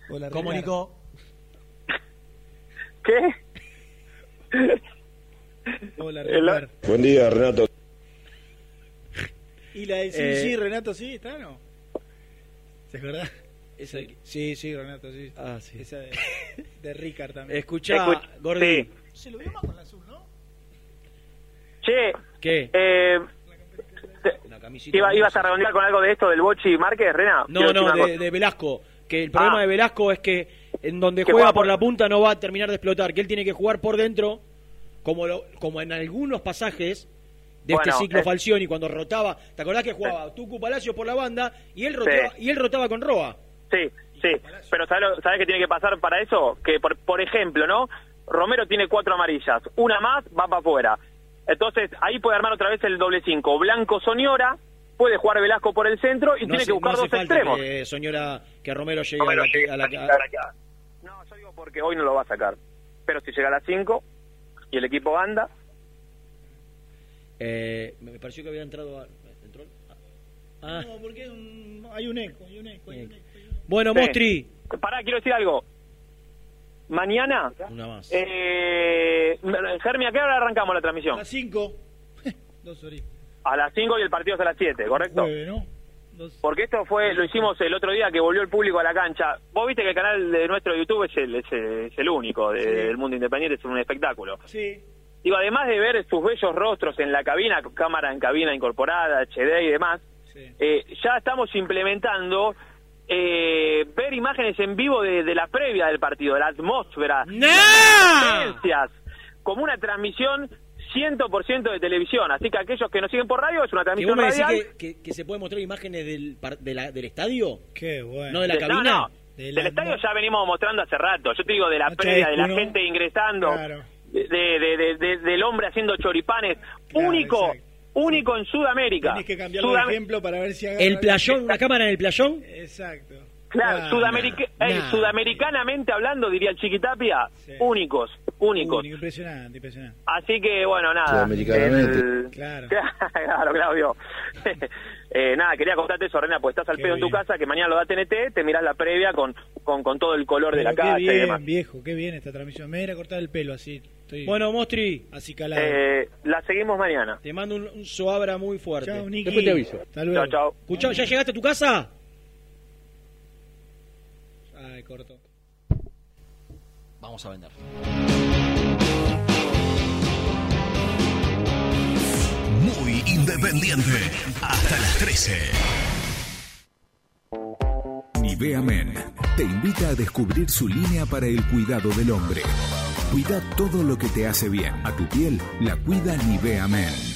[SPEAKER 6] Hola,
[SPEAKER 5] ¿Cómo,
[SPEAKER 6] Ricardo.
[SPEAKER 5] Nico?
[SPEAKER 26] ¿Qué?
[SPEAKER 6] Hola, Ricardo.
[SPEAKER 2] Buen día, Renato.
[SPEAKER 6] Y la de sí,
[SPEAKER 5] Eh,
[SPEAKER 6] sí, Renato, sí, ¿está no? ¿Se acuerda?
[SPEAKER 5] Esa-
[SPEAKER 6] Sí, sí, Renato, sí.
[SPEAKER 5] Ah, sí.
[SPEAKER 6] Esa de, de Ricard también.
[SPEAKER 5] Escuchá,
[SPEAKER 26] Escuch-
[SPEAKER 5] Gordi.
[SPEAKER 26] sí.
[SPEAKER 6] Se lo vio más con la azul, ¿no?
[SPEAKER 26] Che,
[SPEAKER 5] ¿Qué?
[SPEAKER 26] eh,
[SPEAKER 5] Una camisita
[SPEAKER 26] iba, ¿ibas a redondear con algo de esto del Bochi Márquez, Rena?
[SPEAKER 5] No, no, de, de Velasco. Que el problema
[SPEAKER 26] Ah.
[SPEAKER 5] de Velasco es que en donde juega
[SPEAKER 26] juega
[SPEAKER 5] por
[SPEAKER 26] por-
[SPEAKER 5] la punta no va a terminar de explotar. Que él tiene que jugar por dentro, como, lo- como en algunos pasajes de
[SPEAKER 26] Bueno,
[SPEAKER 5] este ciclo
[SPEAKER 26] eh.
[SPEAKER 5] Falcioni, cuando rotaba. ¿Te acordás que jugaba Tucu Palacios por la banda y él rotaba, y él rotaba con Roa?
[SPEAKER 26] Sí, sí. Pero ¿sabes, lo- ¿sabes qué tiene que pasar para eso? Que, por, por ejemplo, ¿no? Romero tiene cuatro amarillas. Una más va para afuera. Entonces, ahí puede armar otra vez el doble cinco. Blanco Soñora, puede jugar Velasco por el centro y
[SPEAKER 5] No
[SPEAKER 26] tiene
[SPEAKER 5] hace-
[SPEAKER 26] que buscar
[SPEAKER 5] no hace
[SPEAKER 26] dos
[SPEAKER 5] falta
[SPEAKER 26] extremos.
[SPEAKER 5] Que, señora, que Romero llegue
[SPEAKER 26] Romero
[SPEAKER 5] a la,
[SPEAKER 26] llegue
[SPEAKER 5] a la-
[SPEAKER 26] a la- No, yo digo porque hoy no lo va a sacar. Pero si llega a las 5 y el equipo anda,
[SPEAKER 5] Eh, me pareció que había entrado. a- ¿entró? Ah.
[SPEAKER 6] No, porque es un- hay un eco, hay un eco, hay un eco.
[SPEAKER 5] Bueno,
[SPEAKER 26] Sí.
[SPEAKER 5] Mostri.
[SPEAKER 26] Pará, quiero decir algo. Mañana,
[SPEAKER 5] Una más.
[SPEAKER 26] eh, Germi, ¿a qué hora arrancamos la transmisión?
[SPEAKER 6] A las 5. Dos horitas.
[SPEAKER 26] A las 5 y el partido es a las 7, ¿correcto?
[SPEAKER 6] ¿no? Dos.
[SPEAKER 26] Porque esto fue, lo hicimos el otro día que volvió el público a la cancha. Vos viste que el canal de nuestro YouTube es el, es el, es el único de-
[SPEAKER 6] Sí.
[SPEAKER 26] del mundo independiente, es un espectáculo.
[SPEAKER 6] Sí.
[SPEAKER 26] Digo, además de ver sus bellos rostros en la cabina, cámara en cabina incorporada, HD y demás, eh, ya estamos implementando eh, ver imágenes en vivo de, de la previa del partido, de la atmósfera, las vivencias, como una transmisión 100% de televisión. Así que aquellos que nos siguen por radio es una
[SPEAKER 5] ¿Que vos
[SPEAKER 26] transmisión
[SPEAKER 5] me decís
[SPEAKER 26] radial.
[SPEAKER 5] que, que- que se puede mostrar imágenes del, par- de la- del estadio?
[SPEAKER 6] Qué bueno.
[SPEAKER 5] ¿No de la
[SPEAKER 26] De-
[SPEAKER 5] cabina?
[SPEAKER 26] no, no.
[SPEAKER 6] De
[SPEAKER 26] Del estadio ya venimos mostrando hace rato. Yo te digo de la
[SPEAKER 6] No,
[SPEAKER 26] previa, de la gente ingresando,
[SPEAKER 6] Claro.
[SPEAKER 26] de, de- de- de- del hombre haciendo choripanes. único, único en Sudamérica.
[SPEAKER 6] Tenés que cambiarlo
[SPEAKER 26] Sudam-
[SPEAKER 6] de ejemplo para ver si
[SPEAKER 5] ¿El playón? ¿Una cámara en el playón?
[SPEAKER 6] Exacto.
[SPEAKER 26] Claro,
[SPEAKER 6] Nah,
[SPEAKER 26] Sudamerica-
[SPEAKER 6] nah,
[SPEAKER 26] eh,
[SPEAKER 6] nah.
[SPEAKER 26] sudamericanamente hablando, diría el Chiquitapia, únicos, únicos.
[SPEAKER 6] Único, impresionante, impresionante.
[SPEAKER 26] Así que, bueno, nada.
[SPEAKER 2] Sudamericanamente.
[SPEAKER 26] el-
[SPEAKER 6] Claro.
[SPEAKER 26] claro, Claudio. Eh, nada, quería contarte eso, Rena, pues estás al
[SPEAKER 6] Qué
[SPEAKER 26] pedo en tu casa, que mañana lo da TNT, te mirás la previa con, con, con todo el color de la casa
[SPEAKER 6] qué
[SPEAKER 26] y
[SPEAKER 6] bien,
[SPEAKER 26] demás.
[SPEAKER 6] viejo, qué bien esta transmisión. Me voy a cortar el pelo así. Estoy
[SPEAKER 5] Bueno, Mostri,
[SPEAKER 6] así calado.
[SPEAKER 26] Eh, la seguimos mañana.
[SPEAKER 5] te mando un, un soabra muy fuerte.
[SPEAKER 6] Chao, Niki.
[SPEAKER 20] Después te aviso.
[SPEAKER 6] Hasta luego.
[SPEAKER 26] Chao, chao.
[SPEAKER 5] Escuchá, ¿ya llegaste a tu casa?
[SPEAKER 6] Corto.
[SPEAKER 5] Vamos a vender.
[SPEAKER 10] Muy independiente. Hasta las 13.
[SPEAKER 11] Nivea Men te invita a descubrir su línea para el cuidado del hombre. Cuida todo lo que te hace bien. A tu piel la cuida Nivea Men.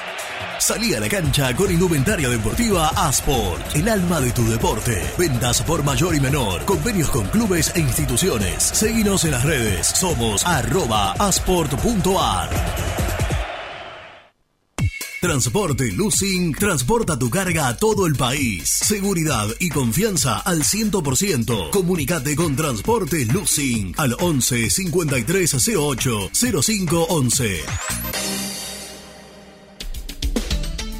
[SPEAKER 10] Salí a la cancha con indumentaria deportiva Asport, el alma de tu deporte. Ventas por mayor y menor, convenios con clubes e instituciones. Seguinos en las redes, somos arroba asport.ar. Transporte Lucing transporta tu carga a todo el país. Seguridad y confianza al 100%. Comunicate con Transporte Lucing al 11 53 08 05 11.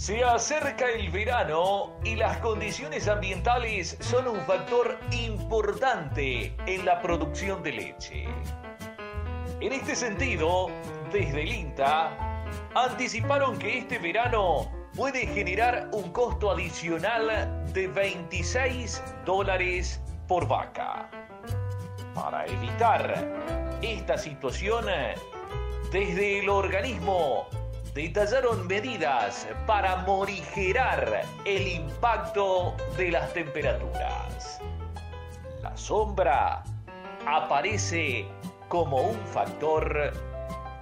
[SPEAKER 12] Se acerca el verano y las condiciones ambientales son un factor importante en la producción de leche. En este sentido, desde el INTA, anticiparon que este verano puede generar un costo adicional de 26 dólares por vaca. Para evitar esta situación, desde el organismo detallaron medidas para morigerar el impacto de las temperaturas. La sombra aparece como un factor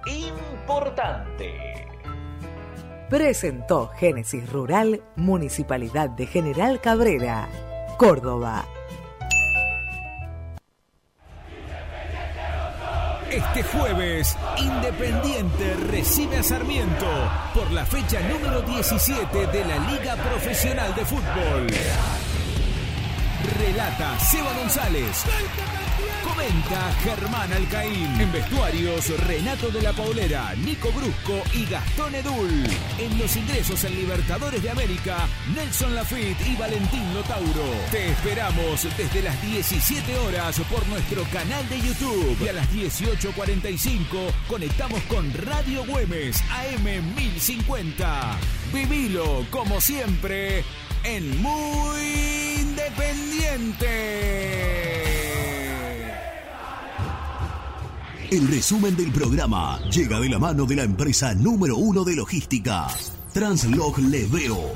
[SPEAKER 12] importante.
[SPEAKER 13] Presentó Génesis Rural, Municipalidad de General Cabrera, Córdoba.
[SPEAKER 11] Este jueves, Independiente recibe a Sarmiento por la fecha número 17 de la Liga Profesional de Fútbol. Relata Seba González. Comenta Germán Alcaín. En vestuarios, Renato de la Paulera, Nico Brusco y Gastón Edul. En los ingresos en Libertadores de América, Nelson Lafitte y Valentín Lotauro. Te esperamos desde las 17 horas por nuestro canal de YouTube. Y a las 18.45 conectamos con Radio Güemes AM 1050. Vivilo como siempre en Muy Independiente.
[SPEAKER 10] El resumen del programa llega de la mano de la empresa número uno de logística, Translog Leveo.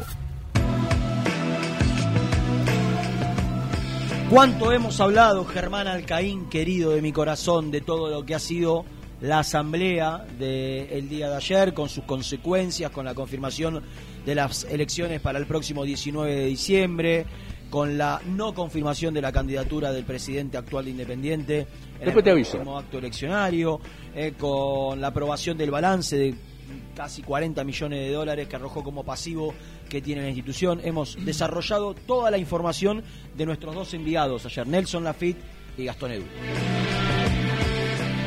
[SPEAKER 5] ¿Cuánto hemos hablado, Germán Alcaín, querido de mi corazón, de todo lo que ha sido la asamblea del día de ayer, con sus consecuencias, con la confirmación de las elecciones para el próximo 19 de diciembre, con la no confirmación de la candidatura del presidente actual de Independiente en
[SPEAKER 20] Después te
[SPEAKER 5] el próximo acto eleccionario, eh, con la aprobación del balance de casi 40 millones de dólares que arrojó como pasivo que tiene la institución. Hemos desarrollado toda la información de nuestros dos enviados ayer, Nelson Lafitte y Gastón Edu.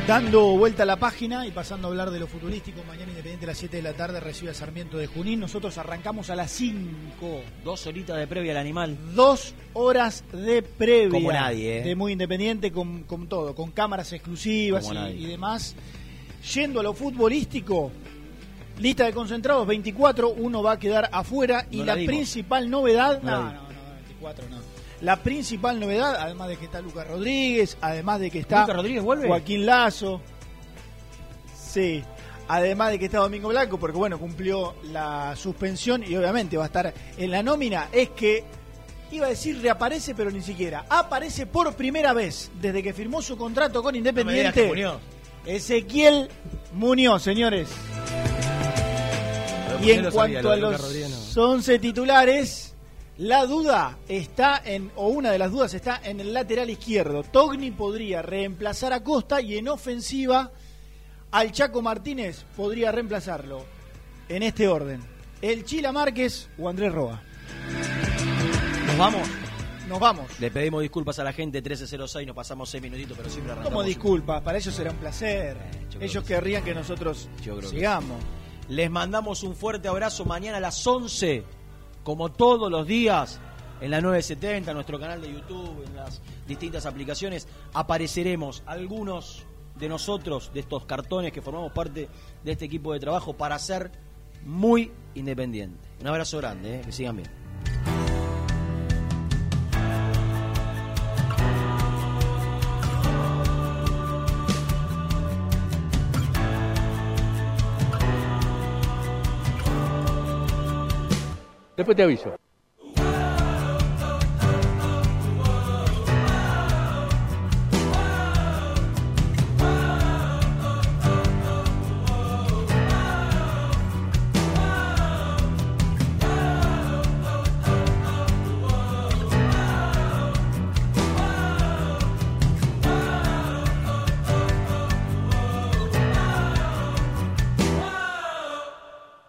[SPEAKER 6] Dando vuelta a la página y pasando a hablar de lo futbolístico, mañana Independiente a las 7 de la tarde recibe a Sarmiento de Junín. Nosotros arrancamos a las 5.
[SPEAKER 5] Dos horitas de previa al animal.
[SPEAKER 6] Dos horas de previa.
[SPEAKER 5] Como nadie, ¿eh?
[SPEAKER 6] De Muy Independiente con, con todo, con cámaras exclusivas y, demás. Yendo a lo futbolístico, lista de concentrados 24, uno va a quedar afuera y la, principal novedad...
[SPEAKER 5] No
[SPEAKER 6] No, no, no, 24 no. La principal novedad, además de que está Lucas Rodríguez, además de que está
[SPEAKER 5] ¿Lucas Rodríguez vuelve?
[SPEAKER 6] Joaquín Lazo, sí, además de que está Domingo Blanco, porque bueno, cumplió la suspensión y obviamente va a estar en la nómina, es que iba a decir reaparece, pero ni siquiera. Aparece por primera vez desde que firmó su contrato con
[SPEAKER 5] No
[SPEAKER 6] Independiente.
[SPEAKER 5] que Muñoz.
[SPEAKER 6] Ezequiel Muñoz, señores.
[SPEAKER 5] Pero
[SPEAKER 6] Y
[SPEAKER 5] ¿por qué
[SPEAKER 6] en cuanto
[SPEAKER 5] sabía, lo
[SPEAKER 6] a los
[SPEAKER 5] Rodríguez
[SPEAKER 6] 11 titulares, la duda está en, o una de las dudas está en el lateral izquierdo. Togni podría reemplazar a Costa y en ofensiva al Chaco Martínez podría reemplazarlo. En este orden, el Chila Márquez o Andrés Roa.
[SPEAKER 5] ¿Nos vamos?
[SPEAKER 6] Nos vamos.
[SPEAKER 5] Le pedimos disculpas a la gente, 1306, nos pasamos 6 minutitos, pero siempre arrancamos.
[SPEAKER 6] Como disculpas, para ellos será un placer.
[SPEAKER 5] creo
[SPEAKER 6] Ellos
[SPEAKER 5] que
[SPEAKER 6] querrían que nosotros
[SPEAKER 5] Yo creo que
[SPEAKER 6] sigamos.
[SPEAKER 5] Les mandamos un fuerte abrazo mañana a las 11, como todos los días, en la 970, en nuestro canal de YouTube, en las distintas aplicaciones. Apareceremos algunos de nosotros, de estos cartones que formamos parte de este equipo de trabajo, para ser muy independiente. Un abrazo grande, eh, que sigan bien.
[SPEAKER 20] Después te aviso.